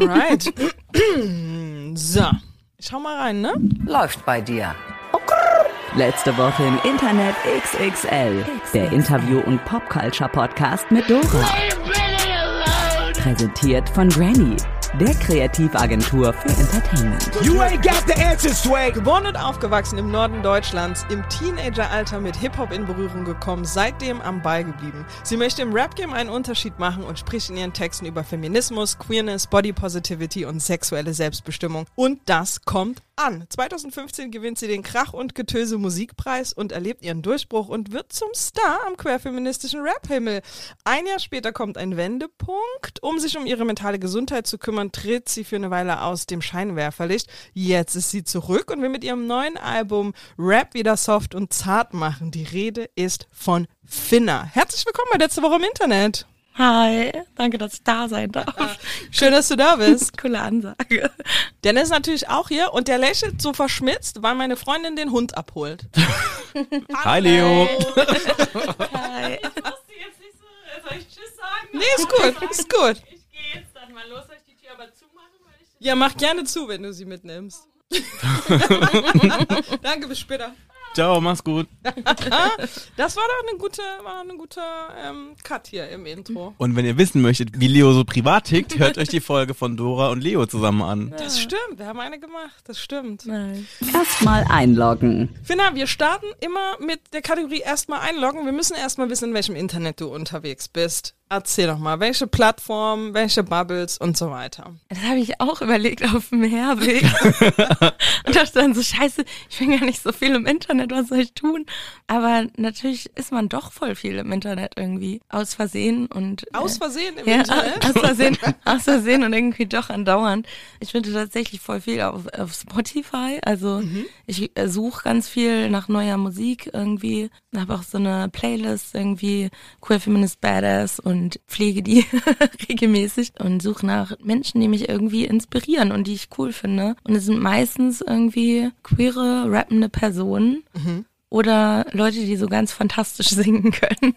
Alright. so, schau mal rein, ne? Läuft bei dir. Letzte Woche im Internet XXL. Der Interview- und Popculture-Podcast mit Dora. Präsentiert von Granny, der Kreativagentur für Entertainment. You ain't got the answer, Swag. Geboren und aufgewachsen im Norden Deutschlands, im Teenageralter mit Hip-Hop in Berührung gekommen, seitdem am Ball geblieben. Sie möchte im Rap-Game einen Unterschied machen und spricht in ihren Texten über Feminismus, Queerness, Body Positivity und sexuelle Selbstbestimmung. Und das kommt an. 2015 gewinnt sie den Krach- und Getöse Musikpreis und erlebt ihren Durchbruch und wird zum Star am queerfeministischen Rap-Himmel. Ein Jahr später kommt ein Wendepunkt. Um sich um ihre mentale Gesundheit zu kümmern, tritt sie für eine Weile aus dem Scheinwerferlicht. Jetzt ist sie zurück und will mit ihrem neuen Album Rap wieder soft und zart machen. Die Rede ist von Finna. Herzlich willkommen bei letzte Woche im Internet. Hi, danke, dass ich da sein darf. Schön, dass du da bist. Coole Ansage. Dennis ist natürlich auch hier und der lächelt so verschmitzt, weil meine Freundin den Hund abholt. Hi, Leo. Hi. Musst du jetzt nicht so, soll ich Tschüss sagen? Nee, ist gut, ist gut. Ich gehe jetzt dann mal los, soll ich die Tür aber zumachen? Weil ich Ja, mach gerne zu, wenn du sie mitnimmst. Danke, bis später. Ciao, mach's gut. Das war doch eine gute, war eine gute ähm, Cut hier im Intro. Und wenn ihr wissen möchtet, wie Leo so privat tickt, hört euch die Folge von Dora und Leo zusammen an. Das stimmt, wir haben eine gemacht, das stimmt. Erstmal einloggen. Finna, wir starten immer mit der Kategorie erstmal einloggen. Wir müssen erstmal wissen, in welchem Internet du unterwegs bist. Erzähl doch mal, welche Plattform, welche Bubbles und so weiter. Das habe ich auch überlegt auf dem Herweg. und dachte dann so, scheiße, ich bin gar nicht so viel im Internet, was soll ich tun? Aber natürlich ist man doch voll viel im Internet irgendwie. Aus Versehen und... äh, Aus Versehen im ja, Internet? aus Versehen, aus Versehen und irgendwie doch andauernd. Ich finde tatsächlich voll viel auf, auf Spotify. Also ich äh, suche ganz viel nach neuer Musik irgendwie. Habe auch so eine Playlist irgendwie Queer Feminist Badass und pflege die regelmäßig und suche nach Menschen, die mich irgendwie inspirieren und die ich cool finde. Und es sind meistens irgendwie queere, rappende Personen. Oder Leute, die so ganz fantastisch singen können.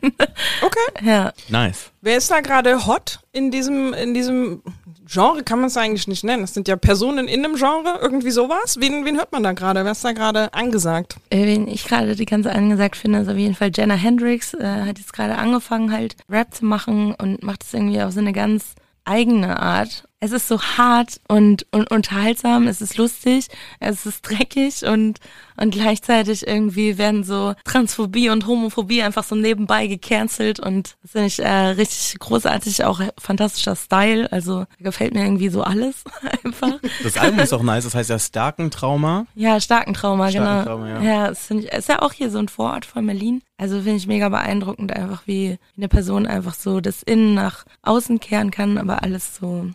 Okay. ja. Nice. Wer ist da gerade hot in diesem, in diesem Genre? Kann man es eigentlich nicht nennen. Das sind ja Personen in einem Genre, irgendwie sowas. Wen, wen hört man da gerade? Wer ist da gerade angesagt? Äh, Wen ich gerade die ganze angesagt finde, ist auf jeden Fall Jenna Hendricks. Äh, hat jetzt gerade angefangen, halt Rap zu machen und macht es irgendwie auf so eine ganz eigene Art. Es ist so hart und, und unterhaltsam, es ist lustig, es ist dreckig und, und gleichzeitig irgendwie werden so Transphobie und Homophobie einfach so nebenbei gecancelt und das finde ich äh, richtig großartig, auch fantastischer Style. Also gefällt mir irgendwie so alles einfach. Das Album ist auch nice, das heißt ja Starken Trauma. Ja, starken Trauma, Starken genau. Trauma, ja. ja, das finde ich, ist ja auch hier so ein Vorort von Berlin. Also finde ich mega beeindruckend, einfach wie eine Person einfach so das Innen nach außen kehren kann, aber alles so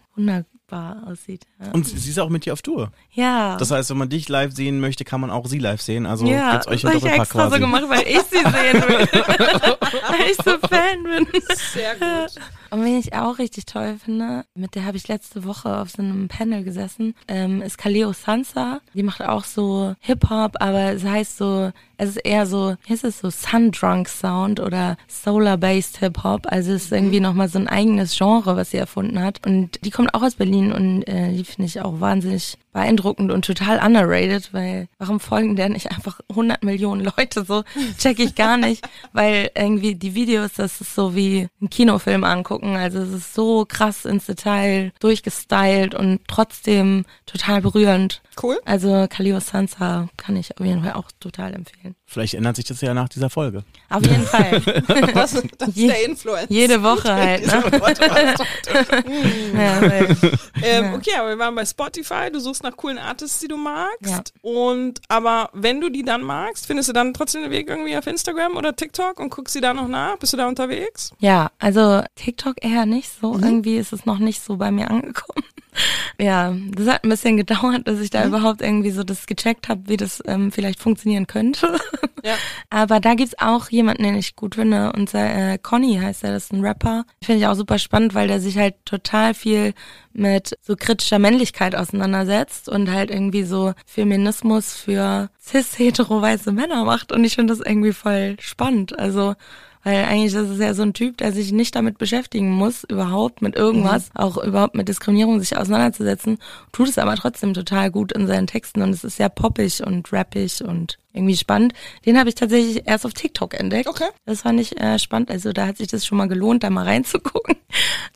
wunderbar aussieht. Ja. Und sie ist auch mit dir auf Tour. ja. Das heißt, wenn man dich live sehen möchte, kann man auch sie live sehen. Also ja, gibt's euch das ein hab ich extra quasi. so gemacht, weil ich sie sehen will. weil ich so Fan bin. Sehr gut. Und wen ich auch richtig toll finde, mit der habe ich letzte Woche auf so einem Panel gesessen, ähm, ist Kaleo Sansa. Die macht auch so Hip-Hop, aber es heißt so, es ist eher so, wie heißt es so, Sun-Drunk Sound oder Solar-Based Hip-Hop. Also es ist irgendwie nochmal so ein eigenes Genre, was sie erfunden hat. Und die kommt auch aus Berlin und äh, die finde ich auch wahnsinnig beeindruckend und total underrated, weil warum folgen der nicht einfach 100 Millionen Leute so? Check ich gar nicht, weil irgendwie die Videos, das ist so wie ein Kinofilm angucken, also es ist so krass ins Detail durchgestylt und trotzdem total berührend. Cool. Also Kalio Sansa kann ich auf jeden Fall auch total empfehlen. Vielleicht ändert sich das ja nach dieser Folge. Auf jeden Fall. Was, das ist Je- der Influencer. Jede Woche halt, ne? ja, Ähm, Ja. Okay, aber wir waren bei Spotify. Du suchst nach coolen Artists, die du magst. Ja. Und aber wenn du die dann magst, findest du dann trotzdem den Weg irgendwie auf Instagram oder TikTok und guckst sie da noch nach? Bist du da unterwegs? Ja, also TikTok eher nicht so. Irgendwie ist es noch nicht so bei mir angekommen. Ja, das hat ein bisschen gedauert, dass ich da überhaupt irgendwie so das gecheckt habe, wie das ähm, vielleicht funktionieren könnte. Ja. Aber da gibt's auch jemanden, den ich gut finde. Und äh, Conny heißt er, das ist ein Rapper. Finde ich auch super spannend, weil der sich halt total viel mit so kritischer Männlichkeit auseinandersetzt und halt irgendwie so Feminismus für cis-hetero weiße Männer macht. Und ich finde das irgendwie voll spannend. Also Weil eigentlich ist es ja so ein Typ, der sich nicht damit beschäftigen muss, überhaupt mit irgendwas, auch überhaupt mit Diskriminierung sich auseinanderzusetzen, tut es aber trotzdem total gut in seinen Texten und es ist sehr poppig und rappig und irgendwie spannend. Den habe ich tatsächlich erst auf TikTok entdeckt. Okay. Das fand ich äh, spannend. Also da hat sich das schon mal gelohnt, da mal reinzugucken.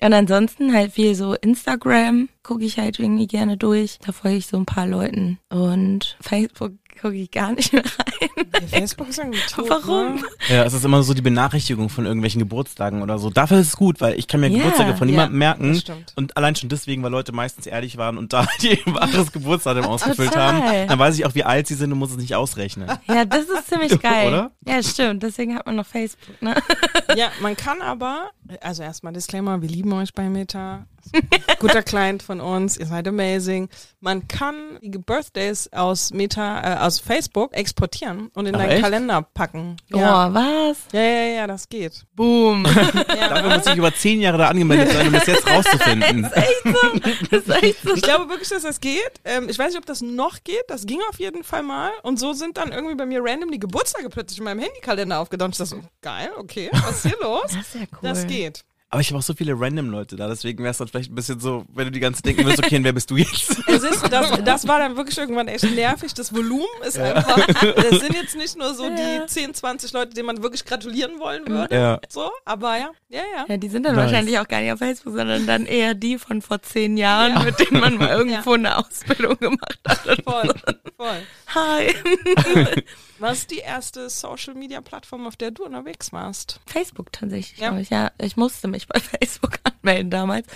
Und ansonsten halt viel so Instagram gucke ich halt irgendwie gerne durch. Da folge ich so ein paar Leuten. Und Facebook gucke ich gar nicht mehr rein. Facebook ist irgendwie tot, Warum? Ne? Ja, es ist immer so die Benachrichtigung von irgendwelchen Geburtstagen oder so. Dafür ist es gut, weil ich kann mir Ja, Geburtstage von niemandem ja, merken. Und allein schon deswegen, weil Leute meistens ehrlich waren und da ihr wahres Geburtsdatum ausgefüllt Total. haben, dann weiß ich auch, wie alt sie sind und muss es nicht ausrechnen. Ja, das ist ziemlich geil. Oder? Ja, stimmt. Deswegen hat man noch Facebook, ne? Ja, man kann aber, also erstmal Disclaimer, wir lieben euch bei Meta. Guter Client von uns, ihr seid amazing. Man kann die Birthdays aus Meta, äh, aus Facebook exportieren und in Ach, deinen echt? Kalender packen. Ja. Ja. Oh, was? ja, ja, ja, das geht. Boom. Dafür muss ich über zehn Jahre da angemeldet sein, um das jetzt rauszufinden. Das ist echt so. Ich glaube wirklich, dass das geht. Ähm, ich weiß nicht, ob das noch geht. Das ging auf jeden Fall mal. Und so sind dann irgendwie bei mir random die Geburtstage plötzlich in meinem Handykalender aufgedauert. Ich dachte so, geil, okay, was ist hier los? Das ist ja cool. Das geht. Aber ich habe auch so viele random Leute da, deswegen wäre es dann vielleicht ein bisschen so, wenn du die ganze denken würdest, okay, und wer bist du jetzt? Es ist, das, das war dann wirklich irgendwann echt nervig. Das Volumen ist einfach, es sind jetzt nicht nur so die 10, 20 Leute, denen man wirklich gratulieren wollen würde. Ja. So, aber ja, ja, ja. Ja, die sind dann Nice. wahrscheinlich auch gar nicht auf Facebook, sondern dann eher die von vor zehn Jahren, mit denen man mal irgendwo eine Ausbildung gemacht hat. Voll, voll. Hi. Was ist die erste Social-Media-Plattform, auf der du unterwegs warst? Facebook tatsächlich, Ja. glaube ich. Ja, ich musste mich bei Facebook anmelden damals,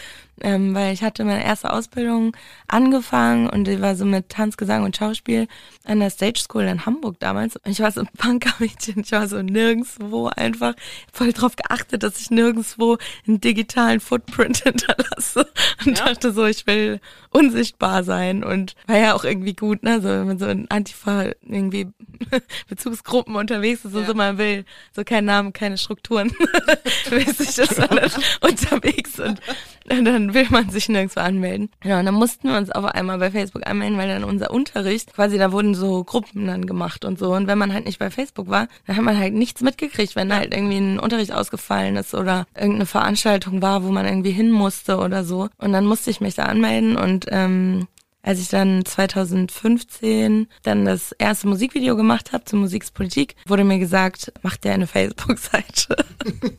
ähm, weil ich hatte meine erste Ausbildung angefangen und die war so mit Tanz, Gesang und Schauspiel an der Stage School in Hamburg damals. Und ich war so ein Punkermädchen, ich war so nirgendwo einfach voll drauf geachtet, dass ich nirgendwo einen digitalen Footprint hinterlasse und Ja. dachte so, ich will unsichtbar sein und war ja auch irgendwie gut, ne, so wenn man so in Antifa irgendwie Bezugsgruppen unterwegs ist und Ja. so man will, so kein Name, keine Strukturen, mäßig ist man dann unterwegs und, und dann will man sich nirgendwo anmelden. Ja, und dann mussten wir uns auf einmal bei Facebook anmelden, weil dann unser Unterricht, quasi da wurden so Gruppen dann gemacht und so und wenn man halt nicht bei Facebook war, dann hat man halt nichts mitgekriegt, wenn halt irgendwie ein Unterricht ausgefallen ist oder irgendeine Veranstaltung war, wo man irgendwie hin musste oder so und dann musste ich mich da anmelden und ähm, als ich dann 2015 dann das erste Musikvideo gemacht habe zur Musikspolitik, wurde mir gesagt, mach dir eine Facebook-Seite.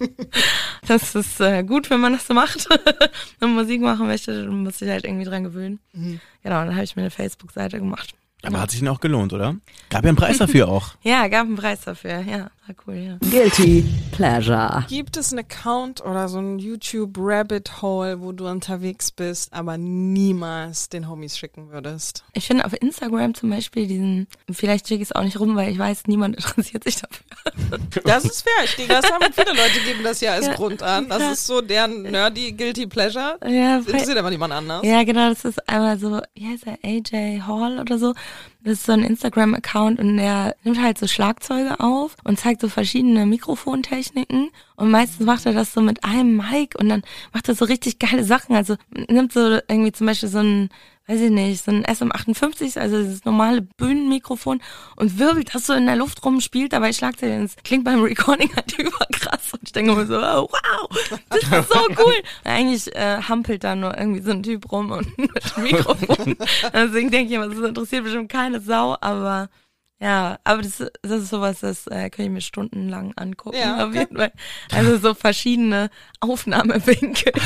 das ist äh, gut, wenn man das so macht und Musik machen möchte, dann muss ich halt irgendwie dran gewöhnen. Genau, dann habe ich mir eine Facebook-Seite gemacht. Aber hat sich denn auch gelohnt, oder? Gab ja einen Preis dafür auch. Ja, gab einen Preis dafür. Ja, war cool, ja. Guilty Pleasure. Gibt es einen Account oder so ein YouTube Rabbit Hole, wo du unterwegs bist, aber niemals den Homies schicken würdest? Ich finde auf Instagram zum Beispiel diesen, vielleicht schicke ich es auch nicht rum, weil ich weiß, niemand interessiert sich dafür. Das ist fair. Ich denke, das haben viele Leute geben das ja als Ja. Grund an. Das Ja. ist so deren nerdy Guilty Pleasure. Ja, Das interessiert aber niemand anders. Ja, genau, das ist einmal so, wie heißt er, AJ Hall oder so. Das ist so ein Instagram-Account und der nimmt halt so Schlagzeuge auf und zeigt so verschiedene Mikrofontechniken. Und meistens macht er das so mit einem Mic und dann macht er so richtig geile Sachen. Also nimmt so irgendwie zum Beispiel so ein, weiß ich nicht, so ein SM58, also dieses normale Bühnenmikrofon und wirbelt das so in der Luft rum, spielt dabei Schlagzeug. Und es klingt beim Recording halt überkrass. Und ich denke mir so, oh, wow, das ist so cool. Eigentlich äh, hampelt da nur irgendwie so ein Typ rum und mit dem Mikrofon. Deswegen denke ich immer, das interessiert bestimmt keine Sau, aber ja, aber das, das ist sowas, das äh, kann ich mir stundenlang angucken, Ja, auf jeden Fall. Also so verschiedene Aufnahmewinkel.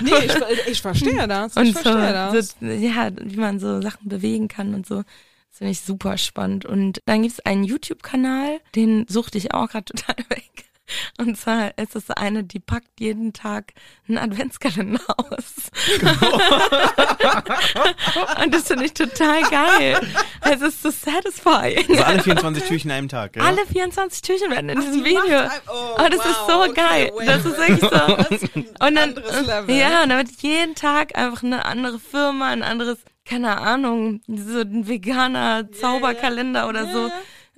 Nee, ich, ich verstehe das. Ich und so, verstehe das. so, ja, wie man so Sachen bewegen kann und so. Das finde ich super spannend. Und dann gibt es einen YouTube-Kanal, den suchte ich auch gerade total weg. Und zwar ist es eine, die packt jeden Tag einen Adventskalender aus. und das finde ich total geil. Es ist so satisfying. Also alle 24 Türchen in einem Tag, ja? Alle 24 Türchen werden in diesem die Video. ein- oh, oh, das wow, ist so okay, geil. wait, das ist wirklich so. Und dann, ja, und dann wird jeden Tag einfach eine andere Firma, ein anderes, keine Ahnung, so ein veganer Zauberkalender oder so.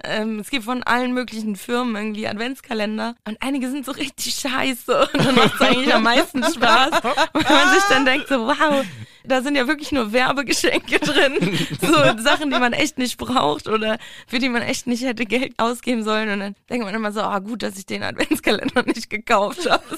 Ähm, es gibt von allen möglichen Firmen irgendwie Adventskalender und einige sind so richtig scheiße und dann macht es eigentlich am meisten Spaß, weil man sich dann denkt so, wow, da sind ja wirklich nur Werbegeschenke drin. So Sachen, die man echt nicht braucht oder für die man echt nicht hätte Geld ausgeben sollen. Und dann denkt man immer so, ah gut, dass ich den Adventskalender nicht gekauft habe.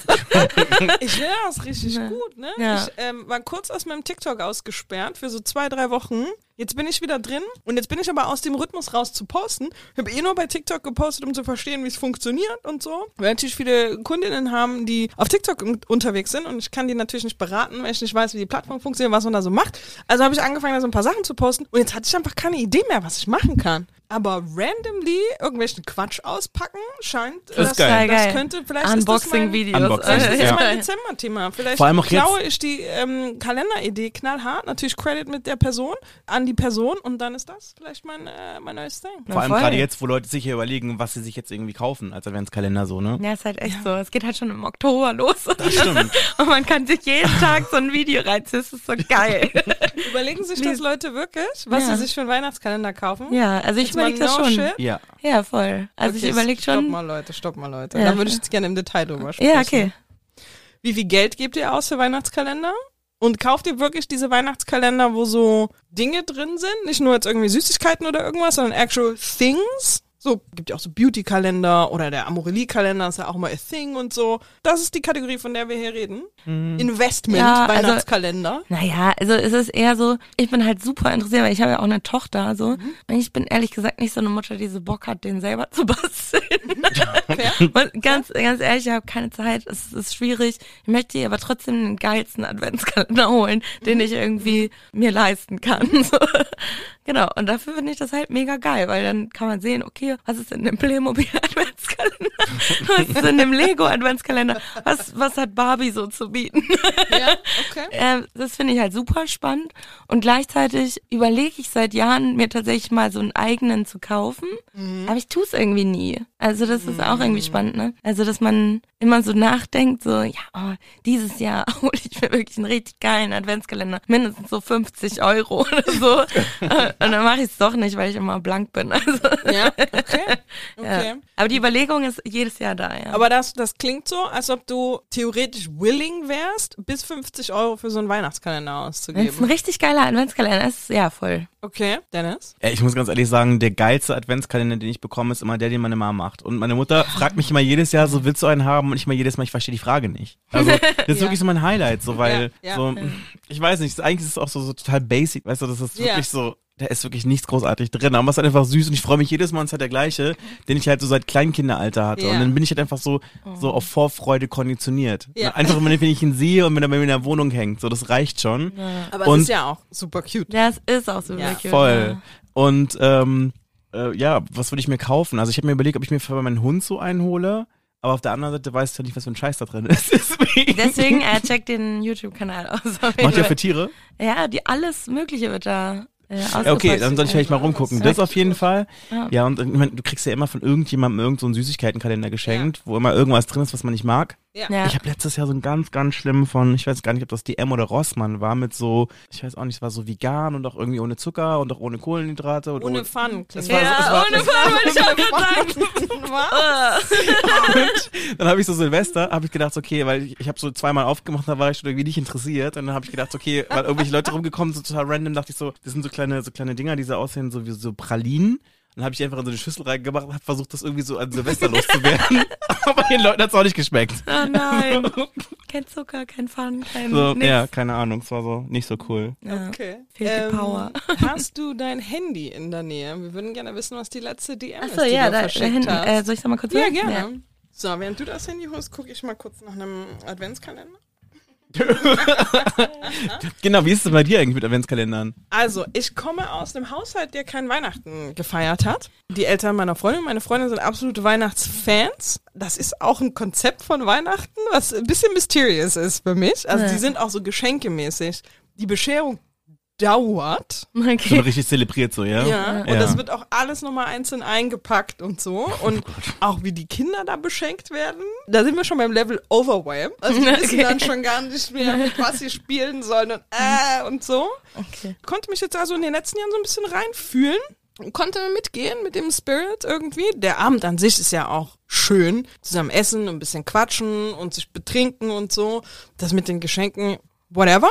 Ich finde das richtig gut, ne? Ja. Ich ähm, war kurz aus meinem TikTok ausgesperrt für so zwei, drei Wochen. Jetzt bin ich wieder drin und jetzt bin ich aber aus dem Rhythmus raus zu posten. Ich habe eh nur bei TikTok gepostet, um zu verstehen, wie es funktioniert und so. Weil natürlich viele Kundinnen haben, die auf TikTok un- unterwegs sind und ich kann die natürlich nicht beraten, weil ich nicht weiß, wie die Plattform funktioniert, was man da so macht. Also habe ich angefangen, da so ein paar Sachen zu posten und jetzt hatte ich einfach keine Idee mehr, was ich machen kann. Aber randomly irgendwelchen Quatsch auspacken scheint, Das geil. das Geil. könnte vielleicht ist das mein- Unboxing-Videos. Unboxing, Vielleicht ist das Ja. mein Dezember-Thema. Vielleicht Vor allem auch jetzt- klaue ich die ähm, Kalenderidee knallhart. Natürlich Credit mit der Person, an die Person und dann ist das vielleicht mein, äh, mein neues Ding. Vor allem gerade jetzt, wo Leute sich hier überlegen, was sie sich jetzt irgendwie kaufen als Adventskalender so, ne? Ja, ist halt echt so. Es geht halt schon im Oktober los. Das stimmt. Und man kann sich jeden Tag so ein Video reinziehen. Das ist so geil. Überlegen sich das Leute wirklich, was Ja. sie sich für einen Weihnachtskalender kaufen? ja, also ich überlege das no schon. shit. Ja. Ja, voll. Also Okay, ich überlege Stopp schon. mal, Leute, stopp mal, Leute. Ja. Da würde ich jetzt gerne im Detail drüber sprechen. Ja, okay. Wie viel Geld gebt ihr aus für Weihnachtskalender? Und kauft ihr wirklich diese Weihnachtskalender, wo so Dinge drin sind? Nicht nur jetzt irgendwie Süßigkeiten oder irgendwas, sondern actual things? So, gibt ja auch so Beauty-Kalender oder der Amorelie-Kalender ist ja auch mal a thing und so. Das ist die Kategorie, von der wir hier reden. Investment, Ja, also- Weihnachtskalender. Naja, also es ist eher so, ich bin halt super interessiert, weil ich habe ja auch eine Tochter so. Mhm. Und ich bin ehrlich gesagt nicht so eine Mutter, die so Bock hat, den selber zu basteln. Fair. Und ganz, ganz ehrlich, ich habe keine Zeit, es ist schwierig. Ich möchte ihr aber trotzdem den geilsten Adventskalender holen, den ich irgendwie mir leisten kann. So. Genau, und dafür finde ich das halt mega geil, weil dann kann man sehen, okay, was ist in dem Playmobil Adventskalender? Was ist in dem Lego Adventskalender? Was, was hat Barbie so zu bieten? Ja, okay. Ähm, das finde ich halt super spannend. Und gleichzeitig überlege ich seit Jahren, mir tatsächlich mal so einen eigenen zu kaufen. Aber ich tue es irgendwie nie. Also das ist auch irgendwie spannend, ne? Also, dass man immer so nachdenkt, so, ja, oh, dieses Jahr hole ich mir wirklich einen richtig geilen Adventskalender. Mindestens so 50 Euro oder so. Und dann mache ich es doch nicht, weil ich immer blank bin. Also, Ja, okay. ja. Okay. Aber die Überlegung ist jedes Jahr da, ja. Aber das, das klingt so, als ob du theoretisch willing wärst, bis 50 Euro für so einen Weihnachtskalender Wenn es ein auszugeben. richtig geiler Adventskalender ist, ja, voll. Okay, Dennis? Ey, ich muss ganz ehrlich sagen, der geilste Adventskalender, den ich bekomme, ist immer der, den meine Mama macht. Und meine Mutter fragt mich immer jedes Jahr so, willst du einen haben? Und ich mal jedes Mal, ich verstehe die Frage nicht. Also, das ist Ja. wirklich so mein Highlight, so, weil, Ja, ja. so, ich weiß nicht, eigentlich ist es auch so, so total basic, weißt du, das ist Ja. wirklich so, da ist wirklich nichts großartig drin, aber es ist halt einfach süß und ich freue mich jedes Mal es ist halt der gleiche, den ich halt so seit Kleinkinderalter hatte. Ja. Und dann bin ich halt einfach so, so auf Vorfreude konditioniert. Ja. Einfach, wenn ich, ihn sehe und wenn er bei mir in der Wohnung hängt, so, das reicht schon. Aber Und- es ist ja auch super cute. Ja, es ist auch Ja, cute. Voll. Ja. Und ähm, äh, ja, was würde ich mir kaufen? Also ich habe mir überlegt, ob ich mir für meinen Hund so einen hole, aber auf der anderen Seite weiß ich ja nicht, was für ein Scheiß da drin ist. Deswegen. Deswegen, äh, check den YouTube-Kanal aus. auf jeden Macht ihr für Tiere? Ja, die alles Mögliche wird da äh, Ja, okay, dann soll ich vielleicht mal rumgucken. Das auf jeden Fall. Ja. Ja, und ich mein, du kriegst ja immer von irgendjemandem irgend so einen Süßigkeitenkalender geschenkt, wo immer irgendwas drin ist, was man nicht mag. Ja. Ich habe letztes Jahr so einen ganz, ganz schlimmen von, ich weiß gar nicht, ob das DM oder Rossmann war, mit so, ich weiß auch nicht, es war so vegan und auch irgendwie ohne Zucker und auch ohne Kohlenhydrate. Und Ohne Fun. Es war, Ja, es war, ohne Fun, wollte ich auch gerade sagen. dann habe ich so Silvester, habe ich gedacht, so, okay, weil ich, ich habe so zweimal aufgemacht, da war ich schon irgendwie nicht interessiert. Und dann habe ich gedacht, okay, weil irgendwelche Leute rumgekommen sind, total random, dachte ich so, das sind so kleine, so kleine Dinger, die so aussehen, so wie so Pralinen. Dann habe ich einfach in so eine Schüssel reingemacht und habe versucht, das irgendwie so an Silvester loszuwerden. Aber den Leuten hat's auch nicht geschmeckt. Oh nein. Kein Zucker, kein Fun, kein So, nix. ja, keine Ahnung, es war so nicht so cool. Ja. Okay. Fehlt die Power. Hast du dein Handy in der Nähe? Wir würden gerne wissen, was die letzte DM Achso, ist, die ja, du da, da verschickt hinten. hast. Äh, soll ich da mal kurz ja, sagen? gerne. So, während du das Handy holst, gucke ich mal kurz nach einem Adventskalender. Genau, wie ist es bei dir eigentlich mit Adventskalendern? Also, ich komme aus einem Haushalt, der kein Weihnachten gefeiert hat. Die Eltern meiner Freundin, meine Freunde sind absolute Weihnachtsfans. Das ist auch ein Konzept von Weihnachten, was ein bisschen mysterious ist für mich. Also, Ja. die sind auch so geschenkemäßig. Die Bescherung dauert. Okay. richtig zelebriert so, ja? Ja, und Ja. das wird auch alles nochmal einzeln eingepackt und so. Oh Und auch wie die Kinder da beschenkt werden. Da sind wir schon beim Level Overwhelm. Also die wissen Okay. dann schon gar nicht mehr, mit was sie spielen sollen und äh und so. okay. Konnte mich jetzt also in den letzten Jahren so ein bisschen reinfühlen. und Konnte mitgehen mit dem Spirit irgendwie. Der Abend an sich ist ja auch schön. Zusammen essen, ein bisschen quatschen und sich betrinken und so. Das mit den Geschenken, whatever.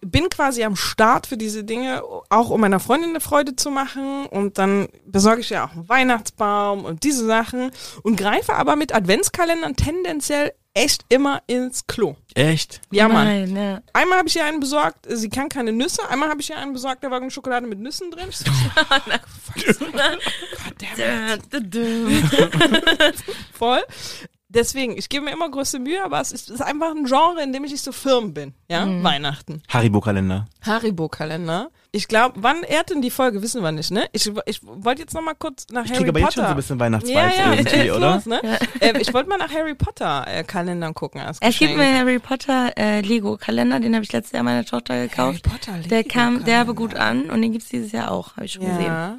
Bin quasi am Start für diese Dinge, auch um meiner Freundin eine Freude zu machen. Und dann besorge ich ja auch einen Weihnachtsbaum und diese Sachen und greife aber mit Adventskalendern tendenziell echt immer ins Klo. Echt? Ja, Mann. Nein, ja. Einmal habe ich ihr einen besorgt, sie kann keine Nüsse. Einmal habe ich ihr einen besorgt, da war eine Schokolade mit Nüssen drin. Voll. Deswegen, ich gebe mir immer größte Mühe, aber es ist, ist einfach ein Genre, in dem ich nicht so firm bin. Ja, Weihnachten. Haribo-Kalender. Haribo-Kalender. Ich glaube, wann ehrt denn die Folge, wissen wir nicht, ne? Ich, ich wollte jetzt noch mal kurz nach Ich Harry kriege aber jetzt Potter. schon so ein bisschen Weihnachtsvibes ja, ja, irgendwie, oder? Los, ne? ähm, ich wollte mal nach Harry Potter äh, Kalendern gucken als Es gibt mir Harry Potter äh, Lego Kalender, den habe ich letztes Jahr meiner Tochter gekauft. Harry Potter Der kam derbe gut an und den gibt's dieses Jahr auch, habe ich schon gesehen. Ja.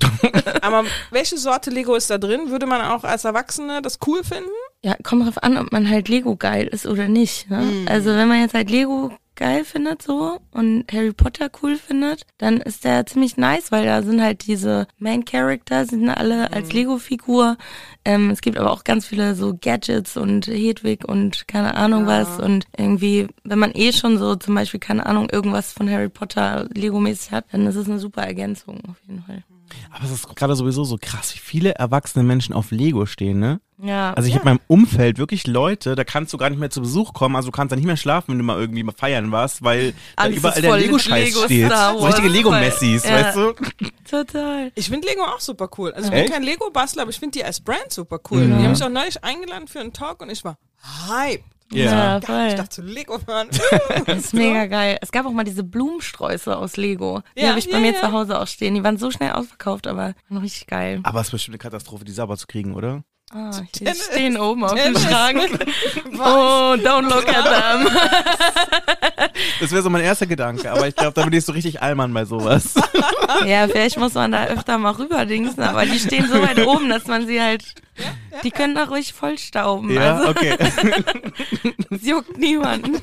aber welche Sorte Lego ist da drin? Würde man auch als Erwachsene das cool finden? Ja, kommt drauf an, ob man halt Lego geil ist oder nicht. Ne? Hm. Also wenn man jetzt halt Lego geil findet so und Harry Potter cool findet, dann ist der ziemlich nice, weil da sind halt diese Main Characters, sind alle Hm. als Lego-Figur. Ähm, es gibt aber auch ganz viele so Gadgets und Hedwig und keine Ahnung was und irgendwie, wenn man eh schon so zum Beispiel, keine Ahnung, irgendwas von Harry Potter Lego-mäßig hat, dann ist es eine super Ergänzung auf jeden Fall. Aber es ist gerade sowieso so krass, wie viele erwachsene Menschen auf Lego stehen, ne? Ja. Also ich habe in meinem Umfeld wirklich Leute, da kannst du gar nicht mehr zu Besuch kommen, also du kannst da nicht mehr schlafen, wenn du mal irgendwie mal feiern warst, weil da überall ist der voll Lego-Scheiß Lego steht. So richtige Lego-Messis, Ja. weißt du? Total. Ich finde Lego auch super cool. Also ich Echt? bin kein Lego-Bastler, aber ich finde die als Brand super cool. Die haben mich auch neulich eingeladen für einen Talk und ich war hype. Ja. Ich voll. dachte zu Lego fahren. Das ist mega geil. Es gab auch mal diese Blumensträuße aus Lego. Die Ja, habe ich bei ja, mir ja. zu Hause auch stehen. Die waren so schnell ausverkauft, aber richtig geil. Aber es ist bestimmt eine Katastrophe, die sauber zu kriegen, oder? Ah, die Tennis. stehen oben auf dem Tennis. Schrank. Oh, don't look at them. Das wäre so mein erster Gedanke, aber ich glaube, da bin ich so richtig Allmann bei sowas. Ja, vielleicht muss man da öfter mal rüberdingsen, aber die stehen so weit oben, dass man sie halt, die können da ruhig vollstauben. Ja, Also, okay. es juckt niemanden.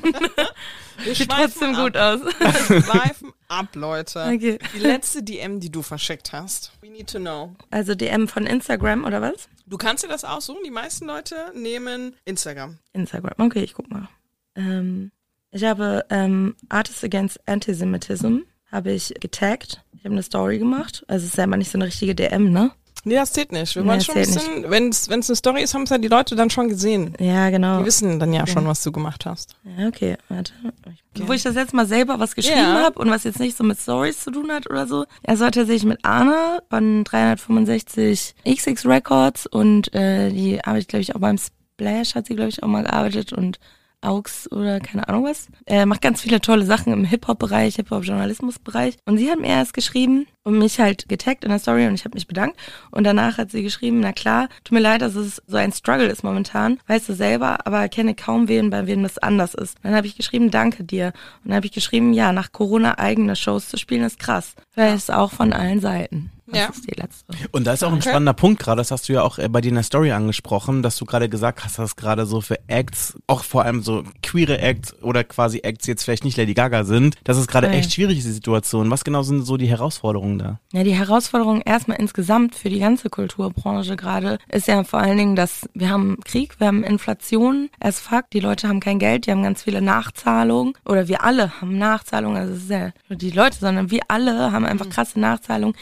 Wir Sieht trotzdem ab. gut aus. Wir schweifen ab, Leute. Okay. Die letzte DM, die du verschickt hast. We need to know. Also DM von Instagram oder was? Du kannst dir das aussuchen. Die meisten Leute nehmen Instagram. Instagram. Okay, ich guck mal. Ähm, ich habe ähm, Artists Against Antisemitism habe ich getaggt. Ich habe eine Story gemacht. Also es ist ja immer nicht so eine richtige DM, ne? Nee, das zählt nicht. Wir Nee, wollen schon ein bisschen, wenn es eine Story ist, haben es ja die Leute dann schon gesehen. Ja, genau. Die wissen dann ja schon, was du gemacht hast. Ja, okay, warte. Wo ich das letzte Mal selber was geschrieben Ja. habe und was jetzt nicht so mit Stories zu tun hat oder so. Er war tatsächlich mit Anna von 365 XX Records und äh, die arbeite ich, glaube ich, auch beim Splash, hat sie, glaube ich, auch mal gearbeitet und Aux oder keine Ahnung was. Er macht ganz viele tolle Sachen im Hip-Hop-Bereich, Hip-Hop-Journalismus-Bereich. Und sie hat mir erst geschrieben und mich halt getaggt in der Story und ich habe mich bedankt. Und danach hat sie geschrieben, na klar, tut mir leid, dass es so ein Struggle ist momentan, weißt du selber, aber kenne kaum wen, bei wem das anders ist. Dann habe ich geschrieben, danke dir. Und dann habe ich geschrieben, ja, nach Corona eigene Shows zu spielen ist krass. Weil es auch von allen Seiten. Das Ja. ist die letzte. Und da ist auch ein spannender Punkt gerade, das hast du ja auch äh, bei dir in der Story angesprochen, dass du gerade gesagt hast, dass gerade so für Acts, auch vor allem so queere Acts oder quasi Acts jetzt vielleicht nicht Lady Gaga sind, dass es gerade Ja. echt schwierig ist, die Situation. Was genau sind so die Herausforderungen da? Ja, die Herausforderung erstmal insgesamt für die ganze Kulturbranche gerade ist ja vor allen Dingen, dass wir haben Krieg, wir haben Inflation as fuck, die Leute haben kein Geld, die haben ganz viele Nachzahlungen oder wir alle haben Nachzahlungen, also es ist ja nicht die Leute, sondern wir alle haben einfach krasse Nachzahlungen,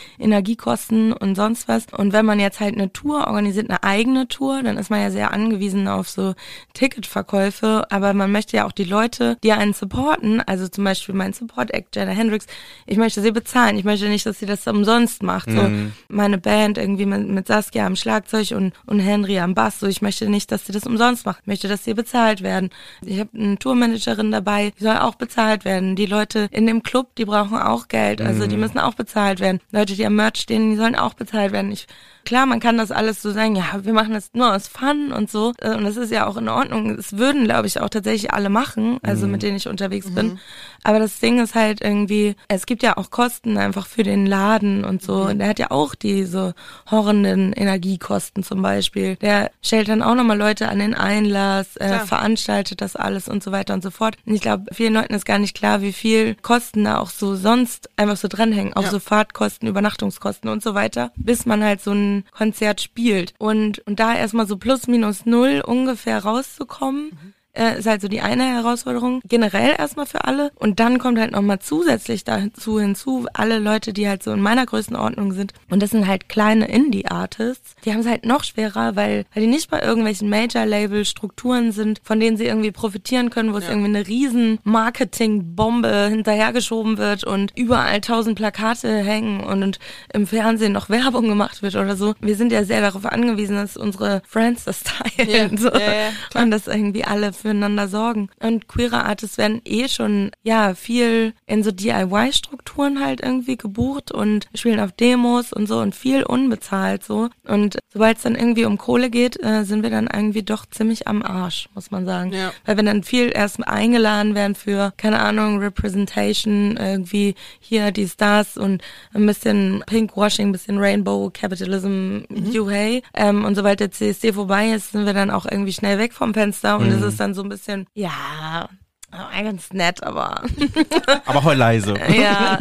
Energiekosten und sonst was. Und wenn man jetzt halt eine Tour organisiert, eine eigene Tour, dann ist man ja sehr angewiesen auf so Ticketverkäufe, aber man möchte ja auch die Leute, die einen supporten, also zum Beispiel mein Support-Act, Jenna Hendricks, ich möchte sie bezahlen. Ich möchte nicht, dass sie das umsonst macht. So meine Band irgendwie mit, mit Saskia am Schlagzeug und, und Henry am Bass. So ich möchte nicht, dass sie das umsonst macht. Ich möchte, dass sie bezahlt werden. Ich habe eine Tourmanagerin dabei, die soll auch bezahlt werden. Die Leute in dem Club, die brauchen auch Geld. Also die müssen auch bezahlt werden. Leute, die am Merch stehen, die sollen auch bezahlt werden. Ich, klar, man kann das alles so sagen, ja, wir machen das nur aus Fun und so. Äh, Und das ist ja auch in Ordnung. Es würden, glaube ich, auch tatsächlich alle machen, also mit denen ich unterwegs bin. Aber das Ding ist halt irgendwie, es gibt ja auch Kosten einfach für den Laden und so. Und der hat ja auch diese horrenden Energiekosten zum Beispiel. Der stellt dann auch nochmal Leute an den Einlass, äh, veranstaltet das alles und so weiter und so fort. Und ich glaube, vielen Leuten ist gar nicht klar, wie viel Kosten da auch so sonst einfach so dranhängen. Auch Ja. so Fahrtkosten, Übernachtungskosten und so weiter, bis man halt so ein Konzert spielt. Und, und da erstmal so plus minus null ungefähr rauszukommen, äh, ist halt so die eine Herausforderung, generell erstmal für alle. Und dann kommt halt nochmal zusätzlich dazu hinzu, alle Leute, die halt so in meiner Größenordnung sind. Und das sind halt kleine Indie-Artists. Die haben es halt noch schwerer, weil, weil die nicht bei irgendwelchen Major-Label-Strukturen sind, von denen sie irgendwie profitieren können, wo es irgendwie eine riesen Marketing-Bombe hinterhergeschoben wird und überall tausend Plakate hängen und, und im Fernsehen noch Werbung gemacht wird oder so. Wir sind ja sehr darauf angewiesen, dass unsere Friends das teilen. Ja, so. ja, klar. und dass irgendwie alle füreinander sorgen. Und queere Artists werden eh schon, ja, viel in so DIY-Strukturen halt irgendwie gebucht und spielen auf Demos und so und viel unbezahlt so. Und sobald es dann irgendwie um Kohle geht, äh, sind wir dann irgendwie doch ziemlich am Arsch, muss man sagen. Ja. Weil wir dann viel erst eingeladen werden für, keine Ahnung, Representation, irgendwie hier die Stars und ein bisschen Pinkwashing, ein bisschen Rainbow Capitalism, you hey. Ähm, und sobald der CSD vorbei ist, sind wir dann auch irgendwie schnell weg vom Fenster und es ist dann so ein bisschen, ja, äh, ganz nett, aber Aber heul leise. ja,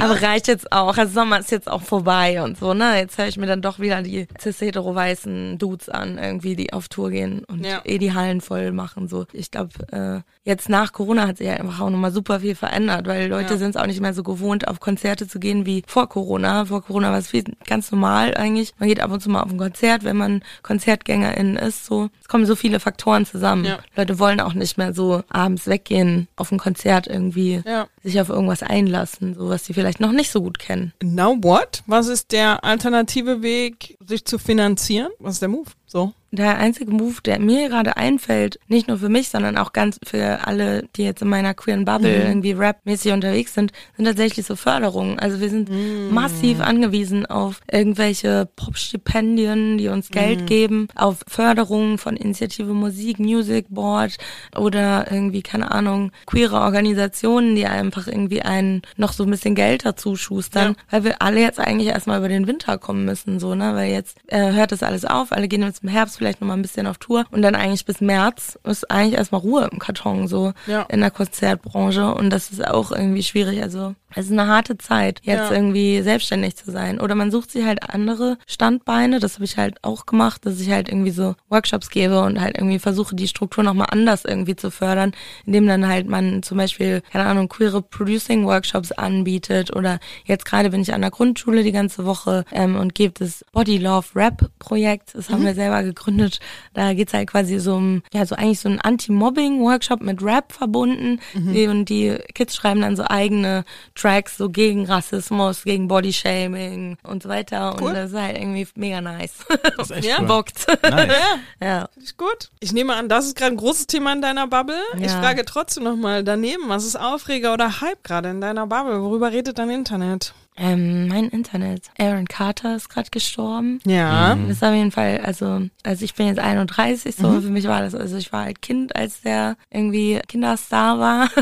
aber reicht jetzt auch. Also Sommer ist jetzt auch vorbei und so, ne? Jetzt höre ich mir dann doch wieder die cis-hetero-weißen Dudes an, irgendwie, die auf Tour gehen und Ja. eh die Hallen voll machen, so. Ich glaube, äh, jetzt nach Corona hat sich ja einfach auch nochmal super viel verändert, weil Leute Ja. sind es auch nicht mehr so gewohnt, auf Konzerte zu gehen wie vor Corona. Vor Corona war es viel, ganz normal eigentlich. Man geht ab und zu mal auf ein Konzert, wenn man Konzertgängerin ist, so. Es kommen so viele Faktoren zusammen. Ja. Leute wollen auch nicht mehr so abends weggehen auf ein Konzert irgendwie Ja. Sich auf irgendwas einlassen, so was sie vielleicht noch nicht so gut kennen. Now what? Was ist der alternative Weg, sich zu finanzieren? Was ist der Move? So. Der einzige Move, der mir gerade einfällt, nicht nur für mich, sondern auch ganz für alle, die jetzt in meiner queeren Bubble irgendwie rap-mäßig unterwegs sind, sind tatsächlich so Förderungen. Also wir sind massiv angewiesen auf irgendwelche Pop-Stipendien, die uns Geld geben, auf Förderungen von Initiative Musik, Music Board oder irgendwie, keine Ahnung, queere Organisationen, die einfach irgendwie einen noch so ein bisschen Geld dazu schustern, weil wir alle jetzt eigentlich erstmal über den Winter kommen müssen, so, ne, weil jetzt äh, hört das alles auf, alle gehen jetzt im Herbst vielleicht nochmal ein bisschen auf Tour. Und dann eigentlich bis März ist eigentlich erstmal Ruhe im Karton, so Ja. in der Konzertbranche. Und das ist auch irgendwie schwierig, also es ist eine harte Zeit, jetzt Ja. irgendwie selbstständig zu sein. Oder man sucht sich halt andere Standbeine, das habe ich halt auch gemacht, dass ich halt irgendwie so Workshops gebe und halt irgendwie versuche, die Struktur nochmal anders irgendwie zu fördern, indem dann halt man zum Beispiel, keine Ahnung, queere Producing Workshops anbietet. Oder jetzt gerade bin ich an der Grundschule die ganze Woche ähm, und gebe das Body Love Rap Projekt, das haben wir selber gegründet, da geht's halt quasi so um, ja, so eigentlich so ein Anti-Mobbing Workshop mit Rap verbunden. Die, und die Kids schreiben dann so eigene Tracks so gegen Rassismus, gegen Bodyshaming und so weiter Cool. und das ist halt irgendwie mega nice. Das ist echt Ja, cool. Bockt. Nice. ja. Finde ich gut. Ich nehme an, das ist gerade ein großes Thema in deiner Bubble. Ich Ja. frage trotzdem nochmal daneben, was ist Aufreger oder Hype gerade in deiner Bubble? Worüber redet dein Internet? Ähm, mein Internet. Aaron Carter ist gerade gestorben. Ja. Das ist auf jeden Fall, also, also ich bin jetzt 31, so für mich war das, also ich war halt Kind, als der irgendwie Kinderstar war.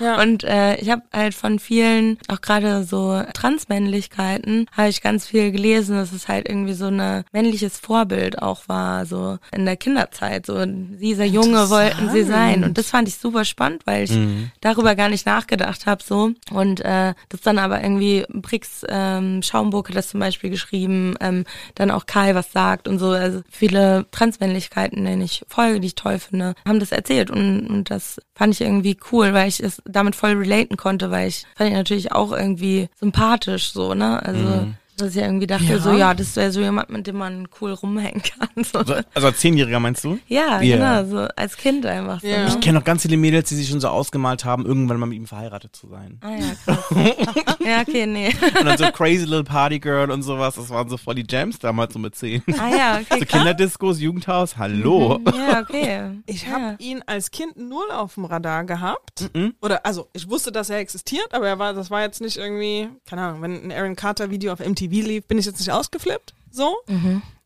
Ja. Und äh, ich habe halt von vielen, auch gerade so Transmännlichkeiten, habe ich ganz viel gelesen, dass es halt irgendwie so ein männliches Vorbild auch war, so in der Kinderzeit. So dieser Junge wollten sie sein. Und das fand ich super spannend, weil ich darüber gar nicht nachgedacht habe so. Und äh, das dann aber irgendwie Brix ähm, Schaumburg hat das zum Beispiel geschrieben, ähm, dann auch Kai was sagt und so. Also viele Transmännlichkeiten, denen ich folge, die ich toll finde, haben das erzählt und, und das fand ich irgendwie cool, weil ich es damit voll relaten konnte, weil ich fand ich natürlich auch irgendwie sympathisch so, ne? Also dass ich irgendwie dachte, Ja. so ja, das wäre so jemand, mit dem man cool rumhängen kann. So. Also, also als Zehnjähriger meinst du? Ja, Ja. genau, so als Kind einfach so. Ja. Ne? Ich kenne noch ganz viele Mädels, die sich schon so ausgemalt haben, irgendwann mal mit ihm verheiratet zu sein. Ah ja, krass. ja, okay, nee. Und dann so Crazy Little Party Girl und sowas. Das waren so voll die Jams damals so mit zehn. Ah ja, okay. So krass. Kinderdiscos, Jugendhaus, hallo. Ja, okay. Ich habe ja. ihn als Kind null auf dem Radar gehabt. Mhm. Oder, also, ich wusste, dass er existiert, aber er war, das war jetzt nicht irgendwie, keine Ahnung, wenn ein Aaron Carter Video auf MTV lief, bin ich jetzt nicht ausgeflippt. So.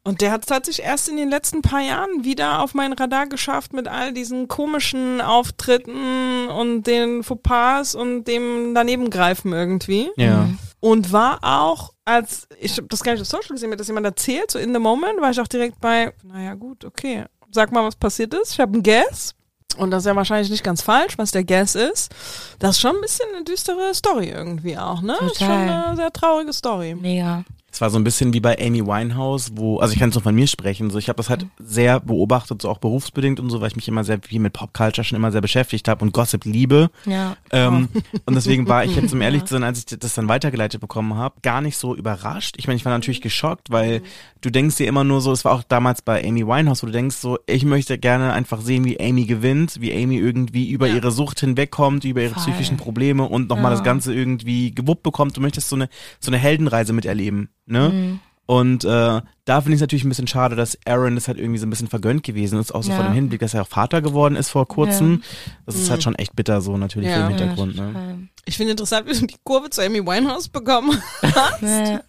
Und der hat es tatsächlich erst in den letzten paar Jahren wieder auf mein Radar geschafft mit all diesen komischen Auftritten und den Fauxpas und dem Danebengreifen irgendwie. Ja. Und war auch, als ich das gar nicht auf Social gesehen, mir hat das jemand erzählt, so in the moment, war ich auch direkt bei, naja gut, okay, sag mal, was passiert ist. Ich habe einen Guess. Und das ist ja wahrscheinlich nicht ganz falsch, was der Guess ist. Das ist schon ein bisschen eine düstere Story irgendwie auch, ne? Das ist schon Total. eine sehr traurige Story. Mega. Es war so ein bisschen wie bei Amy Winehouse, wo, also ich kann es nur von mir sprechen, so ich habe das halt sehr beobachtet, so auch berufsbedingt und so, weil ich mich immer sehr viel mit Popculture schon immer sehr beschäftigt habe und Gossip liebe. Ja. Ähm, und deswegen war ich jetzt, um ehrlich zu sein, als ich das dann weitergeleitet bekommen habe, gar nicht so überrascht. Ich meine, ich war natürlich geschockt, weil du denkst dir immer nur so, es war auch damals bei Amy Winehouse, wo du denkst so, ich möchte gerne einfach sehen, wie Amy gewinnt, wie Amy irgendwie über Ja. ihre Sucht hinwegkommt, über ihre Voll. psychischen Probleme und nochmal Ja. das Ganze irgendwie gewuppt bekommt. Du möchtest so eine, so eine Heldenreise miterleben, ne? Mhm. Und äh, da finde ich es natürlich ein bisschen schade, dass Aaron das halt irgendwie so ein bisschen vergönnt gewesen ist, auch so Ja. vor dem Hinblick, dass er auch Vater geworden ist vor kurzem. Das ist halt schon echt bitter so natürlich Ja. für den Hintergrund. Ja, ne? Ich finde interessant, wie du die Kurve zu Amy Winehouse bekommen Ja,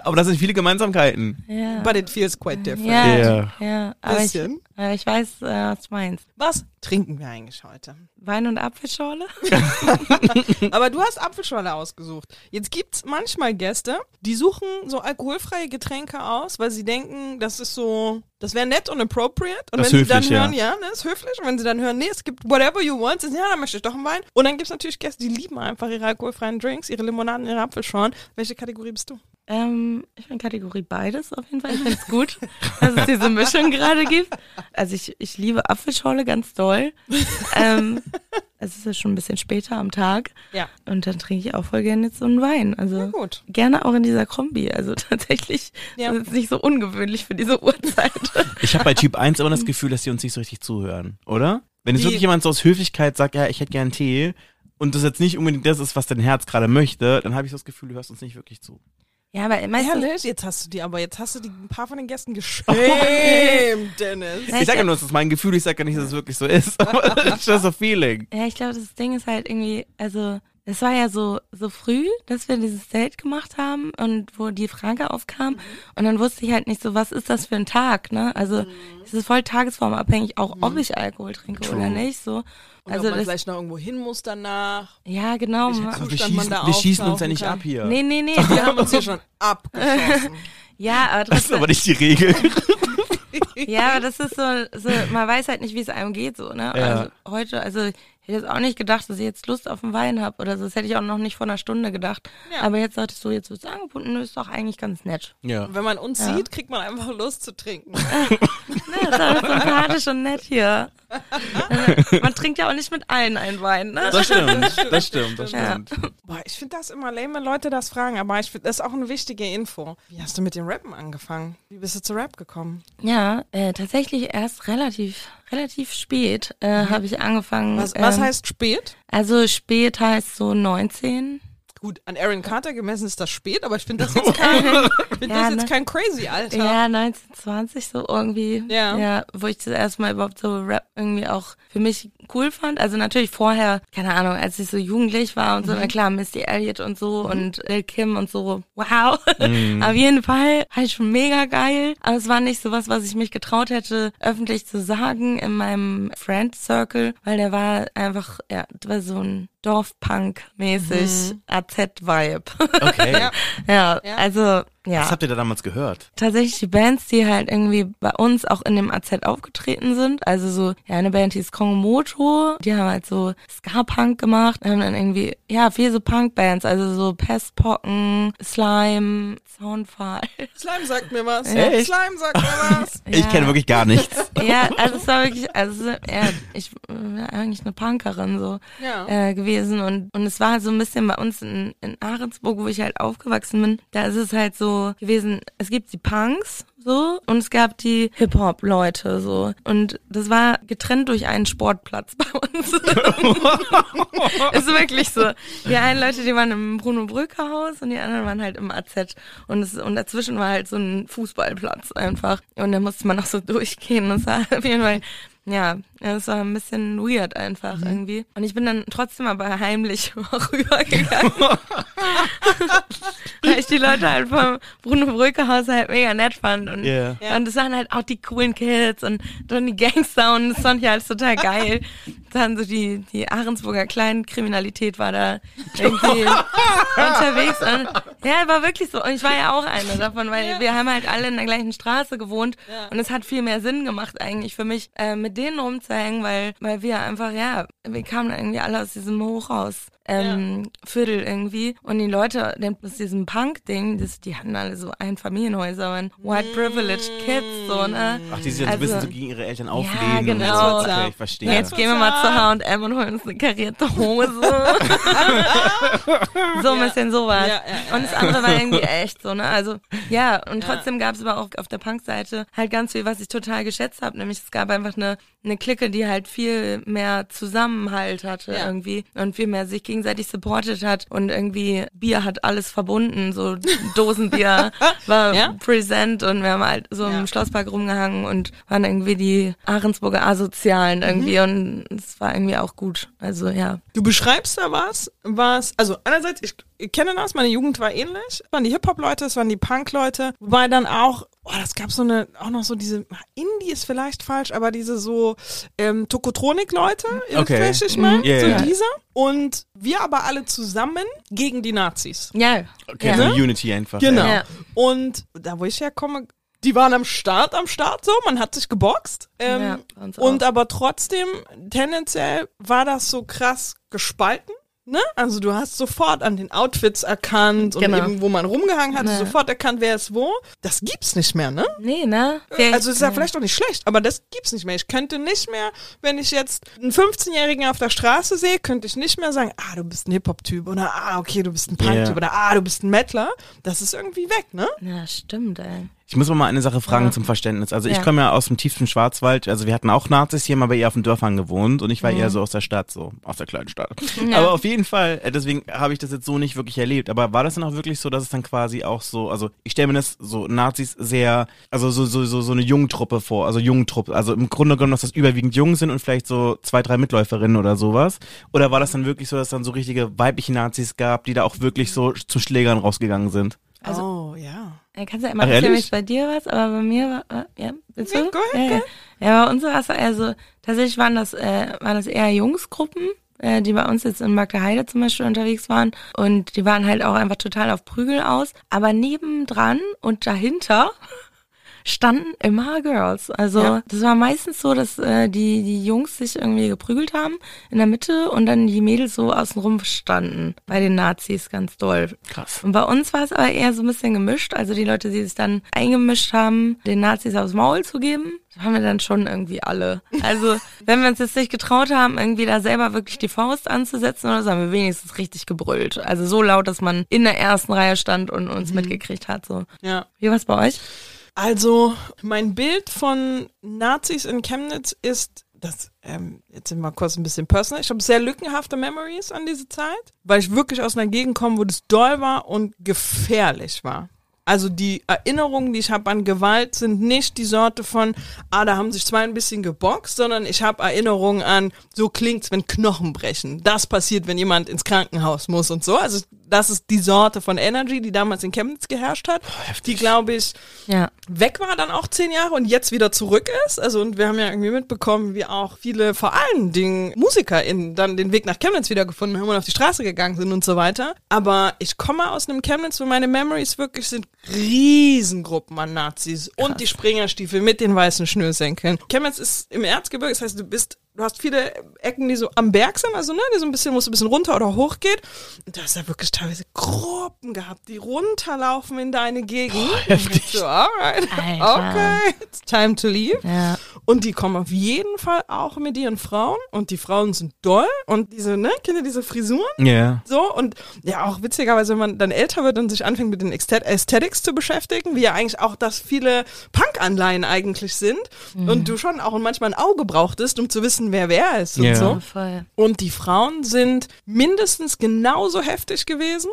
Aber das sind viele Gemeinsamkeiten. ja. But it feels quite different. Ja, Ja. ja. Aber ich, äh, ich weiß, äh, was du meinst. Was trinken wir eigentlich heute? Wein und Apfelschorle? Aber du hast Apfelschorle ausgesucht. Jetzt gibt's manchmal Gäste, die suchen so alkoholfreie Getränke aus, weil sie denken, das ist so, das wäre nett und appropriate. Und Das wenn sie dann höflich, ja. hören, ja, ne, ist höflich. Und wenn sie dann hören, nee, es gibt whatever you want, sagen, sie, ja, dann möchte ich doch einen Wein. Und dann gibt's natürlich Gäste, die lieben einfach ihre alkoholfreien Drinks, ihre Limonaden, ihre Apfelschorlen. Welche Kategorie bist du? Ähm, ich bin Kategorie beides auf jeden Fall. Ich finde es gut, dass es diese Mischung gerade gibt. Also ich, ich liebe Apfelschorle ganz doll. ähm, es ist ja schon ein bisschen später am Tag. Ja. Und dann trinke ich auch voll gerne jetzt so einen Wein. Also Gut. gerne auch in dieser Kombi. Also tatsächlich Ja. ist es nicht so ungewöhnlich für diese Uhrzeit. Ich habe bei Typ 1 immer das Gefühl, dass die uns nicht so richtig zuhören, oder? Wenn jetzt wirklich jemand so aus Höflichkeit sagt, ja, ich hätte gern Tee und das jetzt nicht unbedingt das ist, was dein Herz gerade möchte, dann habe ich so das Gefühl, du hörst uns nicht wirklich zu. Ja, aber meistens, Ehrlich? Jetzt hast du die, aber jetzt hast du die ein paar von den Gästen geschämt, Dennis. Ich sage ja nur, es ist mein Gefühl, ich sage ja nicht, dass es wirklich so ist, aber it's just a feeling. Ja, ich glaube, das Ding ist halt irgendwie, also es war ja so so früh, dass wir dieses Date gemacht haben und wo die Frage aufkam und dann wusste ich halt nicht so, was ist das für ein Tag, ne? Also es ist voll tagesformabhängig, auch ob ich Alkohol trinke oder nicht, so. Und Also ob man das, vielleicht noch irgendwo hin muss danach. ja genau. Zustand wir man schießen, da wir schießen uns ja nicht kann. ab hier. Nee, nee, nee. Wir haben uns hier schon abgeschossen. ja, aber Das ist trotzdem, aber nicht die Regel. Ja, aber das ist so, so, man weiß halt nicht, wie es einem geht, so, ne? Ja. Also heute, also ich hätte jetzt auch nicht gedacht, dass ich jetzt Lust auf einen Wein habe oder so. Das hätte ich auch noch nicht vor einer Stunde gedacht. Ja. Aber jetzt sagtest du, jetzt wird's angeboten, ist doch eigentlich ganz nett. Ja. Wenn man uns Ja. sieht, kriegt man einfach Lust zu trinken. Ne, ist alles sympathisch und nett hier. Man trinkt ja auch nicht mit allen einen Wein, ne? Das stimmt, das stimmt, das Ja. stimmt. Boah, ich finde das immer lame, wenn Leute das fragen, aber ich finde, das ist auch eine wichtige Info. Wie hast du mit dem Rappen angefangen? Wie bist du zu Rap gekommen? Ja, äh, tatsächlich erst relativ, relativ spät äh, habe ich angefangen. Was, was ähm, heißt spät? Also spät heißt so 19. Gut, an Aaron Carter gemessen ist das spät, aber ich finde das jetzt kein, ich find Ja, das jetzt ne? kein crazy Alter. Ja, 1920 so irgendwie. Ja. Ja, wo ich das erste Mal überhaupt so Rap irgendwie auch für mich cool fand. Also natürlich vorher, keine Ahnung, als ich so jugendlich war und so, na klar, Misty Elliott und so und Lil Kim und so, wow. Auf jeden Fall halt schon mega geil. Aber es war nicht sowas, was ich mich getraut hätte, öffentlich zu sagen in meinem Friend Circle, weil der war einfach, ja, das war so ein Dorfpunk-mäßig AZ-Vibe. Okay. Ja. ja, Ja. also, ja Was habt ihr da damals gehört? tatsächlich die Bands, die halt irgendwie bei uns auch in dem AZ aufgetreten sind. Also so, ja, eine Band hieß Kongomoto, die haben halt so Ska-Punk gemacht, haben dann irgendwie, ja, viel so Punk-Bands, also so Pestpocken, Slime, Soundfall. Slime sagt mir was. Echt? Slime sagt mir was. Ich kenne wirklich gar nichts. Ja, also es war wirklich, also ja, ich war eigentlich eine Punkerin so Ja. äh, gewesen und und es war halt so ein bisschen bei uns in, in Ahrensburg, wo ich halt aufgewachsen bin, da ist es halt so gewesen, es gibt die Punks so und es gab die Hip-Hop-Leute so und das war getrennt durch einen Sportplatz bei uns. ist wirklich so. Die einen Leute, die waren im Bruno Brücker Haus und die anderen waren halt im AZ und es, und dazwischen war halt so ein Fußballplatz einfach und da musste man auch so durchgehen. Das war auf jeden Fall ja, es war ein bisschen weird einfach Mhm. irgendwie. Und ich bin dann trotzdem aber heimlich rübergegangen. Weil ich die Leute halt vom Bruno Brücke Haus halt mega nett fand. Und, Ja. Ja. und das waren halt auch die coolen Kids und dann die Gangster und das fand ich alles total geil. Dann so die, die Ahrensburger Kleinkriminalität war da irgendwie unterwegs. Und, ja, war wirklich so. Und ich war ja auch eine davon, weil wir haben halt alle in der gleichen Straße gewohnt. Ja. Und es hat viel mehr Sinn gemacht eigentlich für mich, äh, mit denen rumzuhängen, weil, weil wir einfach, ja, wir kamen irgendwie alle aus diesem Hochhaus ähm, Viertel irgendwie. Und die Leute, das diesem Punk-Ding, das, die hatten alle so Einfamilienhäuser, waren White Privileged Kids, so, ne? Ach, die sich dann so ein bisschen Also- so gegen ihre Eltern auflehnen. genau. Und so. Okay, ich verstehe. Jetzt gehen wir mal zu H&M und holen uns eine karierte Hose. so ein bisschen sowas. Ja, ja, ja, und das andere war irgendwie echt so, ne? Also, ja, und trotzdem gab es aber auch auf der Punk-Seite halt ganz viel, was ich total geschätzt habe. Nämlich es gab einfach eine, eine Clique, die halt viel mehr Zusammenhalt hatte Ja. irgendwie und viel mehr sich gegenseitig supportet hat und irgendwie Bier hat alles verbunden. So Dosenbier war Ja? präsent und wir haben halt so Ja. im Schlosspark rumgehangen und waren irgendwie die Ahrensburger Asozialen irgendwie und es war irgendwie auch gut. Also ja. Du beschreibst da was, was, also einerseits, ich, ich kenne das, meine Jugend war ähnlich. Es waren die Hip-Hop-Leute, es waren die Punk-Leute, wobei dann auch, oh, das gab so eine, auch noch so diese, Indie ist vielleicht falsch, aber diese so ähm, Tokotronik-Leute, Okay. ich mal, Mhm. Ja, so ja. diese. Und wir aber alle zusammen gegen die Nazis. Ja. Okay, ja. so eine Unity einfach. Genau. Ja. Und da, wo ich herkomme, die waren am Start, am Start so, man hat sich geboxt. Ähm, Ja, und aber trotzdem, tendenziell war das so krass gespalten. Ne? Also du hast sofort an den Outfits erkannt und Genau. eben, wo man rumgehangen hat, Ja. sofort erkannt, wer ist wo. Das gibt's nicht mehr, ne? Nee, ne? Vielleicht- Also ist ja vielleicht auch nicht schlecht, aber das gibt's nicht mehr. Ich könnte nicht mehr, wenn ich jetzt einen 15-Jährigen auf der Straße sehe, könnte ich nicht mehr sagen, ah, du bist ein Hip-Hop-Typ oder ah, okay, du bist ein Punk-Typ Ja. oder ah, du bist ein Mettler. Das ist irgendwie weg, ne? Ja, stimmt, ey. Ich muss mal eine Sache fragen Ja. zum Verständnis. Also ich Ja. komme ja aus dem tiefsten Schwarzwald. Also wir hatten auch Nazis hier, aber eher auf den Dörfern gewohnt und ich war Mhm. eher so aus der Stadt, so aus der kleinen Stadt. Aber auf jeden Fall, äh, deswegen habe ich das jetzt so nicht wirklich erlebt. Aber war das dann auch wirklich so, dass es dann quasi auch so, also ich stelle mir das so Nazis sehr, also so so so so eine Jungtruppe vor, also Jungtruppe, also im Grunde genommen, dass das überwiegend Jungen sind und vielleicht so zwei drei Mitläuferinnen oder sowas. Oder war das dann wirklich so, dass es dann so richtige weibliche Nazis gab, die da auch wirklich so zu Schlägern rausgegangen sind? Also- oh, ja. Kannst ja immer Ach, erzählen, wie es bei dir war, aber bei mir war, ja, willst du? Ja, ahead, ja, ja. ja, bei uns war es also, tatsächlich waren das, äh, waren das eher Jungsgruppen, äh, die bei uns jetzt in Magdeheide zum Beispiel unterwegs waren und die waren halt auch einfach total auf Prügel aus, aber nebendran und dahinter standen immer Girls. Also Ja. das war meistens so, dass äh, die, die Jungs sich irgendwie geprügelt haben in der Mitte und dann die Mädels so außenrum standen bei den Nazis ganz doll. Krass. Und bei uns war es aber eher so ein bisschen gemischt. Also die Leute, die sich dann eingemischt haben, den Nazis aufs Maul zu geben, haben wir dann schon irgendwie alle. Also wenn wir uns jetzt nicht getraut haben, irgendwie da selber wirklich die Faust anzusetzen oder so, haben wir wenigstens richtig gebrüllt. Also so laut, dass man in der ersten Reihe stand und uns mitgekriegt hat. So. Ja. Wie war's bei euch? Also, mein Bild von Nazis in Chemnitz ist, das, ähm, jetzt sind wir kurz ein bisschen personal. Ich habe sehr lückenhafte Memories an diese Zeit, weil ich wirklich aus einer Gegend komme, wo das doll war und gefährlich war. Also die Erinnerungen, die ich habe an Gewalt, sind nicht die Sorte von, ah, da haben sich zwei ein bisschen geboxt, sondern ich habe Erinnerungen an, so klingt's, wenn Knochen brechen. Das passiert, wenn jemand ins Krankenhaus muss und so. Also das ist die Sorte von Energy, die damals in Chemnitz geherrscht hat, die, glaube ich, Ja. weg war dann auch zehn Jahre und jetzt wieder zurück ist. Also und wir haben ja irgendwie mitbekommen, wie auch viele vor allen Dingen MusikerInnen dann den Weg nach Chemnitz wiedergefunden haben und auf die Straße gegangen sind und so weiter. Aber ich komme aus einem Chemnitz, wo meine Memories wirklich sind Riesengruppen an Nazis und die Springerstiefel mit den weißen Schnürsenkeln. Chemnitz ist im Erzgebirge, das heißt, du bist Du hast viele Ecken, die so am Berg sind, also ne, die so ein bisschen, wo es ein bisschen runter oder hoch geht. Und da hast du ja wirklich teilweise Gruppen gehabt, die runterlaufen in deine Gegend. Und so, alright, Alter. okay, it's time to leave. Ja. Und die kommen auf jeden Fall auch mit ihren Frauen. Und die Frauen sind doll. Und diese, ne, ihr diese Frisuren? Ja. So, und ja, auch witzigerweise, wenn man dann älter wird und sich anfängt mit den Aesthetics zu beschäftigen, wie ja eigentlich auch das viele Punk-Anleihen eigentlich sind. Und du schon auch manchmal ein Auge brauchtest, um zu wissen, wer wer ist und Ja. so. Voll. Und die Frauen sind mindestens genauso heftig gewesen.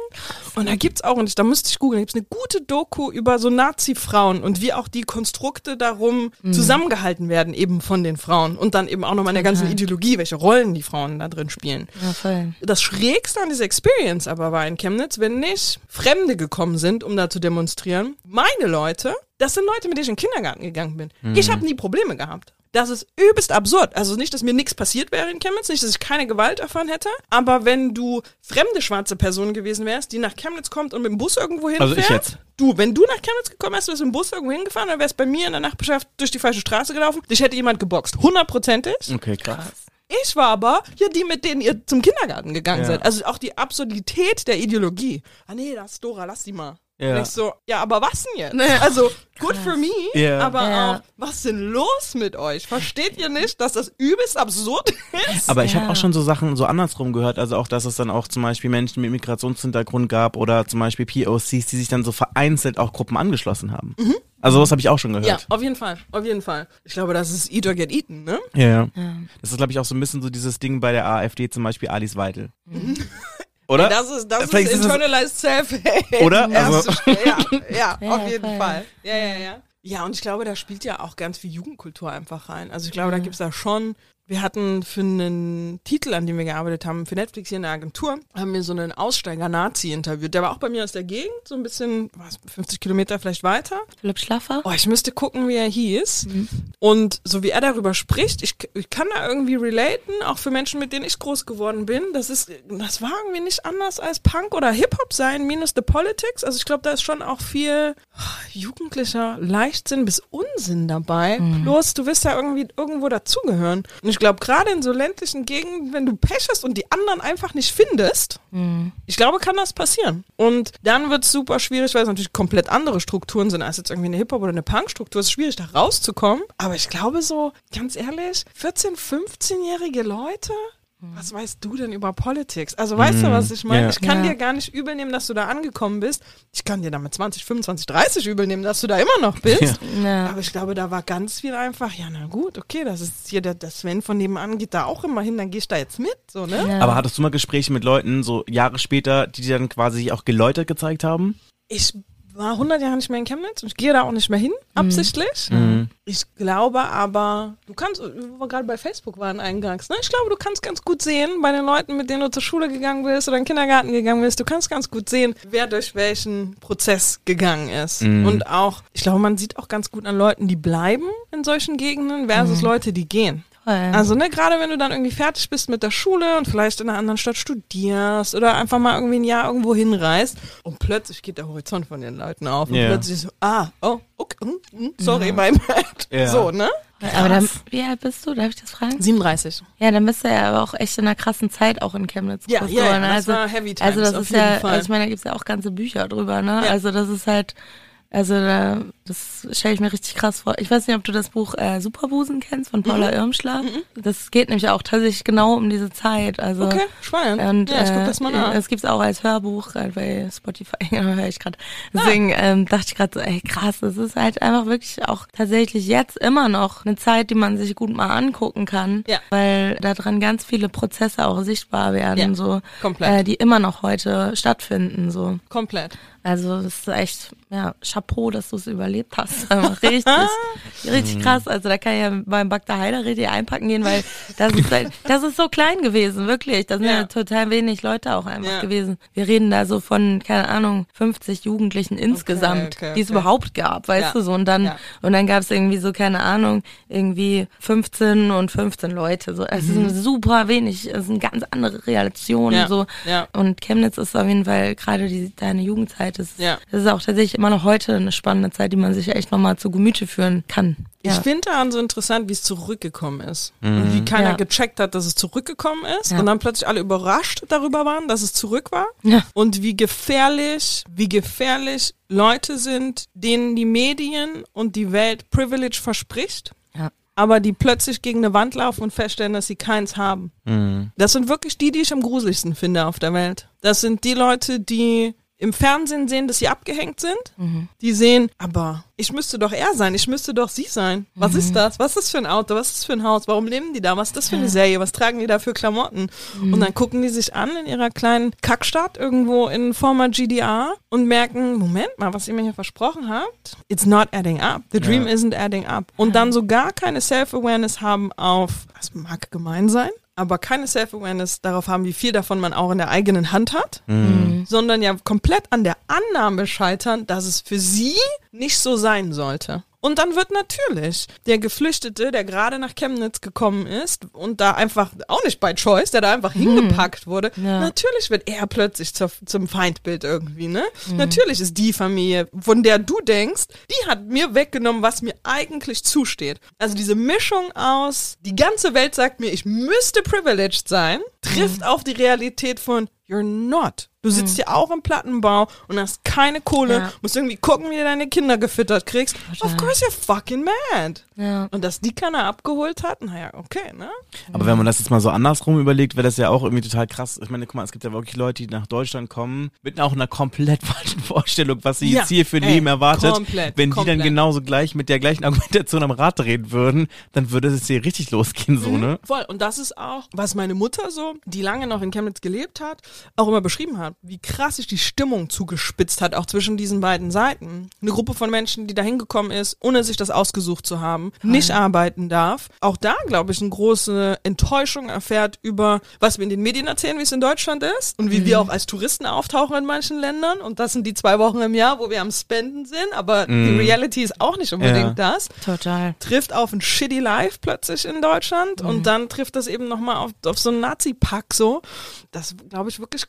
Und da gibt's auch, und ich, da müsste ich googeln, da gibt's eine gute Doku über so Nazi-Frauen und wie auch die Konstrukte darum zusammengehalten werden, eben von den Frauen. Und dann eben auch nochmal in der ganzen Ideologie, welche Rollen die Frauen da drin spielen. Ja, voll. Das Schrägste an dieser Experience aber war in Chemnitz, wenn nicht Fremde gekommen sind, um da zu demonstrieren. Meine Leute, das sind Leute, mit denen ich in den Kindergarten gegangen bin. Ich habe nie Probleme gehabt. Das ist übelst absurd. Also nicht, dass mir nichts passiert wäre in Chemnitz, nicht, dass ich keine Gewalt erfahren hätte, aber wenn du fremde schwarze Person gewesen wärst, die nach Chemnitz kommt und mit dem Bus irgendwo hinfährt, Also ich jetzt. du, wenn du nach Chemnitz gekommen wärst, wärst du mit dem Bus irgendwo hingefahren, dann wärst bei mir in der Nachbarschaft durch die falsche Straße gelaufen, dich hätte jemand geboxt. Hundertprozentig. Okay, krass. Ich war aber ja die, mit denen ihr zum Kindergarten gegangen Ja. seid. Also auch die Absurdität der Ideologie. Ah nee, das ist Dora, lass die mal. Ja. Und ich so, ja, aber was denn jetzt? Also, good for me, Ja. aber Ja. auch, was ist denn los mit euch? Versteht ihr nicht, dass das übelst absurd ist? Aber ich Ja. habe auch schon so Sachen so andersrum gehört, also auch, dass es dann auch zum Beispiel Menschen mit Migrationshintergrund gab oder zum Beispiel POCs, die sich dann so vereinzelt auch Gruppen angeschlossen haben. Also das habe ich auch schon Ja, gehört. auf jeden Fall, auf jeden Fall. Ich glaube, das ist Eat or Get Eaten, ne? Ja. ja. Ja. Das ist, glaube ich, auch so ein bisschen so dieses Ding bei der AfD, zum Beispiel Alice Weidel. Oder? Das ist, das Vielleicht ist ist es- internalized self-hate. Oder? Also- ja, ja, Ja, auf jeden voll. Fall. Ja, ja, ja. Ja, und ich glaube, da spielt ja auch ganz viel Jugendkultur einfach rein. Also ich glaube, da gibt's da schon, wir hatten für einen Titel, an dem wir gearbeitet haben, für Netflix hier in der Agentur, haben wir so einen Aussteiger-Nazi interviewt. Der war auch bei mir aus der Gegend, so ein bisschen, was, 50 Kilometer vielleicht weiter. Philipp Schlaffer? Oh, ich müsste gucken, wie er hieß. Und so wie er darüber spricht, ich, ich kann da irgendwie relaten, auch für Menschen, mit denen ich groß geworden bin. Das ist, das war irgendwie nicht anders als Punk oder Hip-Hop sein, minus the politics. Also ich glaube, da ist schon auch viel oh, jugendlicher Leichtsinn bis Unsinn dabei. Bloß, du wirst ja irgendwie irgendwo dazugehören. Und ich glaube, gerade in so ländlichen Gegenden, wenn du Pech hast und die anderen einfach nicht findest, ich glaube, kann das passieren. Und dann wird es super schwierig, weil es natürlich komplett andere Strukturen sind als jetzt irgendwie eine Hip-Hop oder eine Punk-Struktur. Es ist schwierig, da rauszukommen. Aber ich glaube so, ganz ehrlich, 14-, 15-jährige Leute, was weißt du denn über Politics? Also weißt du, was ich meine? Ja. Ich kann Ja. dir gar nicht übel nehmen, dass du da angekommen bist. Ich kann dir da mit 20, 25, 30 übel nehmen, dass du da immer noch bist. Ja. Aber ich glaube, da war ganz viel einfach, ja, na gut, okay, das ist hier der, der Sven von nebenan geht da auch immer hin, dann geh ich da jetzt mit, so, ne? Aber hattest du mal Gespräche mit Leuten, so Jahre später, die dir dann quasi auch geläutert gezeigt haben? Ich war 100 Jahre nicht mehr in Chemnitz und ich gehe da auch nicht mehr hin, absichtlich. Mhm. Ich glaube aber, du kannst, wo wir gerade bei Facebook waren eingangs, ne? Ich glaube, du kannst ganz gut sehen, bei den Leuten, mit denen du zur Schule gegangen bist oder in den Kindergarten gegangen bist, du kannst ganz gut sehen, wer durch welchen Prozess gegangen ist. Mhm. Und auch, ich glaube, man sieht auch ganz gut an Leuten, die bleiben in solchen Gegenden versus Leute, die gehen. Toll. Also, ne, gerade wenn du dann irgendwie fertig bist mit der Schule und vielleicht in einer anderen Stadt studierst oder einfach mal irgendwie ein Jahr irgendwo hinreist und plötzlich geht der Horizont von den Leuten auf und Ja. plötzlich so, ah, oh, okay, hm, hm, sorry, mein Bad. Ja. So, ne? aber dann, wie alt bist du? Darf ich das fragen? 37. Ja, dann bist du ja aber auch echt in einer krassen Zeit auch in Chemnitz Ja, groß ja, ja, geworden. das also, war Heavy Times, also das auf ist jeden ja, Fall. also ich meine, da gibt's ja auch ganze Bücher drüber, ne? Ja. Also das ist halt, also da, das stelle ich mir richtig krass vor. Ich weiß nicht, ob du das Buch äh, Superbusen kennst von Mhm. Paula Irmschler. Das geht nämlich auch tatsächlich genau um diese Zeit. Also Okay, spannend. Und ja, ich guck äh, das mal nach. es gibt's auch als Hörbuch gerade bei Spotify, höre ich gerade. Deswegen ähm, dachte ich gerade so, ey krass, das ist halt einfach wirklich auch tatsächlich jetzt immer noch eine Zeit, die man sich gut mal angucken kann, Ja. weil da dran ganz viele Prozesse auch sichtbar werden, Ja, so komplett. Äh, die immer noch heute stattfinden, so. Komplett. Also das ist echt, ja, Chapeau, dass du es überlebt hast. Einfach richtig, richtig krass. Also da kann ich ja beim Bagda Heider richtig einpacken gehen, weil das ist, halt, das ist so klein gewesen, wirklich. Da sind ja, Ja. total wenig Leute auch einfach Ja. gewesen. Wir reden da so von, keine Ahnung, 50 Jugendlichen insgesamt, okay, die es okay. überhaupt gab, weißt Ja. du so. Und dann, und dann gab es irgendwie so, keine Ahnung, irgendwie 15 und 15 Leute. So, es ist super wenig, es ist eine ganz andere Relation. Mhm. Ja. So. Und Chemnitz ist auf jeden Fall gerade die, deine Jugendzeit. Das, Ja. das ist auch tatsächlich immer noch heute eine spannende Zeit, die man sich echt nochmal zu Gemüte führen kann. Ich Ja. finde daran so interessant, wie es zurückgekommen ist. Und wie keiner Ja. gecheckt hat, dass es zurückgekommen ist. Ja. Und dann plötzlich alle überrascht darüber waren, dass es zurück war. Ja. Und wie gefährlich, wie gefährlich Leute sind, denen die Medien und die Welt Privilege verspricht. Ja. Aber die plötzlich gegen eine Wand laufen und feststellen, dass sie keins haben. Mhm. Das sind wirklich die, die ich am gruseligsten finde auf der Welt. Das sind die Leute, die im Fernsehen sehen, dass sie abgehängt sind. Die sehen, aber ich müsste doch er sein, ich müsste doch sie sein. Was ist das? Was ist das für ein Auto? Was ist das für ein Haus? Warum leben die da? Was ist das für eine Serie? Was tragen die da für Klamotten? Und dann gucken die sich an in ihrer kleinen Kackstadt irgendwo in former GDR und merken, Moment mal, was ihr mir hier versprochen habt, it's not adding up. The dream isn't adding up. Und dann so gar keine Self-Awareness haben auf, das mag gemein sein, aber keine Self-Awareness darauf haben, wie viel davon man auch in der eigenen Hand hat, sondern ja komplett an der Annahme scheitern, dass es für sie nicht so sein sollte. Und dann wird natürlich der Geflüchtete, der gerade nach Chemnitz gekommen ist und da einfach, auch nicht by choice, der da einfach hingepackt wurde, Ja. natürlich wird er plötzlich zur, zum Feindbild irgendwie, ne? Natürlich ist die Familie, von der du denkst, die hat mir weggenommen, was mir eigentlich zusteht. Also diese Mischung aus, die ganze Welt sagt mir, ich müsste privileged sein, trifft auf die Realität von You're not. Du sitzt hier auch im Plattenbau und hast keine Kohle, Ja. musst irgendwie gucken, wie du deine Kinder gefüttert kriegst. Of course you're fucking mad. Ja. Und dass die keiner abgeholt hat, naja, okay, ne? Aber wenn man das jetzt mal so andersrum überlegt, wäre das ja auch irgendwie total krass. Ich meine, guck mal, es gibt ja wirklich Leute, die nach Deutschland kommen, mit auch einer komplett falschen Vorstellung, was sie Ja, jetzt hier für ein ey, Leben erwartet. komplett, wenn die komplett. dann genauso gleich mit der gleichen Argumentation am Rad drehen würden, dann würde es hier richtig losgehen, so, ne? Voll. Und das ist auch, was meine Mutter so, die lange noch in Chemnitz gelebt hat, auch immer beschrieben hat, wie krass sich die Stimmung zugespitzt hat, auch zwischen diesen beiden Seiten. Eine Gruppe von Menschen, die da hingekommen ist, ohne sich das ausgesucht zu haben, nicht arbeiten darf. Auch da, glaube ich, eine große Enttäuschung erfährt über, was wir in den Medien erzählen, wie es in Deutschland ist und wie wir auch als Touristen auftauchen in manchen Ländern. Und das sind die zwei Wochen im Jahr, wo wir am Spenden sind. Aber die Reality ist auch nicht unbedingt das Total. trifft auf ein shitty Life plötzlich in Deutschland Mhm. und dann trifft das eben nochmal auf, auf so einen Nazi-Pack so. Das glaube ich wirklich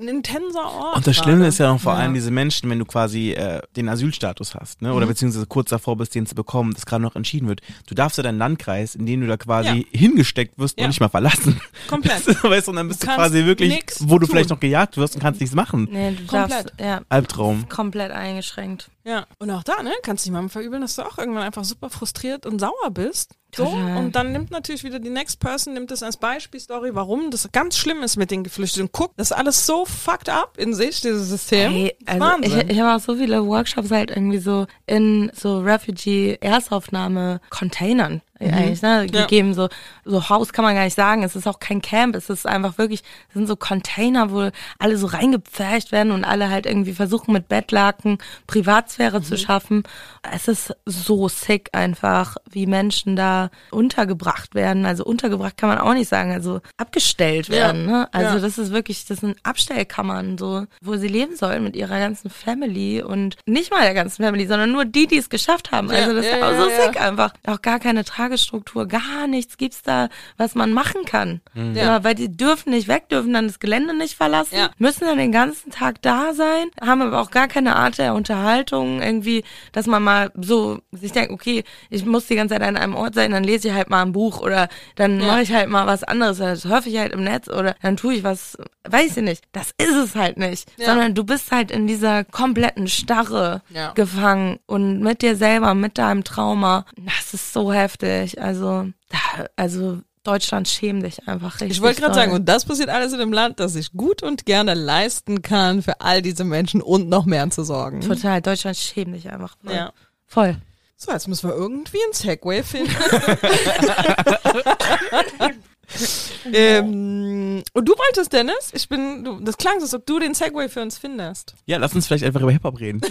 ein intenser Ort. Und das Schlimme gerade. ist ja noch vor Ja. Mhm. allem diese Menschen, wenn du quasi äh, den Asylstatus hast, ne? Oder beziehungsweise kurz davor bist, den zu bekommen, das gerade noch entschieden wird. Du darfst ja deinen Landkreis, in den du da quasi hingesteckt wirst, Ja. noch nicht mal verlassen. Komplett. weißt du, und dann bist Du du, quasi wirklich, wo du tun. vielleicht noch gejagt wirst und kannst nichts machen. Nee, du Komplett. darfst, ja, Albtraum. komplett eingeschränkt. Ja. Und auch da, ne, kannst du dich mal verübeln, dass du auch irgendwann einfach super frustriert und sauer bist. So. Total. Und dann nimmt natürlich wieder die Next Person, nimmt das als Beispielstory, warum das ganz schlimm ist mit den Geflüchteten. Guck, das ist alles so fucked up in sich, dieses System. Hey, also Wahnsinn. ich, ich habe auch so viele Workshops halt irgendwie so in so Refugee-Erstaufnahme-Containern eigentlich, ne, Ja. gegeben. So, so Haus kann man gar nicht sagen. Es ist auch kein Camp. Es ist einfach wirklich, es sind so Container, wo alle so reingepfercht werden und alle halt irgendwie versuchen mit Bettlaken Privatsphäre zu schaffen. Es ist so sick einfach, wie Menschen da untergebracht werden. Also untergebracht kann man auch nicht sagen, also abgestellt Ja. werden. Ne? Also Ja. das ist wirklich, das sind Abstellkammern, so, wo sie leben sollen mit ihrer ganzen Family und nicht mal der ganzen Family, sondern nur die, die es geschafft haben. Ja, Also das ja, ist auch ja, so ja. sick einfach. Auch gar keine Tagesstruktur, gar nichts gibt's da, was man machen kann. Ja. Ja. weil die dürfen nicht weg, dürfen dann das Gelände nicht verlassen, Ja. müssen dann den ganzen Tag da sein, haben aber auch gar keine Art der Unterhaltung, irgendwie, dass man mal so sich denkt, okay, ich muss die ganze Zeit an einem Ort sein, dann lese ich halt mal ein Buch oder dann Ja. mache ich halt mal was anderes, dann surfe ich halt im Netz oder dann tue ich was, weiß ich nicht. Das ist es halt nicht, Ja. sondern du bist halt in dieser kompletten Starre gefangen und mit dir selber, mit deinem Trauma. Das ist so heftig. Also, da, also Deutschland schämt dich einfach richtig. Ich wollte gerade sagen, und das passiert alles in einem Land, das sich gut und gerne leisten kann, für all diese Menschen und noch mehr zu sorgen. Total, Deutschland schämt dich einfach. Voll. Ja. Voll. So, jetzt müssen wir irgendwie ein Segway finden. ähm, und du wolltest, Dennis? Ich bin, du, das klang so, als ob du den Segway für uns findest. Ja, lass uns vielleicht einfach über Hip-Hop reden.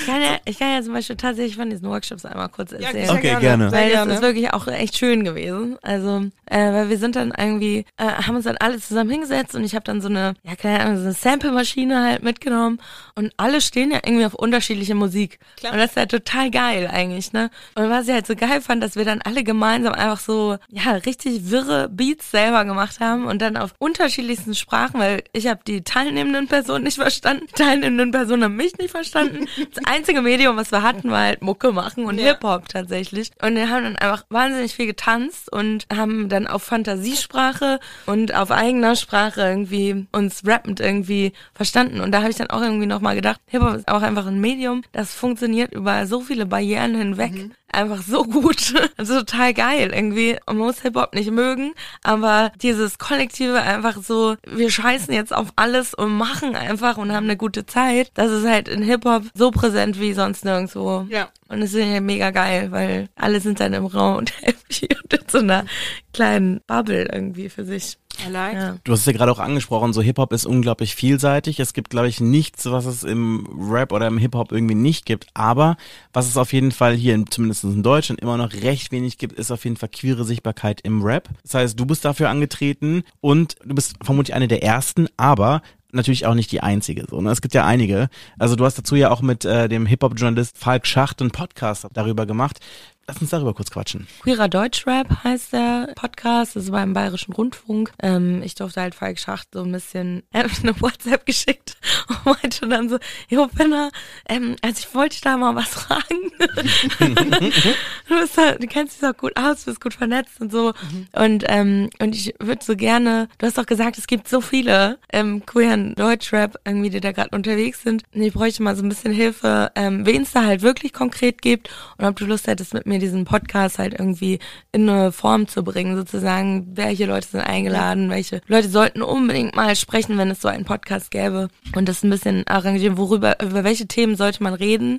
Ich kann, ja, ich kann ja zum Beispiel tatsächlich von diesen Workshops einmal kurz erzählen. sehr Okay, gerne. Weil das ist wirklich auch echt schön gewesen. Also, äh, weil wir sind dann irgendwie, äh, haben uns dann alle zusammen hingesetzt und ich habe dann so eine, ja keine Ahnung, so eine Sample-Maschine halt mitgenommen und alle stehen ja irgendwie auf unterschiedliche Musik. Klar. Und das ist ja total geil eigentlich, ne? Und was ich halt so geil fand, dass wir dann alle gemeinsam einfach so, ja, richtig wirre Beats selber gemacht haben und dann auf unterschiedlichsten Sprachen, weil ich habe die teilnehmenden Personen nicht verstanden, die teilnehmenden Personen haben mich nicht verstanden. Das einzige Medium, was wir hatten, war halt Mucke machen und Ja. Hip-Hop tatsächlich. Und wir haben dann einfach wahnsinnig viel getanzt und haben dann auf Fantasiesprache und auf eigener Sprache irgendwie uns rappend irgendwie verstanden. Und da habe ich dann auch irgendwie nochmal gedacht, Hip-Hop ist auch einfach ein Medium, das funktioniert über so viele Barrieren hinweg. Einfach so gut. Also total geil irgendwie. Man muss Hip-Hop nicht mögen, aber dieses Kollektive einfach so, wir scheißen jetzt auf alles und machen einfach und haben eine gute Zeit. Das ist halt in Hip-Hop so präsent wie sonst nirgendwo. Ja. Und es ist ja mega geil, weil alle sind dann im Raum und happy und in so einer kleinen Bubble irgendwie für sich. I like. Ja. Du hast es ja gerade auch angesprochen, so Hip-Hop ist unglaublich vielseitig. Es gibt, glaube ich, nichts, was es im Rap oder im Hip-Hop irgendwie nicht gibt. Aber was es auf jeden Fall hier, in, zumindest in Deutschland, immer noch recht wenig gibt, ist auf jeden Fall queere Sichtbarkeit im Rap. Das heißt, du bist dafür angetreten und du bist vermutlich eine der ersten, aber natürlich auch nicht die einzige. So, ne? Es gibt ja einige. Also du hast dazu ja auch mit äh, dem Hip-Hop-Journalist Falk Schacht einen Podcast darüber gemacht. Lass uns darüber kurz quatschen. Queerer Deutschrap heißt der Podcast, das ist beim Bayerischen Rundfunk. Ähm, ich durfte halt Falk Schacht so ein bisschen mir eine WhatsApp geschickt und meinte dann so, Jo Penner, ähm, also ich wollte dich da mal was fragen. du, bist halt, du kennst dich auch gut aus, bist gut vernetzt und so. Und, ähm, und ich würde so gerne, du hast doch gesagt, es gibt so viele ähm, queeren Deutschrap irgendwie, die da gerade unterwegs sind. Und ich bräuchte mal so ein bisschen Hilfe, ähm, wen es da halt wirklich konkret gibt und ob du Lust hättest, mit mir diesen Podcast halt irgendwie in eine Form zu bringen, sozusagen, welche Leute sind eingeladen, welche Leute sollten unbedingt mal sprechen, wenn es so einen Podcast gäbe. Und das ein bisschen arrangieren, worüber, über welche Themen sollte man reden,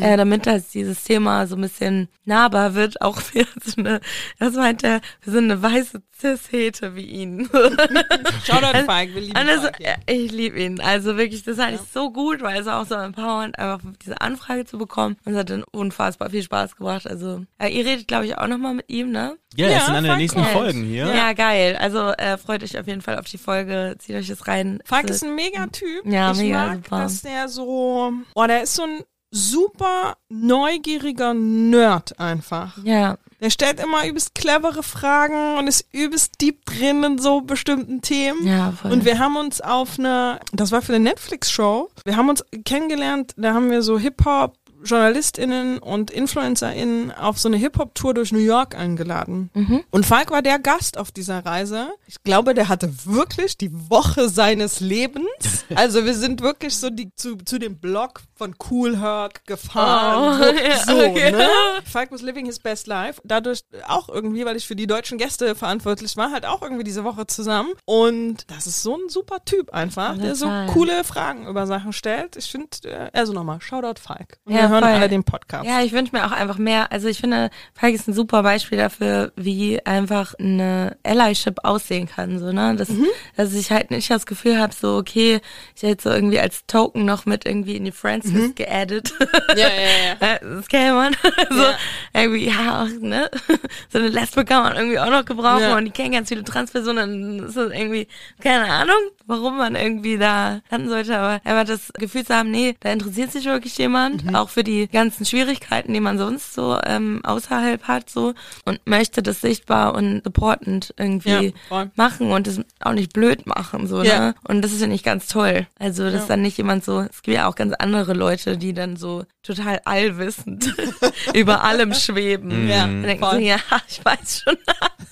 äh, damit das dieses Thema so ein bisschen nahbar wird, auch für so eine, das meint er, wir sind eine weiße Cis-Hete wie ihn. Shoutout Falk, wir lieben das, Falk. Ja. äh, ich liebe ihn. Also wirklich, das fand ich so gut, weil es war auch so empowernd, einfach diese Anfrage zu bekommen. Und es hat dann unfassbar viel Spaß gebracht. Also, äh, ihr redet, glaube ich, auch nochmal mit ihm, ne? Ja, Ja, das sind eine der Falk nächsten kommt. Folgen hier. Ja, geil. Also äh, freut euch auf jeden Fall auf die Folge. Zieht euch das rein. Falk ist ein Megatyp. Ja, ich mega mag, super. dass der so, oh, der ist so ein super neugieriger Nerd einfach. Ja, Der stellt immer übelst clevere Fragen und ist übelst deep drin in so bestimmten Themen. ja, voll. Und wir haben uns auf eine, das war für eine Netflix-Show, wir haben uns kennengelernt, da haben wir so Hip-Hop, JournalistInnen und InfluencerInnen auf so eine Hip-Hop-Tour durch New York eingeladen. Und Falk war der Gast auf dieser Reise. Ich glaube, der hatte wirklich die Woche seines Lebens. Also wir sind wirklich so die, zu, zu dem Block von Cool Herc gefahren. Oh, so, so okay. ne? Falk was living his best life. Dadurch auch irgendwie, weil ich für die deutschen Gäste verantwortlich war, halt auch irgendwie diese Woche zusammen. Und das ist so ein super Typ einfach, der so coole Fragen über Sachen stellt. Ich finde, äh, also nochmal, Shoutout Falk. Und Ja, hören voll. alle den Podcast. Ja, ich wünsche mir auch einfach mehr. Also ich finde, Falk ist ein super Beispiel dafür, wie einfach eine Allyship aussehen kann. So, ne? dass, Mhm. dass ich halt nicht das Gefühl habe, so, okay, ich hätte so irgendwie als Token noch mit irgendwie in die Friends List geaddet. Mhm. ja, ja, ja. Das kennt man. so, Ja. irgendwie, ja, auch, ne? So eine Lesbe kann man irgendwie auch noch gebrauchen Ja. und die kennen ganz viele Transpersonen. Ist das irgendwie, keine Ahnung, warum man irgendwie da landen sollte, aber einfach das Gefühl zu haben, nee, da interessiert sich wirklich jemand, Mhm. auch für die ganzen Schwierigkeiten, die man sonst so ähm, außerhalb hat, so und möchte das sichtbar und supportend irgendwie Ja, machen und das auch nicht blöd machen, so, Ja. ne? Und das ist ja nicht ganz toll. Also, dass Ja. dann nicht jemand so, es gibt ja auch ganz andere Leute, die dann so total allwissend über allem schweben. Ja, Und denken voll. so, ja, ich weiß schon.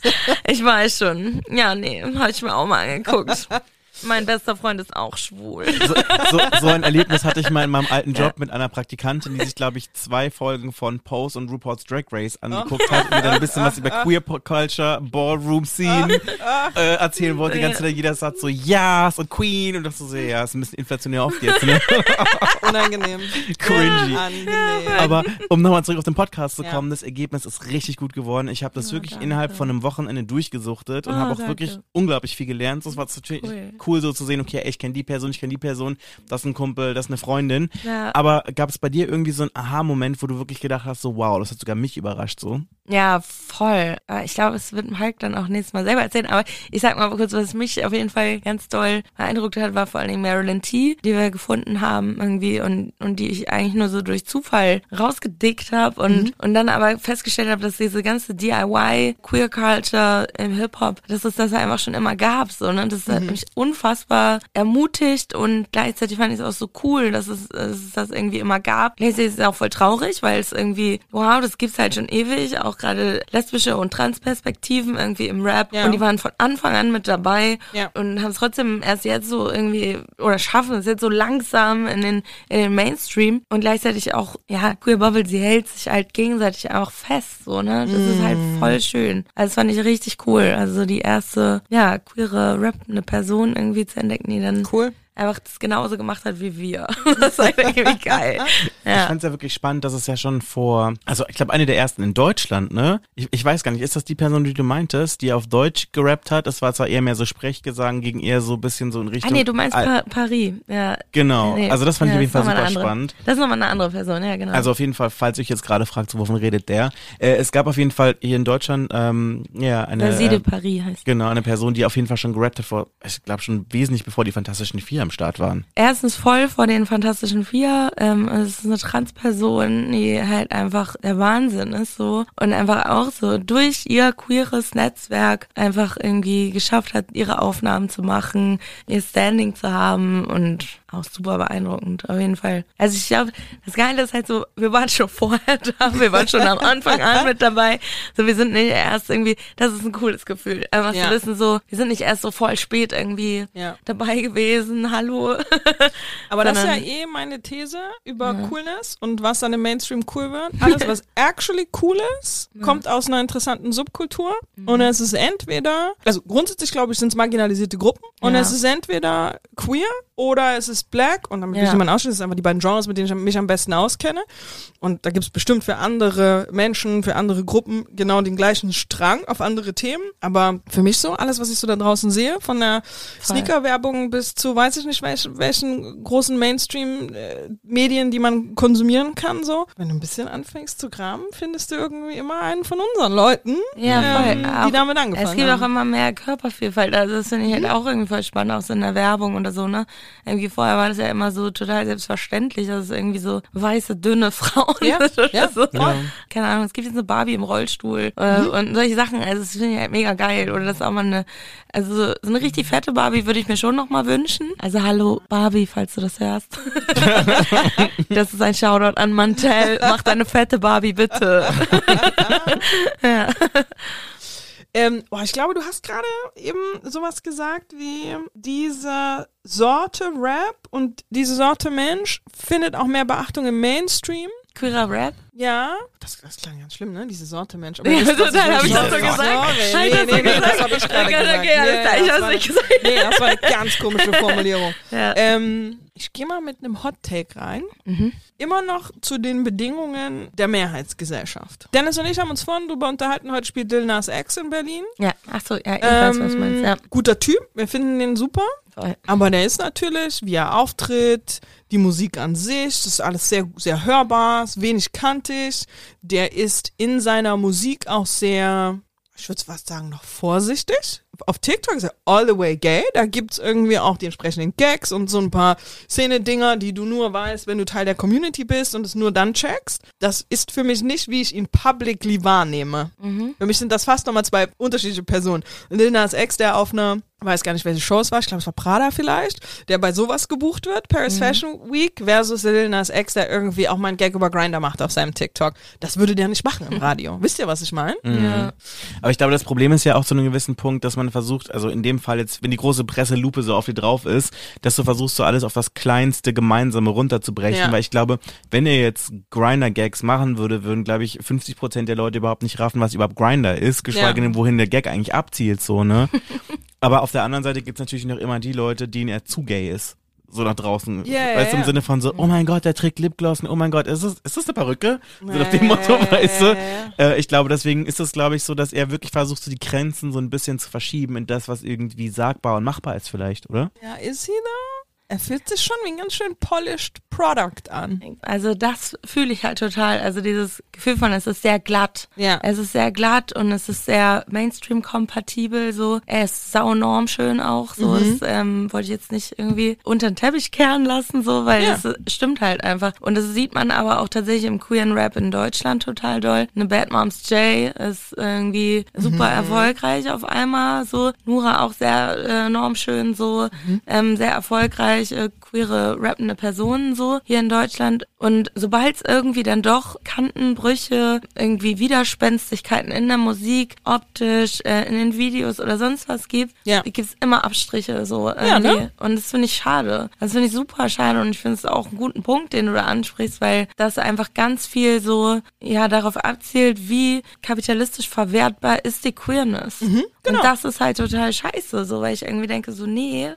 ich weiß schon. Ja, nee, habe ich mir auch mal angeguckt. Mein bester Freund ist auch schwul. So, so, so ein Erlebnis hatte ich mal in meinem alten Job mit einer Praktikantin, die sich, glaube ich, zwei Folgen von Pose und RuPaul's Drag Race angeguckt hat und mir dann ein bisschen was über Queer Culture, Ballroom Scene äh, erzählen wollte. Die ganze Zeit jeder sagt so, ja, und Queen und das so, ja, ist ein bisschen inflationär oft jetzt, ne? Unangenehm. Cringy. Unangenehm. Aber um nochmal zurück auf den Podcast zu Ja. kommen, das Ergebnis ist richtig gut geworden. Ich habe das Ja, wirklich danke. innerhalb von einem Wochenende durchgesuchtet und Oh, habe auch danke. wirklich unglaublich viel gelernt. Das war natürlich Cool. cool. So zu sehen, okay, ich kenne die Person, ich kenne die Person, das ist ein Kumpel, das ist eine Freundin. Ja. Aber gab es bei dir irgendwie so einen Aha-Moment, wo du wirklich gedacht hast, so wow, das hat sogar mich überrascht so? Ja, voll. Ich glaube, es wird Hulk dann auch nächstes Mal selber erzählen. Aber ich sag mal kurz, was mich auf jeden Fall ganz doll beeindruckt hat, war vor allen Dingen Marilyn T., die wir gefunden haben irgendwie und, und die ich eigentlich nur so durch Zufall rausgedickt habe und, und dann aber festgestellt habe, dass diese ganze DIY, Queer Culture im Hip-Hop, dass es das einfach schon immer gab. So, ne? Das hat mich unfassbar ermutigt und gleichzeitig fand ich es auch so cool, dass es, dass es das irgendwie immer gab. Gleichzeitig ist es auch voll traurig, weil es irgendwie, wow, das gibt's halt schon ewig, auch gerade lesbische und Trans-Perspektiven irgendwie im Rap Ja. und die waren von Anfang an mit dabei Ja. und haben es trotzdem erst jetzt so irgendwie oder schaffen es jetzt so langsam in den in den Mainstream und gleichzeitig auch ja Queer Bubble sie hält sich halt gegenseitig auch fest so ne das ist halt Mm. voll schön also das fand ich richtig cool also so die erste ja queere rappende Person irgendwie zu entdecken die dann Cool. Einfach das genauso gemacht hat wie wir das ist halt irgendwie geil Ich ja fand es ja wirklich spannend, dass es ja schon vor, also ich glaube eine der ersten in Deutschland, ne? Ich, ich weiß gar nicht, ist das die Person, die du meintest, die auf Deutsch gerappt hat? Das war zwar eher mehr so Sprechgesang, gegen eher so ein bisschen so in ah Richtung. nee du meinst Al- pa Paris ja Genau, Nee. also das fand ich Ja, auf jeden Fall super andere. spannend. das ist nochmal eine andere Person ja genau Also auf jeden Fall, falls euch jetzt gerade fragt, so wovon redet der. Äh, es gab auf jeden Fall hier in Deutschland ähm, ja eine Basile äh, Paris heißt genau eine Person, die auf jeden Fall schon gerappt hat vor, ich glaube schon wesentlich bevor die Fantastischen Vier am am Start waren. erstens voll vor den Fantastischen Vier. Ähm, es ist eine Transperson, die halt einfach der Wahnsinn ist so und einfach auch so durch ihr queeres Netzwerk einfach irgendwie geschafft hat, ihre Aufnahmen zu machen, ihr Standing zu haben und auch super beeindruckend, auf jeden Fall. Also ich glaube, das Geile ist halt so, wir waren schon vorher da, wir waren schon am Anfang an mit dabei. So, wir sind nicht erst irgendwie, das ist ein cooles Gefühl. Einfach Ja. zu wissen, so, wir sind nicht erst so voll spät irgendwie Ja. dabei gewesen, hallo. Aber das ist ja eh meine These über Coolness und was dann im Mainstream cool wird. Alles, was actually cool ist, kommt aus einer interessanten Subkultur. Und es ist entweder, also grundsätzlich glaube ich, sind es marginalisierte Gruppen. Und Ja. es ist entweder queer oder es ist black. Und damit will ich Ja. jemanden ausschließen, das sind einfach die beiden Genres, mit denen ich mich am besten auskenne. Und da gibt es bestimmt für andere Menschen, für andere Gruppen genau den gleichen Strang auf andere Themen. Aber für mich so, alles, was ich so da draußen sehe, von der. Sneaker-Werbung bis zu weiß ich nicht welchen, welchen großen Mainstream-Medien, die man konsumieren kann, so. Wenn du ein bisschen anfängst zu graben, findest du irgendwie immer einen von unseren Leuten, Ja, ähm, die damit angefangen Es gibt haben. auch immer mehr Körpervielfalt. Also das finde ich halt auch irgendwie voll spannend, auch so in der Werbung oder so, ne? Irgendwie vorher war das ja immer so total selbstverständlich, dass es irgendwie so weiße, dünne Frauen Ja, sind oder ja, so. ja. Keine Ahnung, es gibt jetzt eine Barbie im Rollstuhl äh, und solche Sachen. Also das finde ich halt mega geil. Oder das ist auch mal eine, also so eine richtig fette Barbie würde ich mir schon noch mal wünschen. Also hallo Barbie, falls du das hörst. das ist ein Shoutout an Mantel. Mach deine fette Barbie bitte. ja. Ähm, boah, ich glaube, du hast gerade eben sowas gesagt wie diese Sorte Rap und diese Sorte Mensch findet auch mehr Beachtung im Mainstream. Queerer Rap. Ja, das, das klang ganz schlimm, ne? Diese Sorte Mensch. Aber Ja, ihr wisst, was ich das so gesagt? Sorry, nee, nee, nee, das habe ich gerade Okay, gesagt. okay, alles klar, ich war nicht gesagt. Nee, das war eine ganz komische Formulierung. Ja. Ähm, ich gehe mal mit einem Hot Take rein. Mhm. Immer noch zu den Bedingungen der Mehrheitsgesellschaft. Dennis und ich haben uns vorhin drüber unterhalten. Heute spielt Lil Nas X in Berlin. Ja, ach so, ja, ich weiß, was du Ähm, meinst. Ja, Guter Typ, wir finden den super. voll. Aber der ist natürlich, wie er auftritt, die Musik an sich, das ist alles sehr, sehr hörbar, ist wenig kantig. Der ist in seiner Musik auch sehr, ich würde fast sagen, noch vorsichtig. Auf TikTok ist er all the way gay. Da gibt's irgendwie auch die entsprechenden Gags und so ein paar Szene-Dinger, die du nur weißt, wenn du Teil der Community bist und es nur dann checkst. Das ist für mich nicht, wie ich ihn publicly wahrnehme. Für mich sind das fast nochmal zwei unterschiedliche Personen. Lil Nas Ex, der auf einer, weiß gar nicht, welche Show es war, ich glaube, es war Prada vielleicht, der bei sowas gebucht wird, Paris Fashion Week, versus Lil Nas Ex, der irgendwie auch mal einen Gag über Grinder macht auf seinem TikTok. Das würde der nicht machen im Radio. Wisst ihr, was ich meine? Ja. Aber ich glaube, das Problem ist ja auch zu einem gewissen Punkt, dass man versucht, also in dem Fall jetzt, wenn die große Presselupe so auf dir drauf ist, dass du versuchst, so alles auf das kleinste Gemeinsame runterzubrechen, Ja. weil ich glaube, wenn er jetzt Grinder-Gags machen würde, würden, glaube ich, 50 Prozent der Leute überhaupt nicht raffen, was überhaupt Grinder ist, geschweige Ja. denn, wohin der Gag eigentlich abzielt, so, ne? Aber auf der anderen Seite gibt's natürlich noch immer die Leute, denen er zu gay ist. So nach draußen. Ja, weißt du, im. Sinne von so, oh mein Gott, der trägt Lipgloss und oh mein Gott, ist das, ist das eine Perücke? So nach dem Motto, weißt du? Äh, ich glaube, deswegen ist es, glaube ich, so, dass er wirklich versucht, so die Grenzen so ein bisschen zu verschieben in das, was irgendwie sagbar und machbar ist vielleicht, oder? Ja, ist he though? Er fühlt sich schon wie ein ganz schön polished Product an. Also das fühle ich halt total. Also dieses Gefühl von, es ist sehr glatt. Ja. Es ist sehr glatt und es ist sehr Mainstream-kompatibel. So, er ist saunorm schön auch. So, Mhm. das ähm, wollte ich jetzt nicht irgendwie unter den Teppich kehren lassen, so, weil Ja. das stimmt halt einfach. Und das sieht man aber auch tatsächlich im queeren Rap in Deutschland total doll. Eine Bad Moms J ist irgendwie super Mhm. erfolgreich auf einmal. So, Nura auch sehr äh, normschön, so, Mhm. ähm, sehr erfolgreich, äh, queere rappende Personen so hier in Deutschland. Und sobald es irgendwie dann doch Kantenbrüche, irgendwie Widerspenstigkeiten in der Musik, optisch, äh, in den Videos oder sonst was gibt, Ja. gibt's immer Abstriche so irgendwie. Ja, ne? Und das finde ich schade. Das finde ich super schade und ich finde es auch einen guten Punkt, den du da ansprichst, weil das einfach ganz viel so, ja, darauf abzielt, wie kapitalistisch verwertbar ist die Queerness. genau. Und das ist halt total scheiße, so, weil ich irgendwie denke so, nee,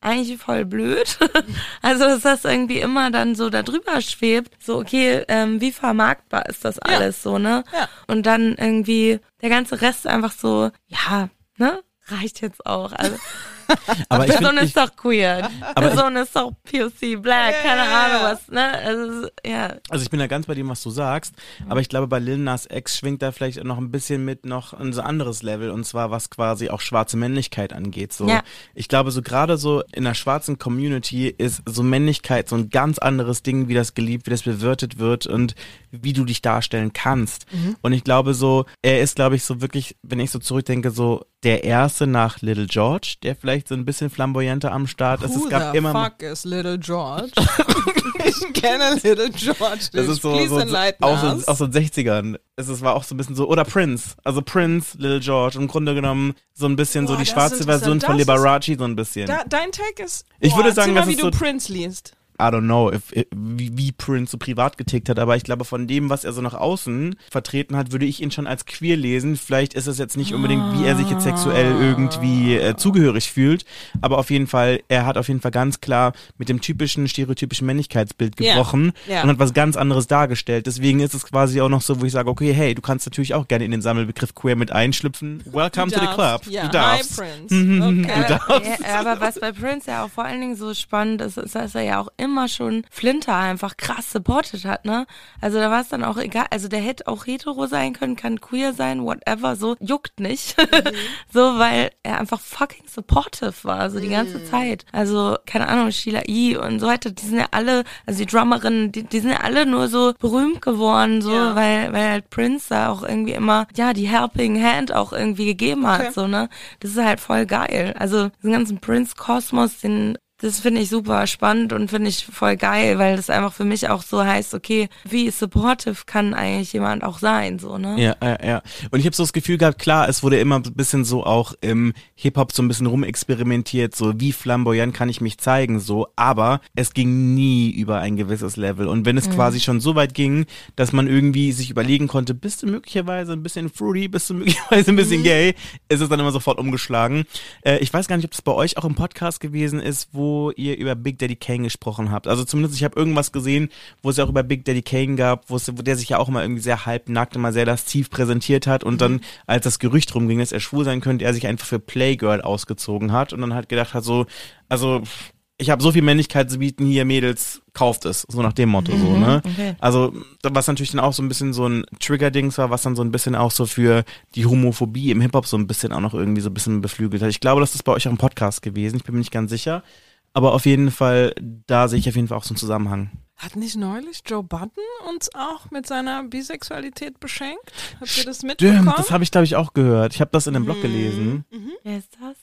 eigentlich voll blöd. also, dass das irgendwie immer dann so da drüber schwebt. So, okay, ähm, wie vermarktbar ist das alles so, ne? Ja. Und dann irgendwie der ganze Rest einfach so, ja, ne? Reicht jetzt auch. Also, Aber ich Person finde, ist doch queer. Aber Person ist doch POC, black, keine Ahnung was, ne? Also, ja. Also ich bin da ganz bei dem, was du sagst, aber ich glaube, bei Lil Nas X schwingt da vielleicht noch ein bisschen mit noch ein so anderes Level und zwar was quasi auch schwarze Männlichkeit angeht. So, Ja. ich glaube, so gerade so in der schwarzen Community ist so Männlichkeit so ein ganz anderes Ding, wie das geliebt, wie das bewirtet wird und wie du dich darstellen kannst. Und ich glaube so, er ist, glaube ich, so wirklich, wenn ich so zurückdenke, so der erste nach Little George, der vielleicht so ein bisschen flamboyanter am Start ist. Who Es gab the immer fuck is Little George? ich kenne Little George. Das ist so, so, so enlighten auch, so us. aus den 60ern. Es ist, war auch so ein bisschen so, oder Prince. Also Prince, Little George. Im Grunde genommen so ein bisschen Boah, so die ist schwarze Version von ist- Liberace, so ein bisschen. Da, dein Take ist. Ich würde sagen, mal, das wie ist du so- Prince liest. I don't know, if, if, wie, wie Prince so privat getickt hat, aber ich glaube, von dem, was er so nach außen vertreten hat, würde ich ihn schon als queer lesen. Vielleicht ist es jetzt nicht unbedingt, wie er sich jetzt sexuell irgendwie äh, zugehörig fühlt, aber auf jeden Fall, er hat auf jeden Fall ganz klar mit dem typischen, stereotypischen Männlichkeitsbild gebrochen Ja. und hat was ganz anderes dargestellt. Deswegen ist es quasi auch noch so, wo ich sage, okay, hey, du kannst natürlich auch gerne in den Sammelbegriff queer mit einschlüpfen. Welcome Du to the darfst. club. Ja. Du darfst. Hi, Prince. Okay. Ja, aber was bei Prince ja auch vor allen Dingen so spannend ist, ist, dass er ja auch immer schon Flinter einfach krass supported hat, ne? Also da war es dann auch egal, also der hätte auch hetero sein können, kann queer sein, whatever, so juckt nicht. so, weil er einfach fucking supportive war, so die ganze Zeit. Also, keine Ahnung, Sheila E. und so weiter, die sind ja alle, also die Drummerinnen, die, die sind ja alle nur so berühmt geworden, so, Ja. weil, weil halt Prince da auch irgendwie immer, ja, die Helping Hand auch irgendwie gegeben hat, Okay. so, ne? Das ist halt voll geil. Also, diesen ganzen Prince-Kosmos, den, das finde ich super spannend und finde ich voll geil, weil das einfach für mich auch so heißt, okay, wie supportive kann eigentlich jemand auch sein, so, ne? Ja, ja, ja. Und ich habe so das Gefühl gehabt, klar, es wurde immer ein bisschen so auch im Hip-Hop so ein bisschen rumexperimentiert, so wie flamboyant kann ich mich zeigen, so, aber es ging nie über ein gewisses Level. Und wenn es quasi schon so weit ging, dass man irgendwie sich überlegen konnte, bist du möglicherweise ein bisschen fruity, bist du möglicherweise ein bisschen gay, ist es dann immer sofort umgeschlagen. Äh, ich weiß gar nicht, ob das bei euch auch im Podcast gewesen ist, wo ihr über Big Daddy Kane gesprochen habt. Also zumindest, ich habe irgendwas gesehen, wo es ja auch über Big Daddy Kane gab, wo, es, wo der sich ja auch immer irgendwie sehr halbnackt, immer sehr lasziv präsentiert hat und dann, als das Gerücht rumging, dass er schwul sein könnte, er sich einfach für Playgirl ausgezogen hat und dann halt gedacht hat so, also ich habe so viel Männlichkeit zu bieten, hier Mädels, kauft es, so nach dem Motto so, ne? okay. Also, was natürlich dann auch so ein bisschen so ein Trigger-Dings war, was dann so ein bisschen auch so für die Homophobie im Hip-Hop so ein bisschen auch noch irgendwie so ein bisschen beflügelt hat. Ich glaube, das ist bei euch auch im Podcast gewesen, ich bin mir nicht ganz sicher. Aber auf jeden Fall, da sehe ich auf jeden Fall auch so einen Zusammenhang. Hat nicht neulich Joe Budden uns auch mit seiner Bisexualität beschenkt? Habt ihr das mitbekommen? Stimmt, das habe ich glaube ich auch gehört. Ich habe das in einem Blog gelesen. Wer ist das?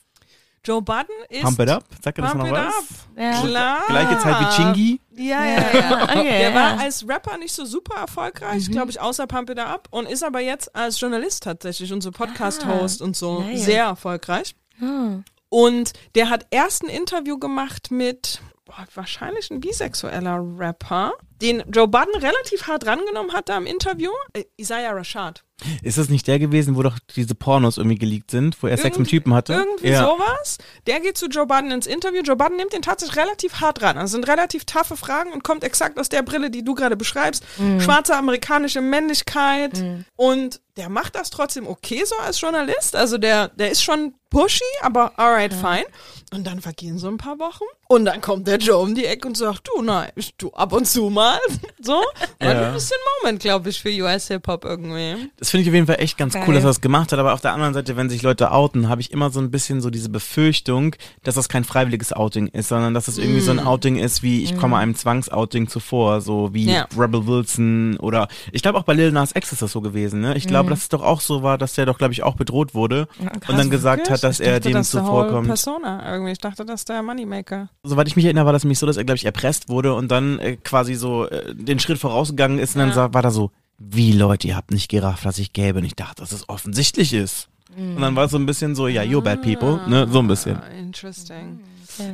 Joe Budden ist. Pump it up, sag dir das noch it was? up. Ja. Klar. Gleiche Zeit wie Chingy. Ja, ja, ja. Okay, Der ja. war als Rapper nicht so super erfolgreich, glaube ich, außer Pump It Up und ist aber jetzt als Journalist tatsächlich und so Podcast-Host und so geil. sehr erfolgreich. Hm. Und der hat erst ein Interview gemacht mit boah, wahrscheinlich ein bisexueller Rapper, den Joe Budden relativ hart rangenommen hat da im Interview. Äh, Isaiah Rashad. Ist das nicht der gewesen, wo doch diese Pornos irgendwie geleakt sind, wo er Sex mit Typen hatte? Irgendwie ja. sowas. Der geht zu Joe Budden ins Interview. Joe Budden nimmt den tatsächlich relativ hart ran. Also sind relativ taffe Fragen und kommt exakt aus der Brille, die du gerade beschreibst. Mhm. Schwarze amerikanische Männlichkeit. Und der macht das trotzdem okay so als Journalist. Also der, der ist schon pushy, aber alright, fine. Und dann vergehen so ein paar Wochen. Und dann kommt der Joe um die Ecke und sagt, du, nein, du ab und zu mal. so. War Ja. ein bisschen Moment, glaube ich, für US Hip-Hop irgendwie. Das finde ich auf jeden Fall echt ganz Geil. cool, dass er das gemacht hat. Aber auf der anderen Seite, wenn sich Leute outen, habe ich immer so ein bisschen so diese Befürchtung, dass das kein freiwilliges Outing ist, sondern dass das irgendwie so ein Outing ist, wie ich komme einem Zwangsouting zuvor, so wie Ja. Rebel Wilson oder ich glaube auch bei Lil Nas X ist das so gewesen. Ne? Ich glaube, dass es doch auch so war, dass der doch glaube ich auch bedroht wurde und dann gesagt Wirklich? hat, dass ich er dachte, dem das ist der whole zuvorkommt. Persona irgendwie. Ich dachte, das ist der Moneymaker. Soweit ich mich erinnere, war das nämlich so, dass er glaube ich erpresst wurde und dann äh, quasi so äh, den Schritt vorausgegangen ist und dann Ja. sa- war da so, wie Leute, ihr habt nicht gerafft, was ich gäbe. Und ich dachte, dass es offensichtlich ist. Und dann war es so ein bisschen so, ja, you're bad people, ne, so ein bisschen. Ah, Interesting.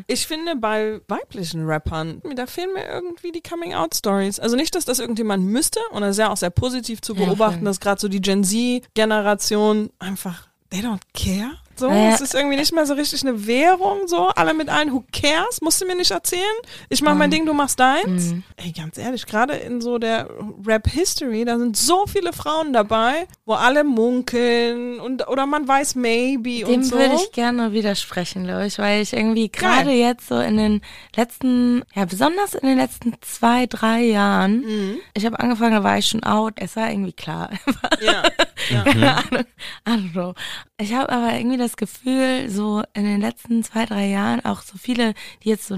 Ich finde bei weiblichen Rappern, da fehlen mir irgendwie die Coming-out-Stories. Also nicht, dass das irgendjemand müsste, und das ist ja auch sehr positiv zu Ja, beobachten, voll. dass gerade so die Gen Z-Generation einfach, they don't care. So, Naja. es ist irgendwie nicht mehr so richtig eine Währung, so, alle mit allen, who cares, musst du mir nicht erzählen. Ich mach mein Ding, du machst deins. Mhm. Ey, ganz ehrlich, gerade in so der Rap-History, da sind so viele Frauen dabei, wo alle munkeln und, oder man weiß maybe Dem und so. würde ich gerne widersprechen, glaube ich, weil ich irgendwie gerade jetzt so in den letzten, ja besonders in den letzten zwei, drei Jahren, Mhm. ich habe angefangen, da war ich schon out, es war irgendwie klar. ja. Keine Ahnung. I don't know. Ich habe aber irgendwie das Gefühl, so in den letzten zwei, drei Jahren, auch so viele, die jetzt so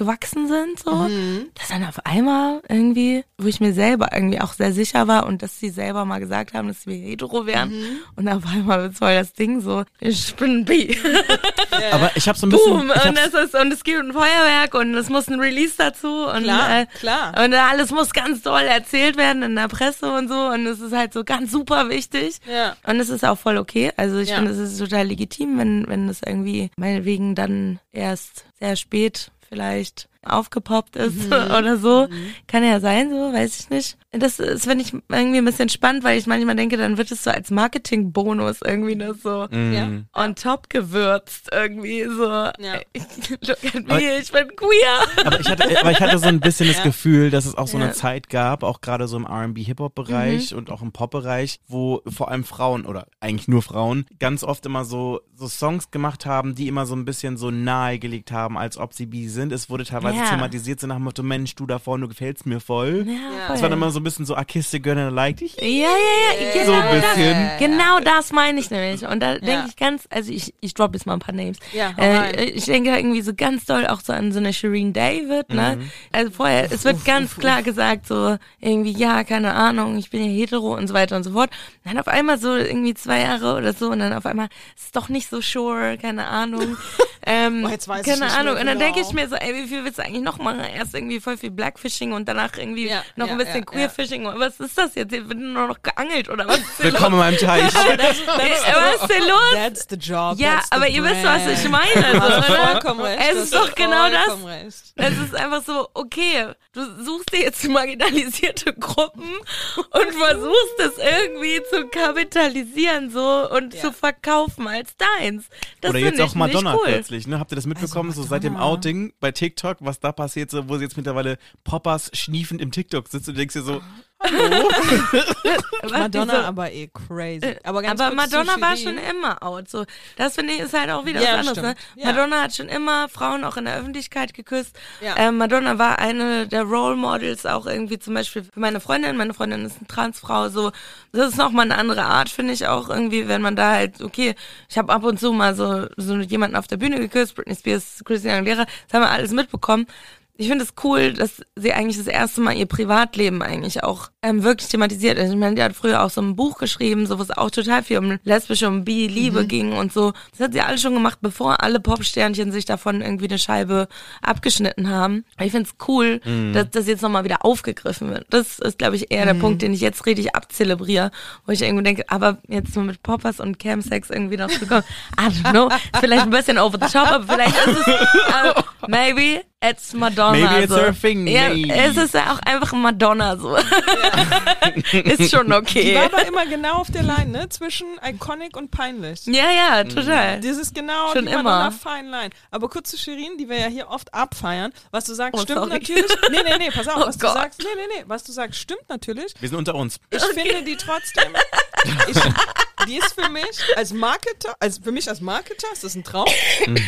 nachgewachsen sind, so, Mhm. dass dann auf einmal irgendwie, wo ich mir selber irgendwie auch sehr sicher war und dass sie selber mal gesagt haben, dass wir hetero wären Mhm. und auf einmal wird voll das Ding so, ich bin bi. Aber ich habe so ein bisschen. Boom. Und es ist, und es gibt ein Feuerwerk und es muss ein Release dazu und, Klar, äh, klar. und alles muss ganz toll erzählt werden in der Presse und so und es ist halt so ganz super wichtig. Ja. Und es ist auch voll okay. Also ich Ja. finde, es ist total legitim, wenn, wenn das irgendwie meinetwegen dann erst sehr spät vielleicht aufgepoppt ist oder so. Kann ja sein, so, weiß ich nicht. Das ist, finde ich, irgendwie ein bisschen spannend, weil ich manchmal denke, dann wird es so als Marketing-Bonus irgendwie das so Ja. on top gewürzt irgendwie so. Ja. Look at me, ich bin queer. Aber ich hatte, aber ich hatte so ein bisschen das Gefühl, dass es auch so Ja. eine Zeit gab, auch gerade so im R&B-Hip-Hop-Bereich und auch im Pop-Bereich, wo vor allem Frauen oder eigentlich nur Frauen ganz oft immer so so Songs gemacht haben, die immer so ein bisschen so nahegelegt haben, als ob sie bi sind. Es wurde teilweise Ja. thematisiert so nach dem Motto, Mensch, du da vorne, du gefällst mir voll. Ja, Ja. Das war dann immer so ein bisschen so, I kissed a girl and I liked dich. Ja, ja, ja, So genau ein das. bisschen. Genau das meine ich nämlich. Und da Ja. denke ich ganz, also ich, ich drop jetzt mal ein paar Names. Ja, äh, ich denke irgendwie so ganz doll auch so an so eine Shireen David, ne? Mhm. Also vorher, es wird ganz klar gesagt, so irgendwie, ja, keine Ahnung, ich bin ja hetero und so weiter und so fort. Und dann auf einmal so irgendwie zwei Jahre oder so und dann auf einmal ist doch nicht so sure, keine Ahnung. ähm, Oh, jetzt weiß ich keine nicht mehr Ahnung. Und dann genau. denke ich mir so, ey, wie viel willst du eigentlich noch machen? Erst irgendwie voll viel Blackfishing und danach irgendwie Ja, noch ja, ein bisschen ja, Queerfishing. Was ist das jetzt? Hier wird nur noch geangelt oder was? Willkommen in meinem Teich. was ist denn los? That's the job. Ja, that's the aber ihr wisst, was ich meine. Du hast So, ne? vollkommen recht. Es du ist doch genau das. vollkommen Recht. Es ist einfach so, okay, du suchst dir jetzt marginalisierte Gruppen und versuchst es irgendwie zu kapitalisieren so und Ja. zu verkaufen als deins. Das Oder jetzt auch Madonna nicht cool. plötzlich, ne? Habt ihr das mitbekommen, so seit dem. Outing bei TikTok, was da passiert, so, wo sie jetzt mittlerweile Poppers schniefend im TikTok sitzt und denkst dir so, Was, Madonna diese- aber eh crazy. Aber, ganz aber Madonna war schon immer out. So, das finde ich ist halt auch wieder Ja, was anderes. Ne? Ja. Madonna hat schon immer Frauen auch in der Öffentlichkeit geküsst. Ja. Ähm, Madonna war eine der Role Models auch irgendwie zum Beispiel für meine Freundin. Meine Freundin ist eine Transfrau. So, das ist noch mal eine andere Art, finde ich auch irgendwie, wenn man da halt okay, ich habe ab und zu mal so so jemanden auf der Bühne geküsst, Britney Spears, Christina Aguilera, das haben wir alles mitbekommen. Ich finde es cool, dass sie eigentlich das erste Mal ihr Privatleben eigentlich auch ähm, wirklich thematisiert. Ich meine, die hat früher auch so ein Buch geschrieben, so wo es auch total viel um lesbische, um bi, Liebe Mhm. ging und so. Das hat sie alles schon gemacht, bevor alle Popsternchen sich davon irgendwie eine Scheibe abgeschnitten haben. Ich finde es cool, Mhm. dass das jetzt nochmal wieder aufgegriffen wird. Das ist, glaube ich, eher der Punkt, den ich jetzt richtig abzelebriere, wo ich irgendwie denke, aber jetzt so mit Poppers und Camsex irgendwie noch zu kommen, I don't know, vielleicht ein bisschen over the top, aber vielleicht ist es, äh, maybe it's Madonna. Maybe it's so. her thing, Ja, maybe. es ist ja auch einfach Madonna so. ist schon Die okay. war aber immer genau auf der Line, ne? Zwischen iconic und peinlich. Ja, ja, total. Das ist genau Schon die immer. Madonna Fine Line. Aber kurz zu Shirin, die wir ja hier oft abfeiern. Was du sagst, Oh, stimmt sorry. natürlich. Nee, nee, nee, pass auf. Oh was du Gott. sagst, nee, nee, nee. Was du sagst, stimmt natürlich. wir sind unter uns. Ich finde die trotzdem. Ich, die ist für mich als Marketer, als für mich als Marketer ist das ein Traum.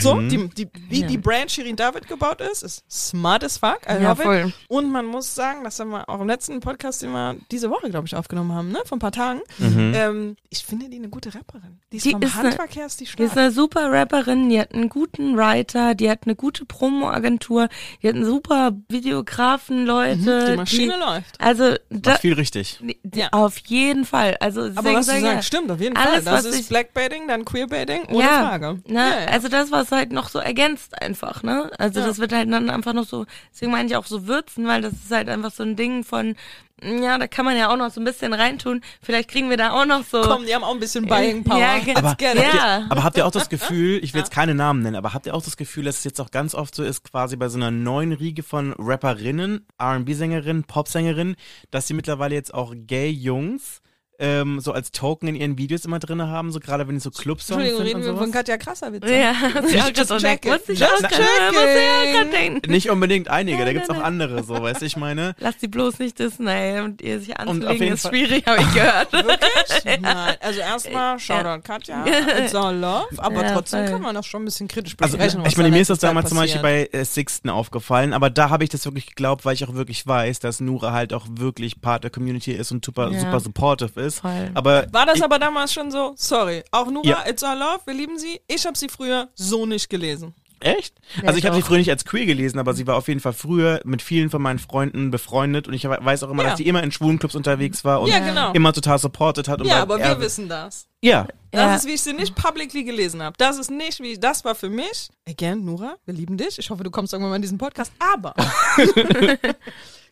So, die, die, wie Ja. die Brand Shirin David gebaut ist, ist smart as fuck. I Ja, love voll. it. Und man muss sagen, das haben wir auch im letzten Podcast, den wir diese Woche, glaube ich, aufgenommen haben, ne? Vor ein paar Tagen. Ähm, ich finde die eine gute Rapperin. Die ist Die vom ist eine- Handwerk her ist die Die stark. ist eine super Rapperin, die hat einen guten Writer, die hat eine gute Promo-Agentur, die hat einen super Videografen, Leute. Mhm, die Maschine läuft. Also, da, Macht viel richtig. die, die, Ja. auf jeden Fall. Also, Aber was du sag ich ja, sagst, stimmt, auf jeden Alles, Fall. Das was ist ich- Blackbaiting, dann Queerbaiting, ohne ja, Frage. Ne? Ja, ja. Also das, was halt noch so ergänzt einfach, ne? Also Ja. das wird halt dann einfach noch so, deswegen meine ich auch so würzen, weil das ist halt einfach so ein Ding von, ja, da kann man ja auch noch so ein bisschen reintun. Vielleicht kriegen wir da auch noch so. Komm, die haben auch ein bisschen Buying Power. Ja, Aber, habt ihr, aber habt ihr auch das Gefühl, ich will jetzt keine Namen nennen, aber habt ihr auch das Gefühl, dass es jetzt auch ganz oft so ist, quasi bei so einer neuen Riege von Rapperinnen, R&B-Sängerinnen, Popsängerinnen, dass sie mittlerweile jetzt auch Gay-Jungs ähm, so als Token in ihren Videos immer drin haben, so gerade wenn die so Clubsongs Entschuldigung, sind reden und wir von Katja Krasavice. Ja, ich auch Just. Muss ich Just auch auch. Nicht unbedingt einige, da gibt's auch andere, so, weißt du, ich meine. Lass die bloß nicht dissen, ey. Und ihr sich auf anzulegen jeden ist Fall- schwierig, habe ich gehört. Wirklich? Nein. Also erstmal Shoutout Katja, it's all love, aber Ja, trotzdem voll. kann man das schon ein bisschen kritisch Also besprechen. was ich meine, mir ist das damals zum Beispiel bei äh, Sixten aufgefallen, aber da habe ich das wirklich geglaubt, weil ich auch wirklich weiß, dass Nura halt auch wirklich Part der Community ist und super, Ja. super supportive ist. Voll. Aber War das ich, aber damals schon so? Sorry. Auch Nura, Ja. It's All Love, wir lieben sie. Ich habe sie früher so nicht gelesen. echt? Ja, also ich ich habe sie früher nicht als queer gelesen, aber sie war auf jeden Fall früher mit vielen von meinen Freunden befreundet und ich weiß auch immer, Ja. dass sie immer in schwulen Clubs unterwegs war und Ja, genau. immer total supported hat. Und Ja, aber wir wissen das. Ja, Das Ja. ist, wie ich sie nicht publicly gelesen habe. Das ist nicht, wie das war für mich. Again, Nura, wir lieben dich. Ich hoffe, du kommst irgendwann mal in diesen Podcast. Aber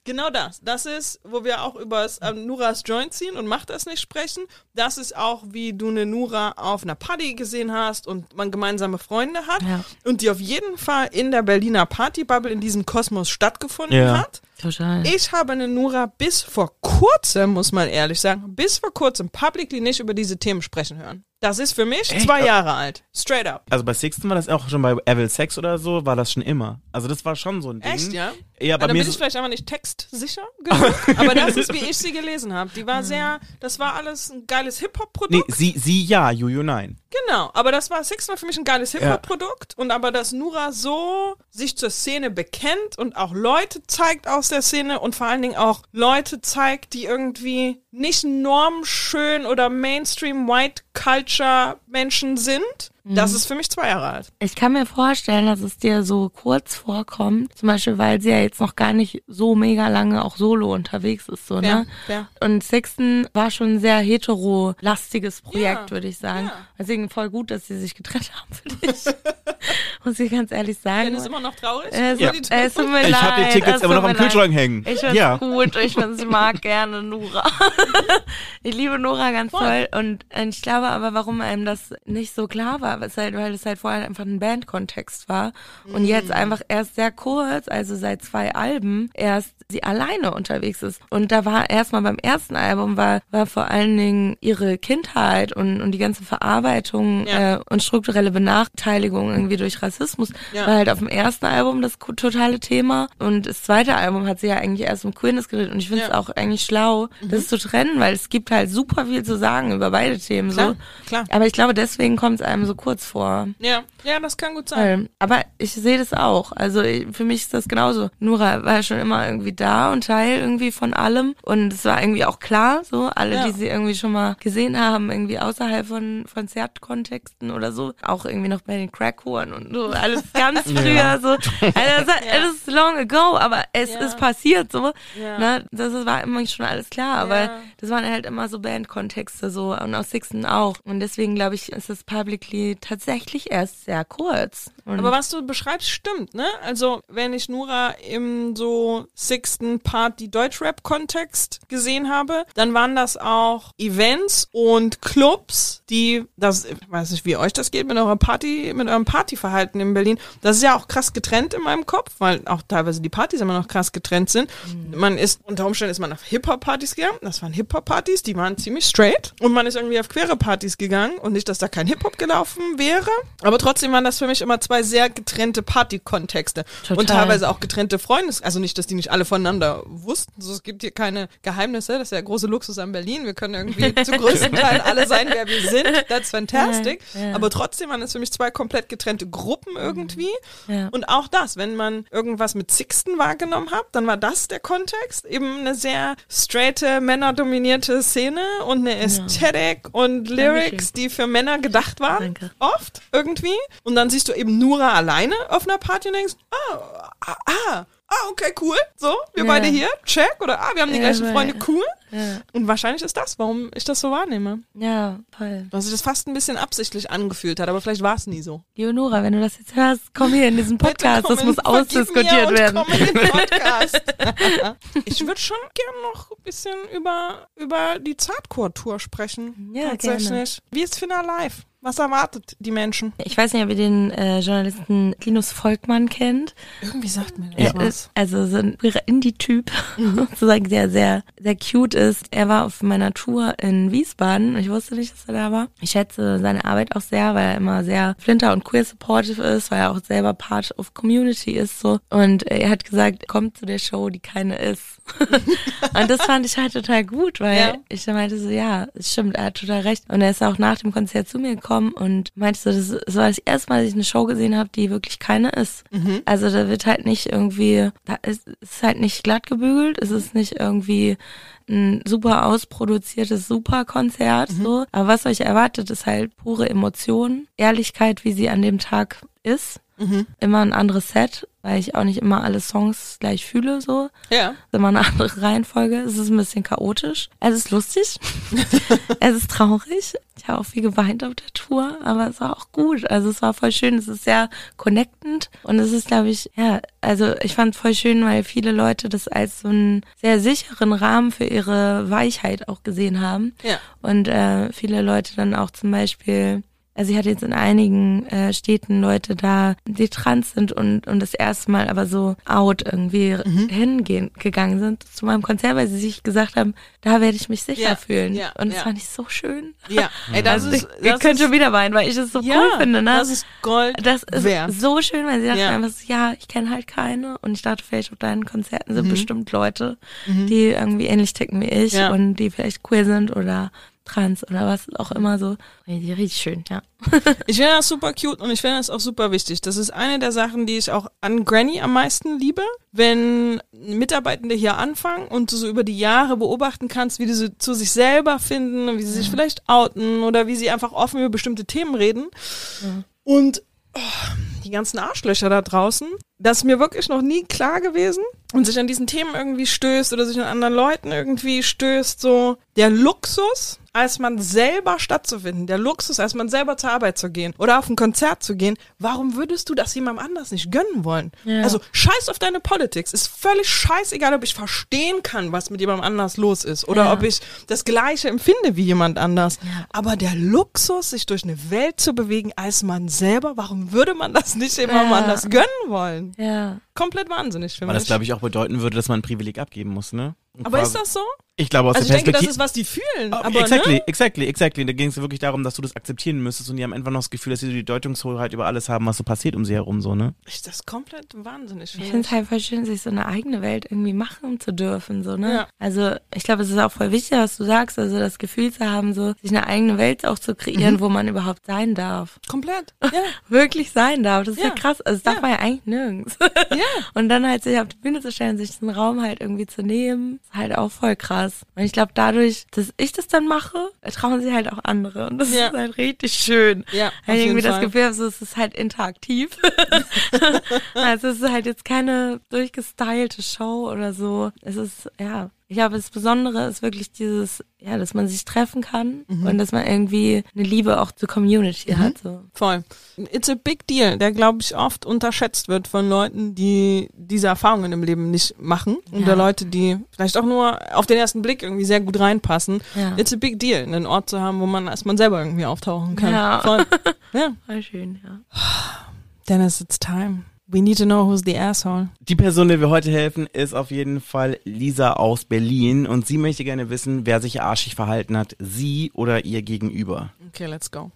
genau das. Das ist, wo wir auch über ähm, Nuras Joint ziehen und macht das nicht sprechen. Das ist auch, wie du eine Nura auf einer Party gesehen hast und man gemeinsame Freunde hat Ja. und die auf jeden Fall in der Berliner Partybubble in diesem Kosmos stattgefunden Ja. hat. Total. Ich habe eine Nura bis vor kurzem, muss man ehrlich sagen, bis vor kurzem publicly nicht über diese Themen sprechen hören. Das ist für mich Echt? zwei Jahre alt. Straight up. also bei Sixten war das auch schon bei Evil Sex oder so, war das schon immer. Also das war schon so ein Ding. Echt, ja? Ja, bei dann mir bin ich vielleicht einfach nicht textsicher genug, aber das ist, wie ich sie gelesen habe. Die war sehr, das war alles ein geiles Nee, Hip-Hop-Produkt. sie, sie ja, Juju nein. Genau, aber das war Six war für mich ein geiles Hip-Hop-Produkt und aber dass Nura so sich zur Szene bekennt und auch Leute zeigt aus der Szene und vor allen Dingen auch Leute zeigt, die irgendwie nicht normschön oder Mainstream White Culture Menschen sind, das ist für mich zwei Jahre alt. Ich kann mir vorstellen, dass es dir so kurz vorkommt, zum Beispiel, weil sie ja jetzt noch gar nicht so mega lange auch solo unterwegs ist, so, ne? fair. Und Sixten war schon ein sehr hetero-lastiges Projekt, Ja, würde ich sagen. ja. Deswegen voll gut, dass sie sich getrennt haben, finde ich. Muss ich ganz ehrlich sagen. Ben ist immer noch traurig. über ja. die es tut mir Ich leid. habe die Tickets immer noch am. Kühlschrank hängen. Ich find's ja. gut, ich find's, ich mag gerne Nora. ich liebe Nora ganz Voll. toll und äh, ich glaube aber, warum einem das nicht so klar war, ist halt, weil es halt vorher einfach ein Bandkontext war und jetzt einfach erst sehr kurz, also seit zwei Alben, erst sie alleine unterwegs ist. Und da war erstmal beim ersten Album war, war vor allen Dingen ihre Kindheit und, und die ganze Verarbeitung Ja. äh, und strukturelle Benachteiligung irgendwie durch Rassismus Ja. war halt auf dem ersten Album das totale Thema und das zweite Album hat sie ja eigentlich erst um Queerness geredet und ich finde es Ja. Mhm. auch eigentlich schlau, das zu trennen, weil es gibt halt super viel zu sagen über beide Themen Klar, so. klar. Aber ich glaube, deswegen kommt es einem so kurz vor. Ja, ja, das kann gut sein. Weil, aber ich sehe das auch. Also ich- für mich ist das genauso. Nura war schon immer irgendwie da und Teil irgendwie von allem. Und es war irgendwie auch klar, so alle, Ja. die sie irgendwie schon mal gesehen haben, irgendwie außerhalb von Konzertkontexten oder so. Auch irgendwie noch bei den Crackhuren und so. Alles ganz früher so. Also das, das ist long ago, aber es Ja. ist passiert so. Ja. Ne? Das war immer schon alles klar. Aber Ja. das waren halt immer so Bandkontexte so. Und aus Sixten auch. Und deswegen glaube ich, ist das publicly tatsächlich erst sehr kurz. Und Aber was du beschreibst, stimmt, ne? Also, wenn ich Nura im so sixten Part die Deutschrap-Kontext gesehen habe, dann waren das auch Events und Clubs, die, das, ich weiß nicht, wie euch das geht mit eurer Party, mit eurem Partyverhalten in Berlin. Das ist ja auch krass getrennt in meinem Kopf, weil auch teilweise die Partys immer noch krass getrennt sind. Man ist, unter Umständen ist man auf Hip-Hop-Partys gegangen. Das waren Hip-Hop-Partys, die waren ziemlich straight. Und man ist irgendwie auf queere Partys gegangen und nicht, dass da kein Hip-Hop gelaufen wäre. Aber trotzdem waren das für mich immer zwei sehr getrennte Party-Kontexte. Und teilweise auch getrennte Freundes, also nicht, dass die nicht alle voneinander wussten. So, es gibt hier keine Geheimnisse. Das ist ja der große Luxus an Berlin. Wir können irgendwie zu größten Teilen alle sein, wer wir sind. That's fantastic. Ja, ja. Aber trotzdem waren es für mich zwei komplett getrennte Gruppen irgendwie. Ja. Und auch das, wenn man irgendwas mit Sixten wahrgenommen hat, dann war das der Kontext. Eben eine sehr straighte, männerdominierte Szene und eine Ästhetik und Lyrics, die für Männer gedacht waren. Danke. Oft irgendwie. Und dann siehst du eben Nura alleine auf einer Party und denkst, ah, ah, ah, ah, okay, cool. So, wir Ja. beide hier, check. Oder ah, wir haben die Ja, gleichen Freunde, cool. Ja, Und wahrscheinlich ist das, warum ich das so wahrnehme. ja, voll. Dass sich das fast ein bisschen absichtlich angefühlt hat, aber vielleicht war es nie so. Leonora, wenn du das jetzt hörst, komm hier in diesen Podcast. Das muss ausdiskutiert werden. Ich würde schon gern noch ein bisschen über, über die Zartcore-Tour sprechen. Ja, tatsächlich. Wie ist Finna live? Was erwartet die Menschen? Ich weiß nicht, ob ihr den äh, Journalisten Linus Volkmann kennt. Irgendwie sagt mir das Er was. ist also so ein Indie-Typ, sozusagen, der sehr, sehr cute ist. Er war auf meiner Tour in Wiesbaden und ich wusste nicht, dass er da war. Ich schätze seine Arbeit auch sehr, weil er immer sehr flinter und queer supportive ist, weil er auch selber Part of Community ist so. Und er hat gesagt, kommt zu der Show, die keine ist. und das fand ich halt total gut, weil Ja. ich meinte so, ja, es stimmt, er hat total recht. Und er ist auch nach dem Konzert zu mir gekommen und meinte so, das, das war das erste Mal, dass ich eine Show gesehen habe, die wirklich keine ist. Also da wird halt nicht irgendwie, da ist, ist halt nicht glatt gebügelt, es ist nicht irgendwie ein super ausproduziertes Superkonzert, so. Aber was euch erwartet, ist halt pure Emotion, Ehrlichkeit, wie sie an dem Tag ist. Immer ein anderes Set, weil ich auch nicht immer alle Songs gleich fühle, so. Ja. Es ist immer eine andere Reihenfolge. Es ist ein bisschen chaotisch. Es ist lustig. es ist traurig. Ich habe auch viel geweint auf der Tour, aber es war auch gut. Also es war voll schön. Es ist sehr connectend und es ist, glaube ich, ja, also ich fand voll schön, weil viele Leute das als so einen sehr sicheren Rahmen für ihre Weichheit auch gesehen haben. Ja. Und äh, viele Leute dann auch zum Beispiel, also ich hatte jetzt in einigen äh, Städten Leute da, die trans sind und, und das erste Mal aber so out irgendwie Mhm. hingehen gegangen sind zu meinem Konzert, weil sie sich gesagt haben, da werde ich mich sicher Ja, fühlen. ja, und das ja. fand ich so schön. Ja. Ey, das also ist, ich, das könnte ist, schon wieder weinen, weil ich es so ja, cool finde. Ne? Das ist Gold. Das ist wert. so schön, weil sie dachten Ja. einfach so, ja, ich kenne halt keine und ich dachte vielleicht auf deinen Konzerten Mhm. sind bestimmt Leute, die irgendwie ähnlich ticken wie ich und die vielleicht queer sind oder trans oder was auch immer so. Richtig, schön, ja. Ich finde das super cute und ich finde das auch super wichtig. Das ist eine der Sachen, die ich auch an Granny am meisten liebe. Wenn Mitarbeitende hier anfangen und du so über die Jahre beobachten kannst, wie die so zu sich selber finden, wie sie sich vielleicht outen oder wie sie einfach offen über bestimmte Themen reden. Und oh, die ganzen Arschlöcher da draußen, das ist mir wirklich noch nie klar gewesen und sich an diesen Themen irgendwie stößt oder sich an anderen Leuten irgendwie stößt, so der Luxus, als man selber stattzufinden, der Luxus, als man selber zur Arbeit zu gehen oder auf ein Konzert zu gehen, warum würdest du das jemandem anders nicht gönnen wollen? Ja. Also scheiß auf deine Politics, ist völlig scheißegal, ob ich verstehen kann, was mit jemandem anders los ist oder Ja. ob ich das Gleiche empfinde wie jemand anders. Ja. Aber der Luxus, sich durch eine Welt zu bewegen als man selber, warum würde man das nicht jemandem anders gönnen wollen? Ja. Komplett wahnsinnig für Weil mich. das, glaube ich, auch bedeuten würde, dass man ein Privileg abgeben muss, ne? Aber ist das so? Ich glaube, aus Also ich der denke, das ist, was die fühlen. Oh, aber, exactly, ne? exactly, exactly. Da ging es wirklich darum, dass du das akzeptieren müsstest und die haben einfach noch das Gefühl, dass sie so die Deutungshoheit über alles haben, was so passiert um sie herum, so, ne? Ich, das ist komplett wahnsinnig für Ich finde es halt voll schön, sich so eine eigene Welt irgendwie machen zu dürfen, so, ne? Ja. Also, ich glaube, es ist auch voll wichtig, was du sagst, also das Gefühl zu haben, so, sich eine eigene Welt auch zu kreieren, wo man überhaupt sein darf. Komplett. Ja. Wirklich sein darf. Das ist ja, Ja. krass. Also, das darf Ja. man ja eigentlich nirgends. ja. Und dann halt sich auf die Bühne zu stellen, sich diesen Raum halt irgendwie zu nehmen, ist halt auch voll krass. Und ich glaube, dadurch, dass ich das dann mache, trauen sich halt auch andere. Und das Ja. ist halt richtig schön. Ja, jeden irgendwie das Fall. Gefühl habe, so, es ist halt interaktiv. also es ist halt jetzt keine durchgestylte Show oder so. Es ist, ja, ich glaube, das Besondere ist wirklich dieses, ja, dass man sich treffen kann Mhm. und dass man irgendwie eine Liebe auch zur Community hat. So. Voll. It's a big deal, der, glaube ich, oft unterschätzt wird von Leuten, die diese Erfahrungen im Leben nicht machen. Ja. der Leute, die vielleicht auch nur auf den ersten Blick irgendwie sehr gut reinpassen. Ja. It's a big deal, einen Ort zu haben, wo man erstmal selber irgendwie auftauchen kann. Ja. Voll. Ja. Voll schön, ja. Dennis, it's time. We need to know who's the asshole. Die Person, der wir heute helfen, ist auf jeden Fall Lisa aus Berlin und sie möchte gerne wissen, wer sich arschig verhalten hat, sie oder ihr Gegenüber. Okay, let's go.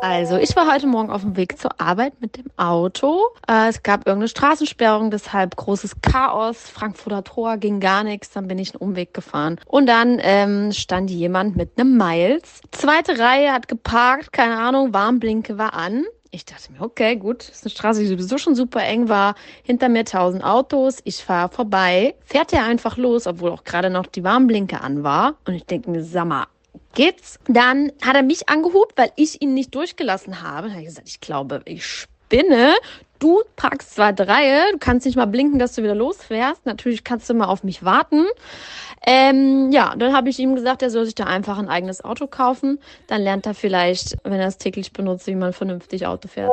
Also, ich war heute Morgen auf dem Weg zur Arbeit mit dem Auto. Äh, es gab irgendeine Straßensperrung, deshalb großes Chaos. Frankfurter Tor ging gar nichts. Dann bin ich einen Umweg gefahren. Und dann ähm, stand jemand mit einem Miles. Zweite Reihe hat geparkt, keine Ahnung, Warnblinke war an. Ich dachte mir, okay, gut, ist eine Straße, die sowieso schon super eng war. Hinter mir tausend Autos, ich fahre vorbei. Fährt er einfach los, obwohl auch gerade noch die Warnblinke an war. Und ich denke mir, sag mal, geht's. Dann hat er mich angehupt, weil ich ihn nicht durchgelassen habe. Dann habe ich gesagt, ich glaube, ich spinne. Du parkst zweite Reihe, du kannst nicht mal blinken, dass du wieder losfährst. Natürlich kannst du mal auf mich warten. Ähm, ja, dann habe ich ihm gesagt, er soll sich da einfach ein eigenes Auto kaufen. Dann lernt er vielleicht, wenn er es täglich benutzt, wie man vernünftig Auto fährt.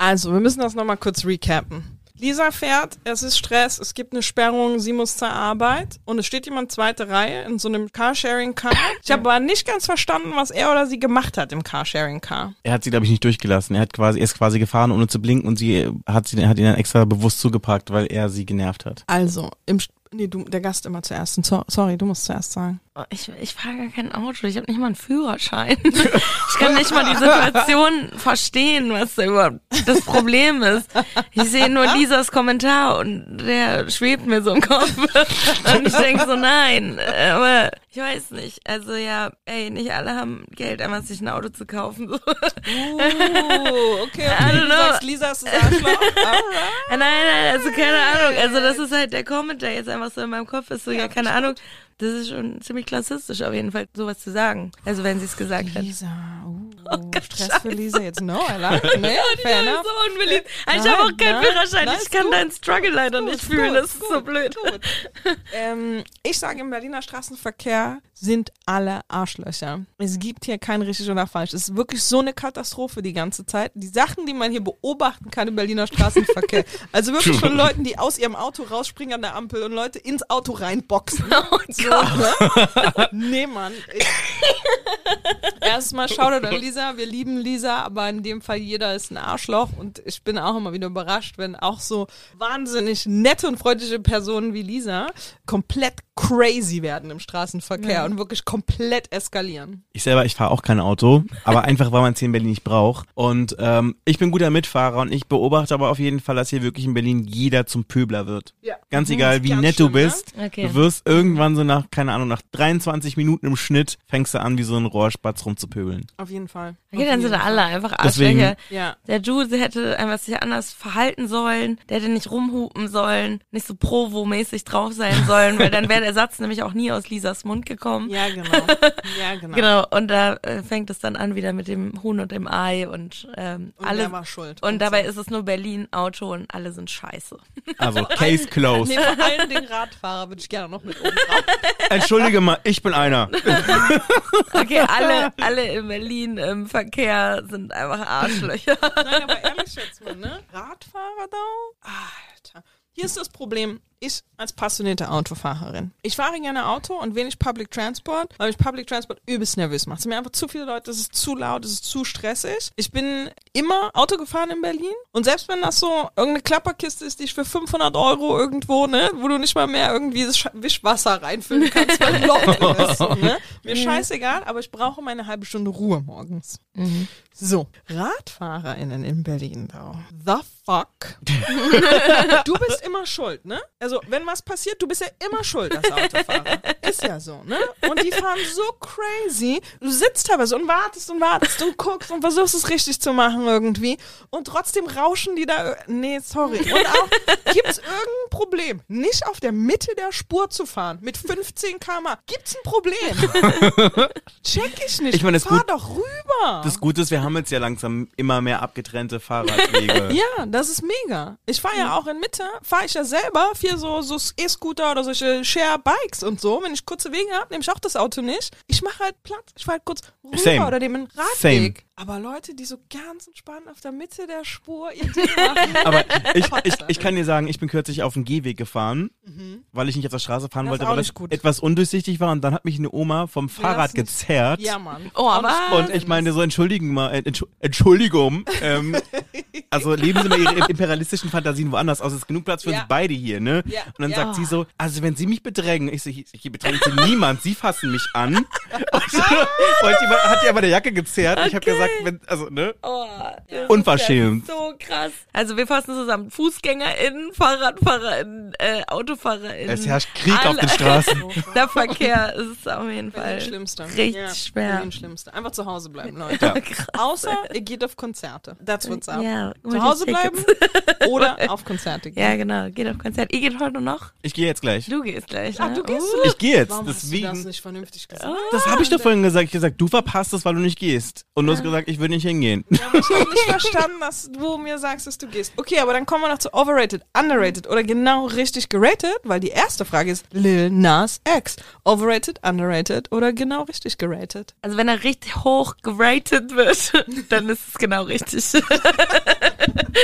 Also, wir müssen das nochmal kurz recappen. Lisa fährt, es ist Stress, es gibt eine Sperrung, sie muss zur Arbeit und es steht jemand zweite Reihe in so einem Carsharing-Car. Ich habe aber nicht ganz verstanden, was er oder sie gemacht hat im Carsharing-Car. Er hat sie, glaube ich, nicht durchgelassen. Er hat quasi, er ist quasi gefahren, ohne zu blinken und sie hat, sie, hat ihn dann extra bewusst zugeparkt, weil er sie genervt hat. Also, im, nee, du, der Gast immer zuerst. So, sorry, du musst zuerst sagen. Oh, Ich, ich fahre gar kein Auto, ich habe nicht mal einen Führerschein. Ich kann nicht mal die Situation verstehen, was da überhaupt das Problem ist. Ich sehe nur Lisas Kommentar und der schwebt mir so im Kopf. Und ich denke so, nein, aber ich weiß nicht. Also ja, ey, nicht alle haben Geld, einmal sich ein Auto zu kaufen. So. Oh, okay, I don't Du know. sagst, Lisa ist das Arschloch. Alright. Nein, nein, also keine Ahnung. Also das ist halt der Comment, der jetzt einfach so in meinem Kopf ist. So, ja, keine Ahnung. Das ist schon ziemlich klassistisch auf jeden Fall, sowas zu sagen. Also wenn sie es gesagt hat. Lisa, uh, Stress für Lisa jetzt. No, I like it. Nee, fair Ja, enough. so unbeliebt. Ich Nein, habe auch keinen nein, Führerschein. nein, ich kann gut. deinen Struggle leider nicht Gut, fühlen. gut, Das ist so blöd. ähm, ich sage, im Berliner Straßenverkehr sind alle Arschlöcher. Es gibt hier kein richtig oder falsch. Es ist wirklich so eine Katastrophe die ganze Zeit. Die Sachen, die man hier beobachten kann im Berliner Straßenverkehr. also wirklich von Leuten, die aus ihrem Auto rausspringen an der Ampel und Leute ins Auto reinboxen. Oh so, ne? Nee, Mann. Erstmal Shoutout an Lisa. Wir lieben Lisa, aber in dem Fall jeder ist ein Arschloch und ich bin auch immer wieder überrascht, wenn auch so wahnsinnig nette und freundliche Personen wie Lisa komplett crazy werden im Straßenverkehr und wirklich komplett eskalieren. Ich selber, ich fahre auch kein Auto, aber einfach, weil man es hier in Berlin nicht braucht. Und ähm, ich bin guter Mitfahrer und ich beobachte aber auf jeden Fall, dass hier wirklich in Berlin jeder zum Pöbler wird. Ja. Ganz Mhm, egal, wie ganz nett schlimm, du ne? bist. Okay. Du wirst irgendwann so nach, keine Ahnung, nach 23 Minuten im Schnitt fängst du an, wie so ein Rohrspatz rumzupöbeln. Auf jeden Fall. Okay, Auf dann sind alle einfach Arschlöcher. Ja. Der Jude hätte einfach sich anders verhalten sollen. Der hätte nicht rumhupen sollen. Nicht so Provo-mäßig drauf sein sollen, weil dann wäre der Satz nämlich auch nie aus Lisas Mund gekommen. Ja, genau. Ja, genau. Genau, und da äh, fängt es dann an wieder mit dem Huhn und dem Ei und ähm, Und alle. wer war schuld? und dabei so. ist es nur Berlin Auto und alle sind scheiße. Also, Case closed. Nee, vor allen Dingen Radfahrer würde ich gerne noch mit oben drauf. Entschuldige mal, ich bin einer. Okay, alle, alle in Berlin im Verkehr sind einfach Arschlöcher. Nein, aber ehrlich jetzt mal, ne? Radfahrer da? Alter. Hier ist das Problem. Ich als passionierte Autofahrerin. Ich fahre gerne Auto und wenig Public Transport, weil mich Public Transport übelst nervös macht. Es sind mir einfach zu viele Leute, es ist zu laut, es ist zu stressig. Ich bin immer Auto gefahren in Berlin und selbst wenn das so irgendeine Klapperkiste ist, die ich für 500 Euro irgendwo, ne, wo du nicht mal mehr irgendwie das Sch- Wischwasser reinfüllen kannst, weil ein Loch ist, ne? Mir scheißegal, aber ich brauche meine halbe Stunde Ruhe morgens. So, RadfahrerInnen in Berlin, da. The fuck? du bist immer schuld, ne? Also, wenn was passiert, du bist ja immer schuld als Autofahrer. Ist ja so, ne? Und die fahren so crazy. Du sitzt teilweise und wartest und wartest und guckst und versuchst es richtig zu machen irgendwie. Und trotzdem rauschen die da. Nee, sorry. Und auch, gibt's irgendein Problem, nicht auf der Mitte der Spur zu fahren mit 15 km? Gibt's ein Problem? Check ich nicht. Ich meine, Fahr gut- doch rüber. Das Gute ist, wir haben jetzt ja langsam immer mehr abgetrennte Fahrradwege. Ja, das ist mega. Ich fahre ja auch in Mitte, fahre ich ja selber viel so, so E-Scooter oder solche Share-Bikes und so. Wenn ich kurze Wege habe, nehme ich auch das Auto nicht. Ich mache halt Platz. Ich fahre halt kurz rüber Same. oder nehme einen Radweg. Same. Aber Leute, die so ganz entspannt auf der Mitte der Spur ihr Ding machen. Aber ich, ich, ich kann dir sagen, ich bin kürzlich auf den Gehweg gefahren, weil ich nicht auf der Straße fahren Das wollte, weil das gut. etwas undurchsichtig war und dann hat mich eine Oma vom Fahrrad gezerrt. ja, Mann. Oh, aber Und ich meine so, entschuldigen mal, äh, Entschu- Entschuldigung, ähm, also leben Sie mal Ihre imperialistischen Fantasien woanders aus. Es ist genug Platz für Ja. uns beide hier, ne? Ja. Und dann Ja. sagt sie so, also wenn Sie mich bedrängen, ich so, hier hier bedrängt Sie niemand, Sie fassen mich an. Und, und die hat die aber der Jacke gezerrt. Ich habe gesagt, wenn, also, ne? Oh, Unverschämt. ja So krass. Also wir fassen zusammen. FußgängerInnen, FahrradfahrerInnen, äh, AutofahrerInnen. Es herrscht Krieg auf alle- den Straßen. Der Verkehr ist auf jeden Fall Berlin Schlimmste. richtig ja, schwer. Berlin Schlimmste. Einfach zu Hause bleiben, Leute. Außer ihr geht auf Konzerte. That's what's up. Ja, zu Hause bleiben oder auf Konzerte gehen. Ja, genau. Geht auf Konzert. Ihr geht heute noch? Ich gehe jetzt gleich. Du gehst gleich. Ach, ne? du gehst Oh. du? Ich gehe jetzt, Warum hast du das deswegen. nicht vernünftig gesagt? Das habe ich doch vorhin gesagt. Ich hab gesagt, du verpasst es, weil du nicht gehst. Und du hast gesagt, ich will nicht hingehen. Ich habe nicht verstanden, dass du mir sagst, dass du gehst. Okay, aber dann kommen wir noch zu overrated, underrated oder genau richtig. geratet? Weil die erste Frage ist Lil Nas X. Overrated, underrated oder genau richtig geratet? Also wenn er richtig hoch geratet wird, dann ist es genau richtig.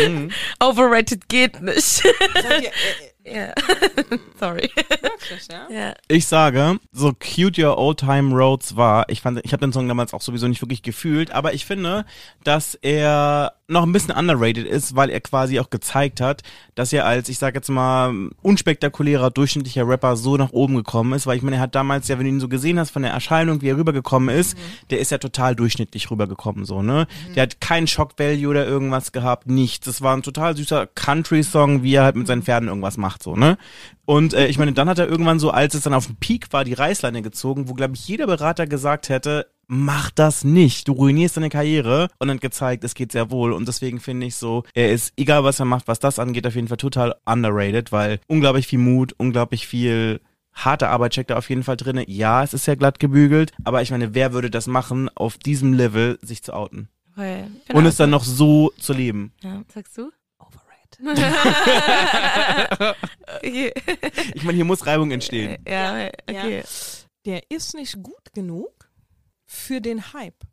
Mhm. Overrated geht nicht. Seid ihr, ja. Sorry. wirklich, ja? Ja. Ich sage, so cute your old time roads war, ich fand, ich habe den Song damals auch sowieso nicht wirklich gefühlt, aber ich finde, dass er noch ein bisschen underrated ist, weil er quasi auch gezeigt hat, dass er als, ich sag jetzt mal, unspektakulärer, durchschnittlicher Rapper so nach oben gekommen ist, weil ich meine, er hat damals ja, wenn du ihn so gesehen hast von der Erscheinung, wie er rübergekommen ist, der ist ja total durchschnittlich rübergekommen, so, ne? Der hat keinen Shock-Value oder irgendwas gehabt, nichts. Das war ein total süßer Country-Song, wie er halt mit seinen Pferden irgendwas macht, so, ne? Und äh, ich meine, dann hat er irgendwann so, als es dann auf dem Peak war, die Reißleine gezogen, wo, glaube ich, jeder Berater gesagt hätte, mach das nicht, du ruinierst deine Karriere und dann gezeigt, es geht sehr wohl und deswegen finde ich so, er ist, egal was er macht, was das angeht, auf jeden Fall total underrated, weil unglaublich viel Mut, unglaublich viel harte Arbeit steckt da auf jeden Fall drinne. Ja, es ist sehr glatt gebügelt, aber ich meine, wer würde das machen, auf diesem Level sich zu outen? Voll. Und es dann noch so zu leben. Ja, sagst du? Overrated. Okay. Ich meine, hier muss Reibung entstehen. Ja, okay. Der ist nicht gut genug für den Hype.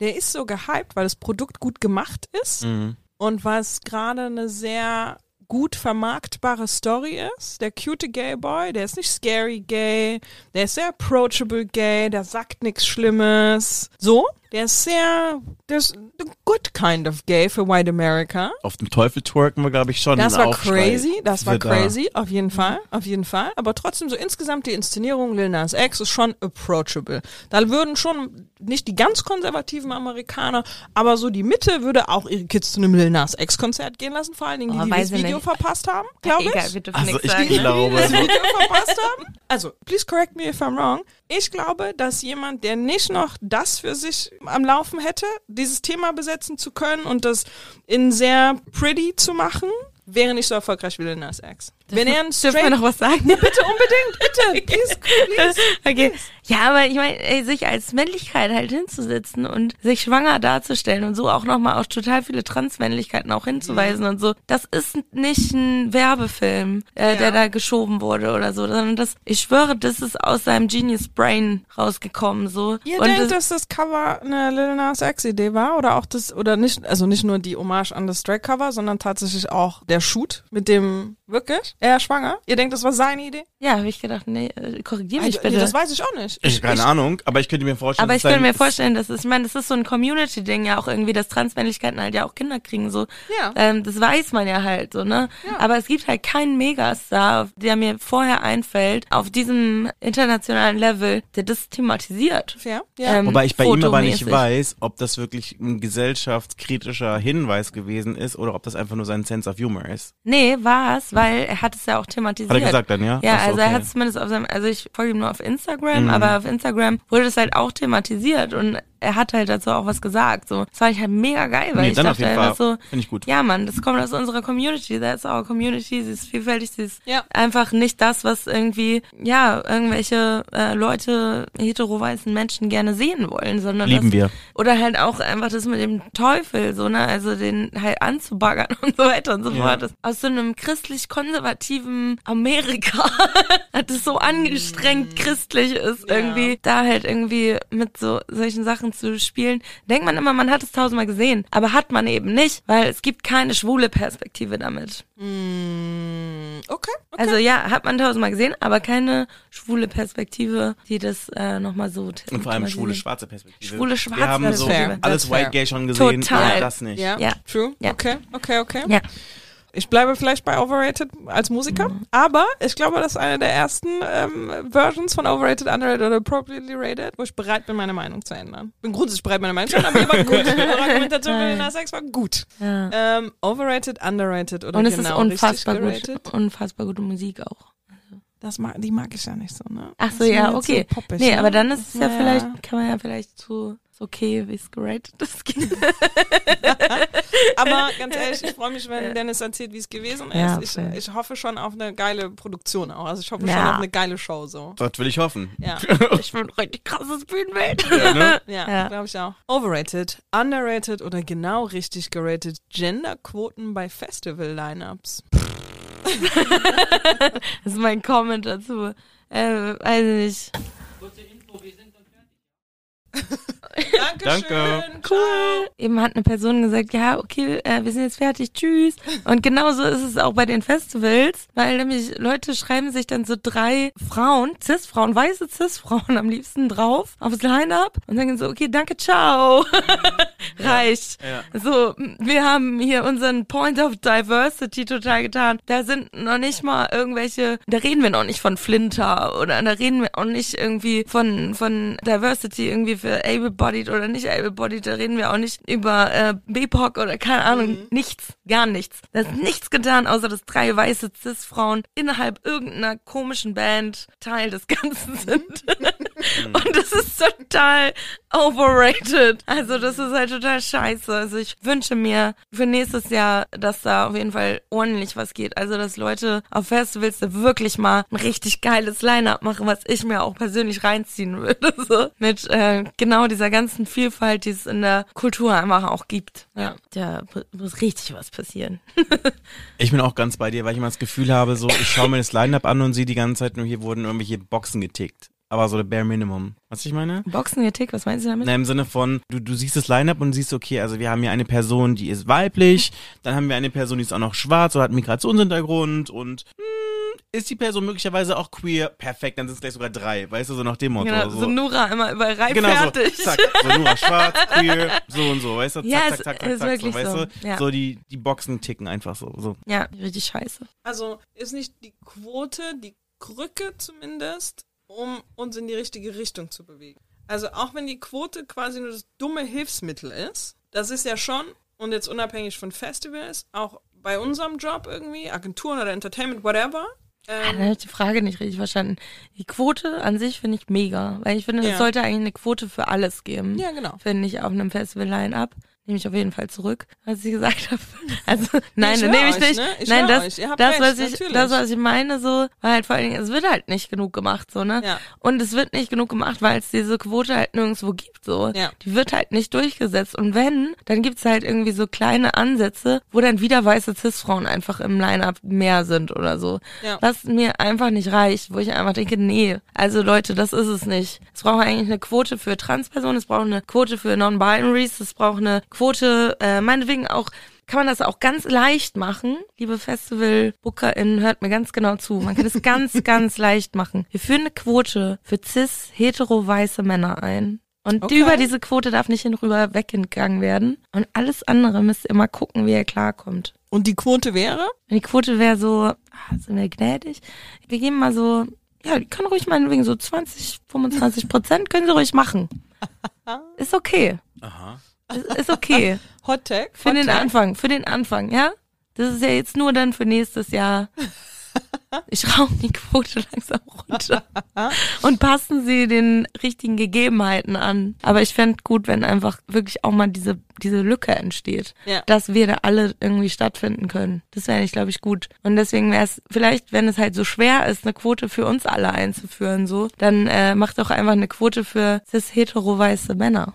Der ist so gehypt, weil das Produkt gut gemacht ist Mhm. und weil es gerade eine sehr gut vermarktbare Story ist. Der cute Gay Boy, der ist nicht scary gay, der ist sehr approachable gay, der sagt nichts Schlimmes. So, der ist sehr, der ist the good kind of gay für White America. Auf dem Teufel twerken wir, glaube ich, schon. Das war Aufschrei crazy, das war crazy, auf jeden Fall, auf jeden Fall. Aber trotzdem so insgesamt die Inszenierung Lil Nas X ist schon approachable. Da würden schon nicht die ganz konservativen Amerikaner, aber so die Mitte würde auch ihre Kids zu einem Lil Nas X Konzert gehen lassen, vor allen Dingen die, Oh, die das Video nicht. verpasst haben, glaube Egal, ich. wir dürfen Also ich sagen. Die, die glaube- das Video verpasst haben. Also, please correct me if I'm wrong. Ich glaube, dass jemand, der nicht noch das für sich am Laufen hätte, dieses Thema besetzen zu können und das in sehr pretty zu machen, wäre nicht so erfolgreich wie Lil Nas X. Wenn er ein Dürfen wir noch was sagen? bitte unbedingt, bitte, please, please. Okay. Ja, aber ich meine, sich als Männlichkeit halt hinzusetzen und sich schwanger darzustellen und so auch nochmal auf total viele Transmännlichkeiten auch hinzuweisen und so, das ist nicht ein Werbefilm, äh, Ja. der da geschoben wurde oder so, sondern das, ich schwöre, das ist aus seinem Genius Brain rausgekommen, so. Ihr und denkt, das, dass das Cover eine Lil Nas X Idee war oder auch das oder nicht also nicht nur die Hommage an das Drake Cover, sondern tatsächlich auch der Shoot mit dem wirklich er schwanger. Ihr denkt, das war seine Idee? ja, habe ich gedacht, nee, äh, korrigier mich Also, bitte. nee, das weiß ich auch nicht. Ich, keine Ahnung, aber ich könnte mir vorstellen, Aber ich dass könnte mir vorstellen, dass es, ich meine, das ist so ein Community-Ding ja auch irgendwie, dass Transmännlichkeiten halt ja auch Kinder kriegen, so. Ja. Ähm, das weiß man ja halt, so, ne? Aber es gibt halt keinen Megastar, der mir vorher einfällt, auf diesem internationalen Level, der das thematisiert. Fair. Ja. Ähm, Wobei ich bei ihm aber nicht weiß, ob das wirklich ein gesellschaftskritischer Hinweis gewesen ist oder ob das einfach nur sein Sense of Humor ist. Nee, war es, weil er hat es ja auch thematisiert. Hat er gesagt dann, ja? Ja, so, also er okay. hat es zumindest auf seinem, also ich folge ihm nur auf Instagram, Mhm. aber auf Instagram wurde es halt auch thematisiert und er hat halt dazu auch was gesagt. So, das fand ich halt mega geil, weil Nee, ich dachte einfach so, ich gut. ja Mann, das kommt aus unserer Community, that's our Community, sie ist vielfältig, sie ist Ja. einfach nicht das, was irgendwie, ja, irgendwelche äh, Leute, hetero-weißen Menschen gerne sehen wollen, sondern Lieben das, wir. oder halt auch einfach das mit dem Teufel, so, ne, also den halt anzubaggern und so weiter und so Ja. fort. Das, aus so einem christlich-konservativen Amerika, das es so angestrengt christlich ist, Ja. irgendwie, da halt irgendwie mit so solchen Sachen zu spielen, denkt man immer, man hat es tausendmal gesehen, aber hat man eben nicht, weil es gibt keine schwule Perspektive damit. Mm, okay. okay. Also ja, hat man tausendmal gesehen, aber keine schwule Perspektive, die das äh, nochmal so Und vor allem schwule, schwarze Perspektive. Schwule, schwarze Wir haben so Perspektive. alles That's fair. White Gay schon gesehen. Total. Ja, das nicht. ja, Ja. true. Ja. Okay, okay, okay. Ja. Ich bleibe vielleicht bei Overrated als Musiker, aber ich glaube, das ist eine der ersten ähm, Versions von Overrated, Underrated oder Appropriately Rated, wo ich bereit bin, meine Meinung zu ändern. Bin grundsätzlich bereit, meine Meinung zu ändern, aber war gut. Eure Argumentation für den Nas X war gut. Ja. Ähm, overrated, Underrated oder Und es genau ist unfassbar gut, unfassbar gute Musik auch. Das mag, die mag ich ja nicht so, ne? Ach so, ja, okay. So poppig, nee, ne? aber dann ist es ja Das- vielleicht, kann man ja vielleicht zu, ist okay, wie es geratet ist. Aber ganz ehrlich, ich freue mich, wenn Dennis erzählt, wie es gewesen ist. Ja, ich, ich hoffe schon auf eine geile Produktion auch. Also ich hoffe Ja. schon auf eine geile Show so. Das will ich hoffen. Ja, ich bin richtig krasses Bühnenbild. ne? ja, Ja. glaube ich auch. Overrated, underrated oder genau richtig geratet Genderquoten bei Festival-Lineups. das ist mein Comment dazu. Äh, weiß nicht. Dankeschön. Danke. Cool. Eben hat eine Person gesagt, ja, okay, äh, wir sind jetzt fertig, tschüss. Und genauso ist es auch bei den Festivals, weil nämlich Leute schreiben sich dann so drei Frauen, Cis-Frauen, weiße Cis-Frauen am liebsten drauf aufs Line-Up und sagen so, okay, danke, ciao. Reicht. Ja. So, wir haben hier unseren Point of Diversity total getan. Da sind noch nicht mal irgendwelche, da reden wir noch nicht von Flinter oder da reden wir auch nicht irgendwie von, von Diversity irgendwie für able-bodied oder nicht able-bodied. Da reden wir auch nicht über äh, BIPOC oder keine Ahnung. Nichts. Gar nichts. Da ist nichts getan, außer dass drei weiße Cis-Frauen innerhalb irgendeiner komischen Band Teil des Ganzen sind. Und das ist total overrated. Also das ist halt total scheiße. Also ich wünsche mir für nächstes Jahr, dass da auf jeden Fall ordentlich was geht. Also dass Leute auf Festivals da wirklich mal ein richtig geiles Line-Up machen, was ich mir auch persönlich reinziehen würde. So. Mit äh, genau dieser ganzen Vielfalt, die es in der Kultur einfach auch gibt. Ja, da muss richtig was passieren. Ich bin auch ganz bei dir, weil ich immer das Gefühl habe, so, ich schaue mir das Line-Up an und sehe die ganze Zeit nur, hier wurden irgendwelche Boxen getickt. Aber so der Bare Minimum. Was ich meine? Boxen-Tick, was meinst du damit? Na, im Sinne von, du, du siehst das Line-Up und siehst, okay, also wir haben hier eine Person, die ist weiblich, dann haben wir eine Person, die ist auch noch schwarz oder hat einen Migrationshintergrund und hm, ist die Person möglicherweise auch queer? Perfekt, dann sind es gleich sogar drei, weißt du, so nach dem Motto. Genau, so Nura immer überall rein Genau fertig. so, zack, so nur schwarz, queer, so und so, weißt du, zack, Ja, zack, es zack, zack, ist zack, so, weißt so, du, ja. so die, die Boxen ticken einfach so, so. Ja, richtig scheiße. Also ist nicht die Quote die Krücke zumindest, um uns in die richtige Richtung zu bewegen. Also auch wenn die Quote quasi nur das dumme Hilfsmittel ist, das ist ja schon, und jetzt unabhängig von Festivals, auch bei unserem Job irgendwie, Agenturen oder Entertainment, whatever. Ah, Ähm, Dann habe ich die Frage nicht richtig verstanden. Die Quote an sich finde ich mega, weil ich finde, Ja. es sollte eigentlich eine Quote für alles geben. ja, genau. Finde ich auf einem Festival-Line-Up. Nehme ich auf jeden Fall zurück, was ich gesagt habe. Also, nein, Ich nehme ich euch, nicht. ne? Ich nein, das, das, was recht, ich, natürlich. das, was ich meine, so, war halt vor allen Dingen, es wird halt nicht genug gemacht, so, ne? Ja. Und es wird nicht genug gemacht, weil es diese Quote halt nirgendwo gibt, so. Ja. Die wird halt nicht durchgesetzt. Und wenn, dann gibt's halt irgendwie so kleine Ansätze, wo dann wieder weiße Cis-Frauen einfach im Line-Up mehr sind oder so. Ja. Was mir einfach nicht reicht, wo ich einfach denke, nee, also Leute, das ist es nicht. Es braucht eigentlich eine Quote für Transpersonen, es braucht eine Quote für Non-Binaries, es braucht eine Quote, äh, meinetwegen auch, kann man das auch ganz leicht machen. Liebe Festival-BookerInnen, hört mir ganz genau zu. Man kann es ganz, ganz leicht machen. Wir führen eine Quote für cis, hetero, weiße Männer ein. Und Okay. über diese Quote darf nicht hinüber weggegangen werden. Und alles andere müsst ihr mal gucken, wie ihr klarkommt. Und die Quote wäre? Die Quote wäre so, ah, sind wir gnädig? Wir geben mal so, ja, die können ruhig meinetwegen so 20, 25 Prozent können sie ruhig machen. Ist okay. Aha. Ist, ist okay. Hot Tag? Für Hot den Tag. Anfang, für den Anfang, ja? Das ist ja jetzt nur dann für nächstes Jahr. Ich schraube die Quote langsam runter. Und passen sie den richtigen Gegebenheiten an. Aber ich fänd gut, wenn einfach wirklich auch mal diese, diese Lücke entsteht. Ja. Dass wir da alle irgendwie stattfinden können. Das wäre ich, glaube ich, gut. Und deswegen wäre es vielleicht, wenn es halt so schwer ist, eine Quote für uns alle einzuführen, so, dann äh, macht doch einfach eine Quote für cis-hetero-weiße Männer.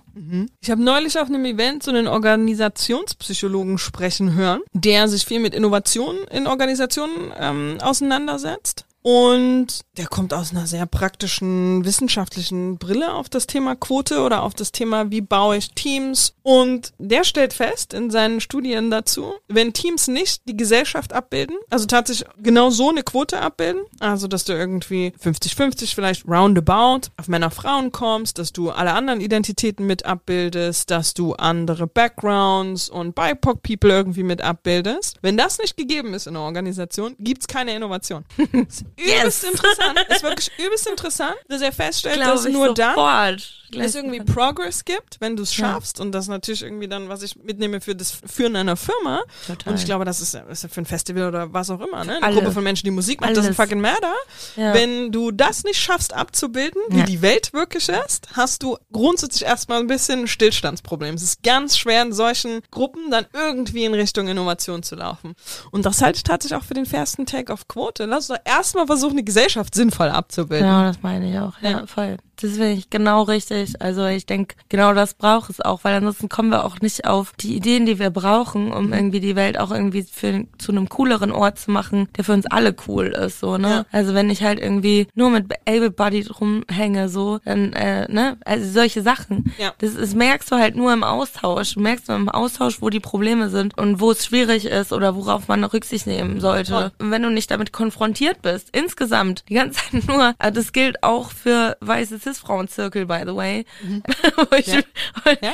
Ich habe neulich auf einem Event so einen Organisationspsychologen sprechen hören, der sich viel mit Innovationen in Organisationen ähm, auseinandersetzt. Und der kommt aus einer sehr praktischen wissenschaftlichen Brille auf das Thema Quote oder auf das Thema, wie baue ich Teams. Und der stellt fest in seinen Studien dazu, wenn Teams nicht die Gesellschaft abbilden, also tatsächlich genau so eine Quote abbilden, also dass du irgendwie 50-50 vielleicht roundabout auf Männer-Frauen kommst, dass du alle anderen Identitäten mit abbildest, dass du andere Backgrounds und BIPOC-People irgendwie mit abbildest. Wenn das nicht gegeben ist in einer Organisation, gibt's keine Innovation. Übelst interessant. Ist wirklich übelst interessant, dass er feststellt, dass Glaube ich nur dann sofort. es irgendwie Progress gibt, wenn du es schaffst und das natürlich irgendwie dann, was ich mitnehme für das Führen einer Firma. Total. Und ich glaube, das ist, ja- ist ja für ein Festival oder was auch immer, ne? Eine Alles. Gruppe von Menschen, die Musik macht, das Alles. ist fucking matter. Ja. Wenn du das nicht schaffst abzubilden, wie Ja. die Welt wirklich ist, hast du grundsätzlich erstmal ein bisschen ein Stillstandsproblem. Es ist ganz schwer in solchen Gruppen dann irgendwie in Richtung Innovation zu laufen. Und das halte ich tatsächlich auch für den fairsten Take auf Quote. Lass uns doch erstmal versuchen, die Gesellschaft sinnvoll abzubilden. Genau, das meine ich auch. Ja, Ja. voll. Das finde ich genau richtig. Also ich denke, genau das braucht es auch, weil ansonsten kommen wir auch nicht auf die Ideen, die wir brauchen, um irgendwie die Welt auch irgendwie für, zu einem cooleren Ort zu machen, der für uns alle cool ist, so, ne? Ja. Also wenn ich halt irgendwie nur mit Able Bodied rumhänge, so, dann, äh, ne? Also solche Sachen. Ja. Das ist, merkst du halt nur im Austausch. Du merkst nur im Austausch, wo die Probleme sind und wo es schwierig ist oder worauf man Rücksicht nehmen sollte. Und wenn du nicht damit konfrontiert bist, insgesamt, die ganze Zeit nur, äh, das gilt auch für weiße Cis-Frauen-Zirkel, by the way. Wo ich, Ja. Ja?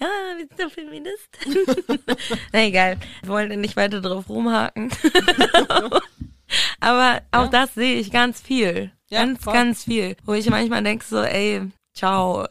ja, wir sind doch Feministen. Na egal, wir wollen nicht weiter drauf rumhaken. Aber auch Ja. das sehe ich ganz viel. Ja, ganz, voll. ganz viel. Wo ich manchmal denke so, ey, ciao.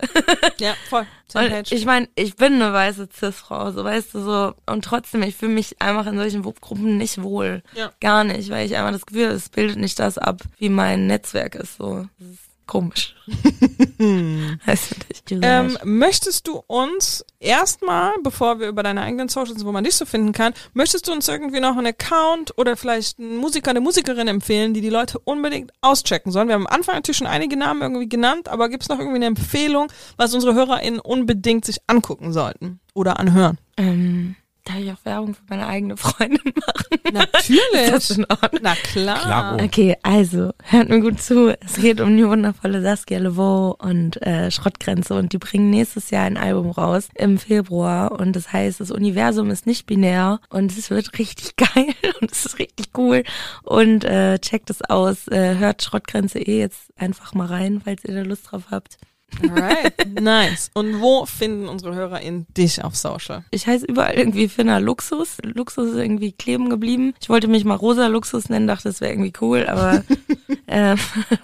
Ja, voll. Page. ich meine, ich bin eine weiße Cis-Frau, so weißt du so. Und trotzdem, ich fühle mich einfach in solchen Gruppen nicht wohl. Ja. Gar nicht, weil ich einfach das Gefühl habe, es bildet nicht das ab, wie mein Netzwerk ist. So, das ist komisch. weißt du nicht. Ähm, möchtest du uns erstmal, bevor wir über deine eigenen Socials, wo man dich so finden kann, möchtest du uns irgendwie noch einen Account oder vielleicht einen Musiker, eine Musikerin empfehlen, die die Leute unbedingt auschecken sollen? Wir haben am Anfang natürlich schon einige Namen irgendwie genannt, aber gibt es noch irgendwie eine Empfehlung, was unsere HörerInnen unbedingt sich angucken sollten oder anhören? ähm, darf ich auch Werbung für meine eigene Freundin machen? Ist das Natürlich. in Ordnung? Na klar. Klaro. Okay, also, hört mir gut zu. Es geht um die wundervolle Saskia Levaux und äh, Schrottgrenze und die bringen nächstes Jahr ein Album raus im Februar und das heißt, das Universum ist nicht binär und es wird richtig geil und es ist richtig cool und äh, checkt es aus, äh, hört Schrottgrenze eh jetzt einfach mal rein, falls ihr da Lust drauf habt. Alright, nice. Und wo finden unsere HörerInnen dich auf Social? Ich heiße überall irgendwie Finna Luxus. Luxus ist irgendwie kleben geblieben. Ich wollte mich mal Rosa Luxus nennen, dachte, das wäre irgendwie cool, aber ähm,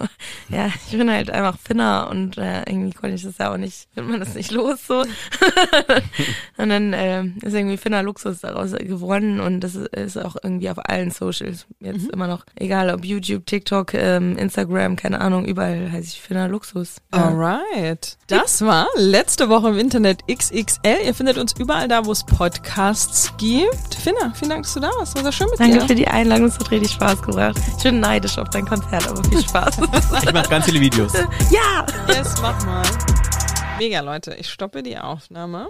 ja, ich bin halt einfach Finna und äh, irgendwie konnte ich das ja auch nicht, wird man das nicht los so. und dann äh, ist irgendwie Finna Luxus daraus geworden und das ist, auch irgendwie auf allen Socials jetzt immer noch, egal ob YouTube, TikTok, ähm, Instagram, keine Ahnung, überall heiße ich Finna Luxus. Ja. Alright. Das war letzte Woche im Internet XXL. Ihr findet uns überall da, wo es Podcasts gibt. Finna, vielen Dank, dass du da warst. War sehr schön mit Danke dir. für die Einladung, es hat richtig Spaß gebracht. Ich bin neidisch auf dein Konzert, aber viel Spaß. Ich mache ganz viele Videos. ja! Yes, mach mal. Mega, Leute. Ich stoppe die Aufnahme.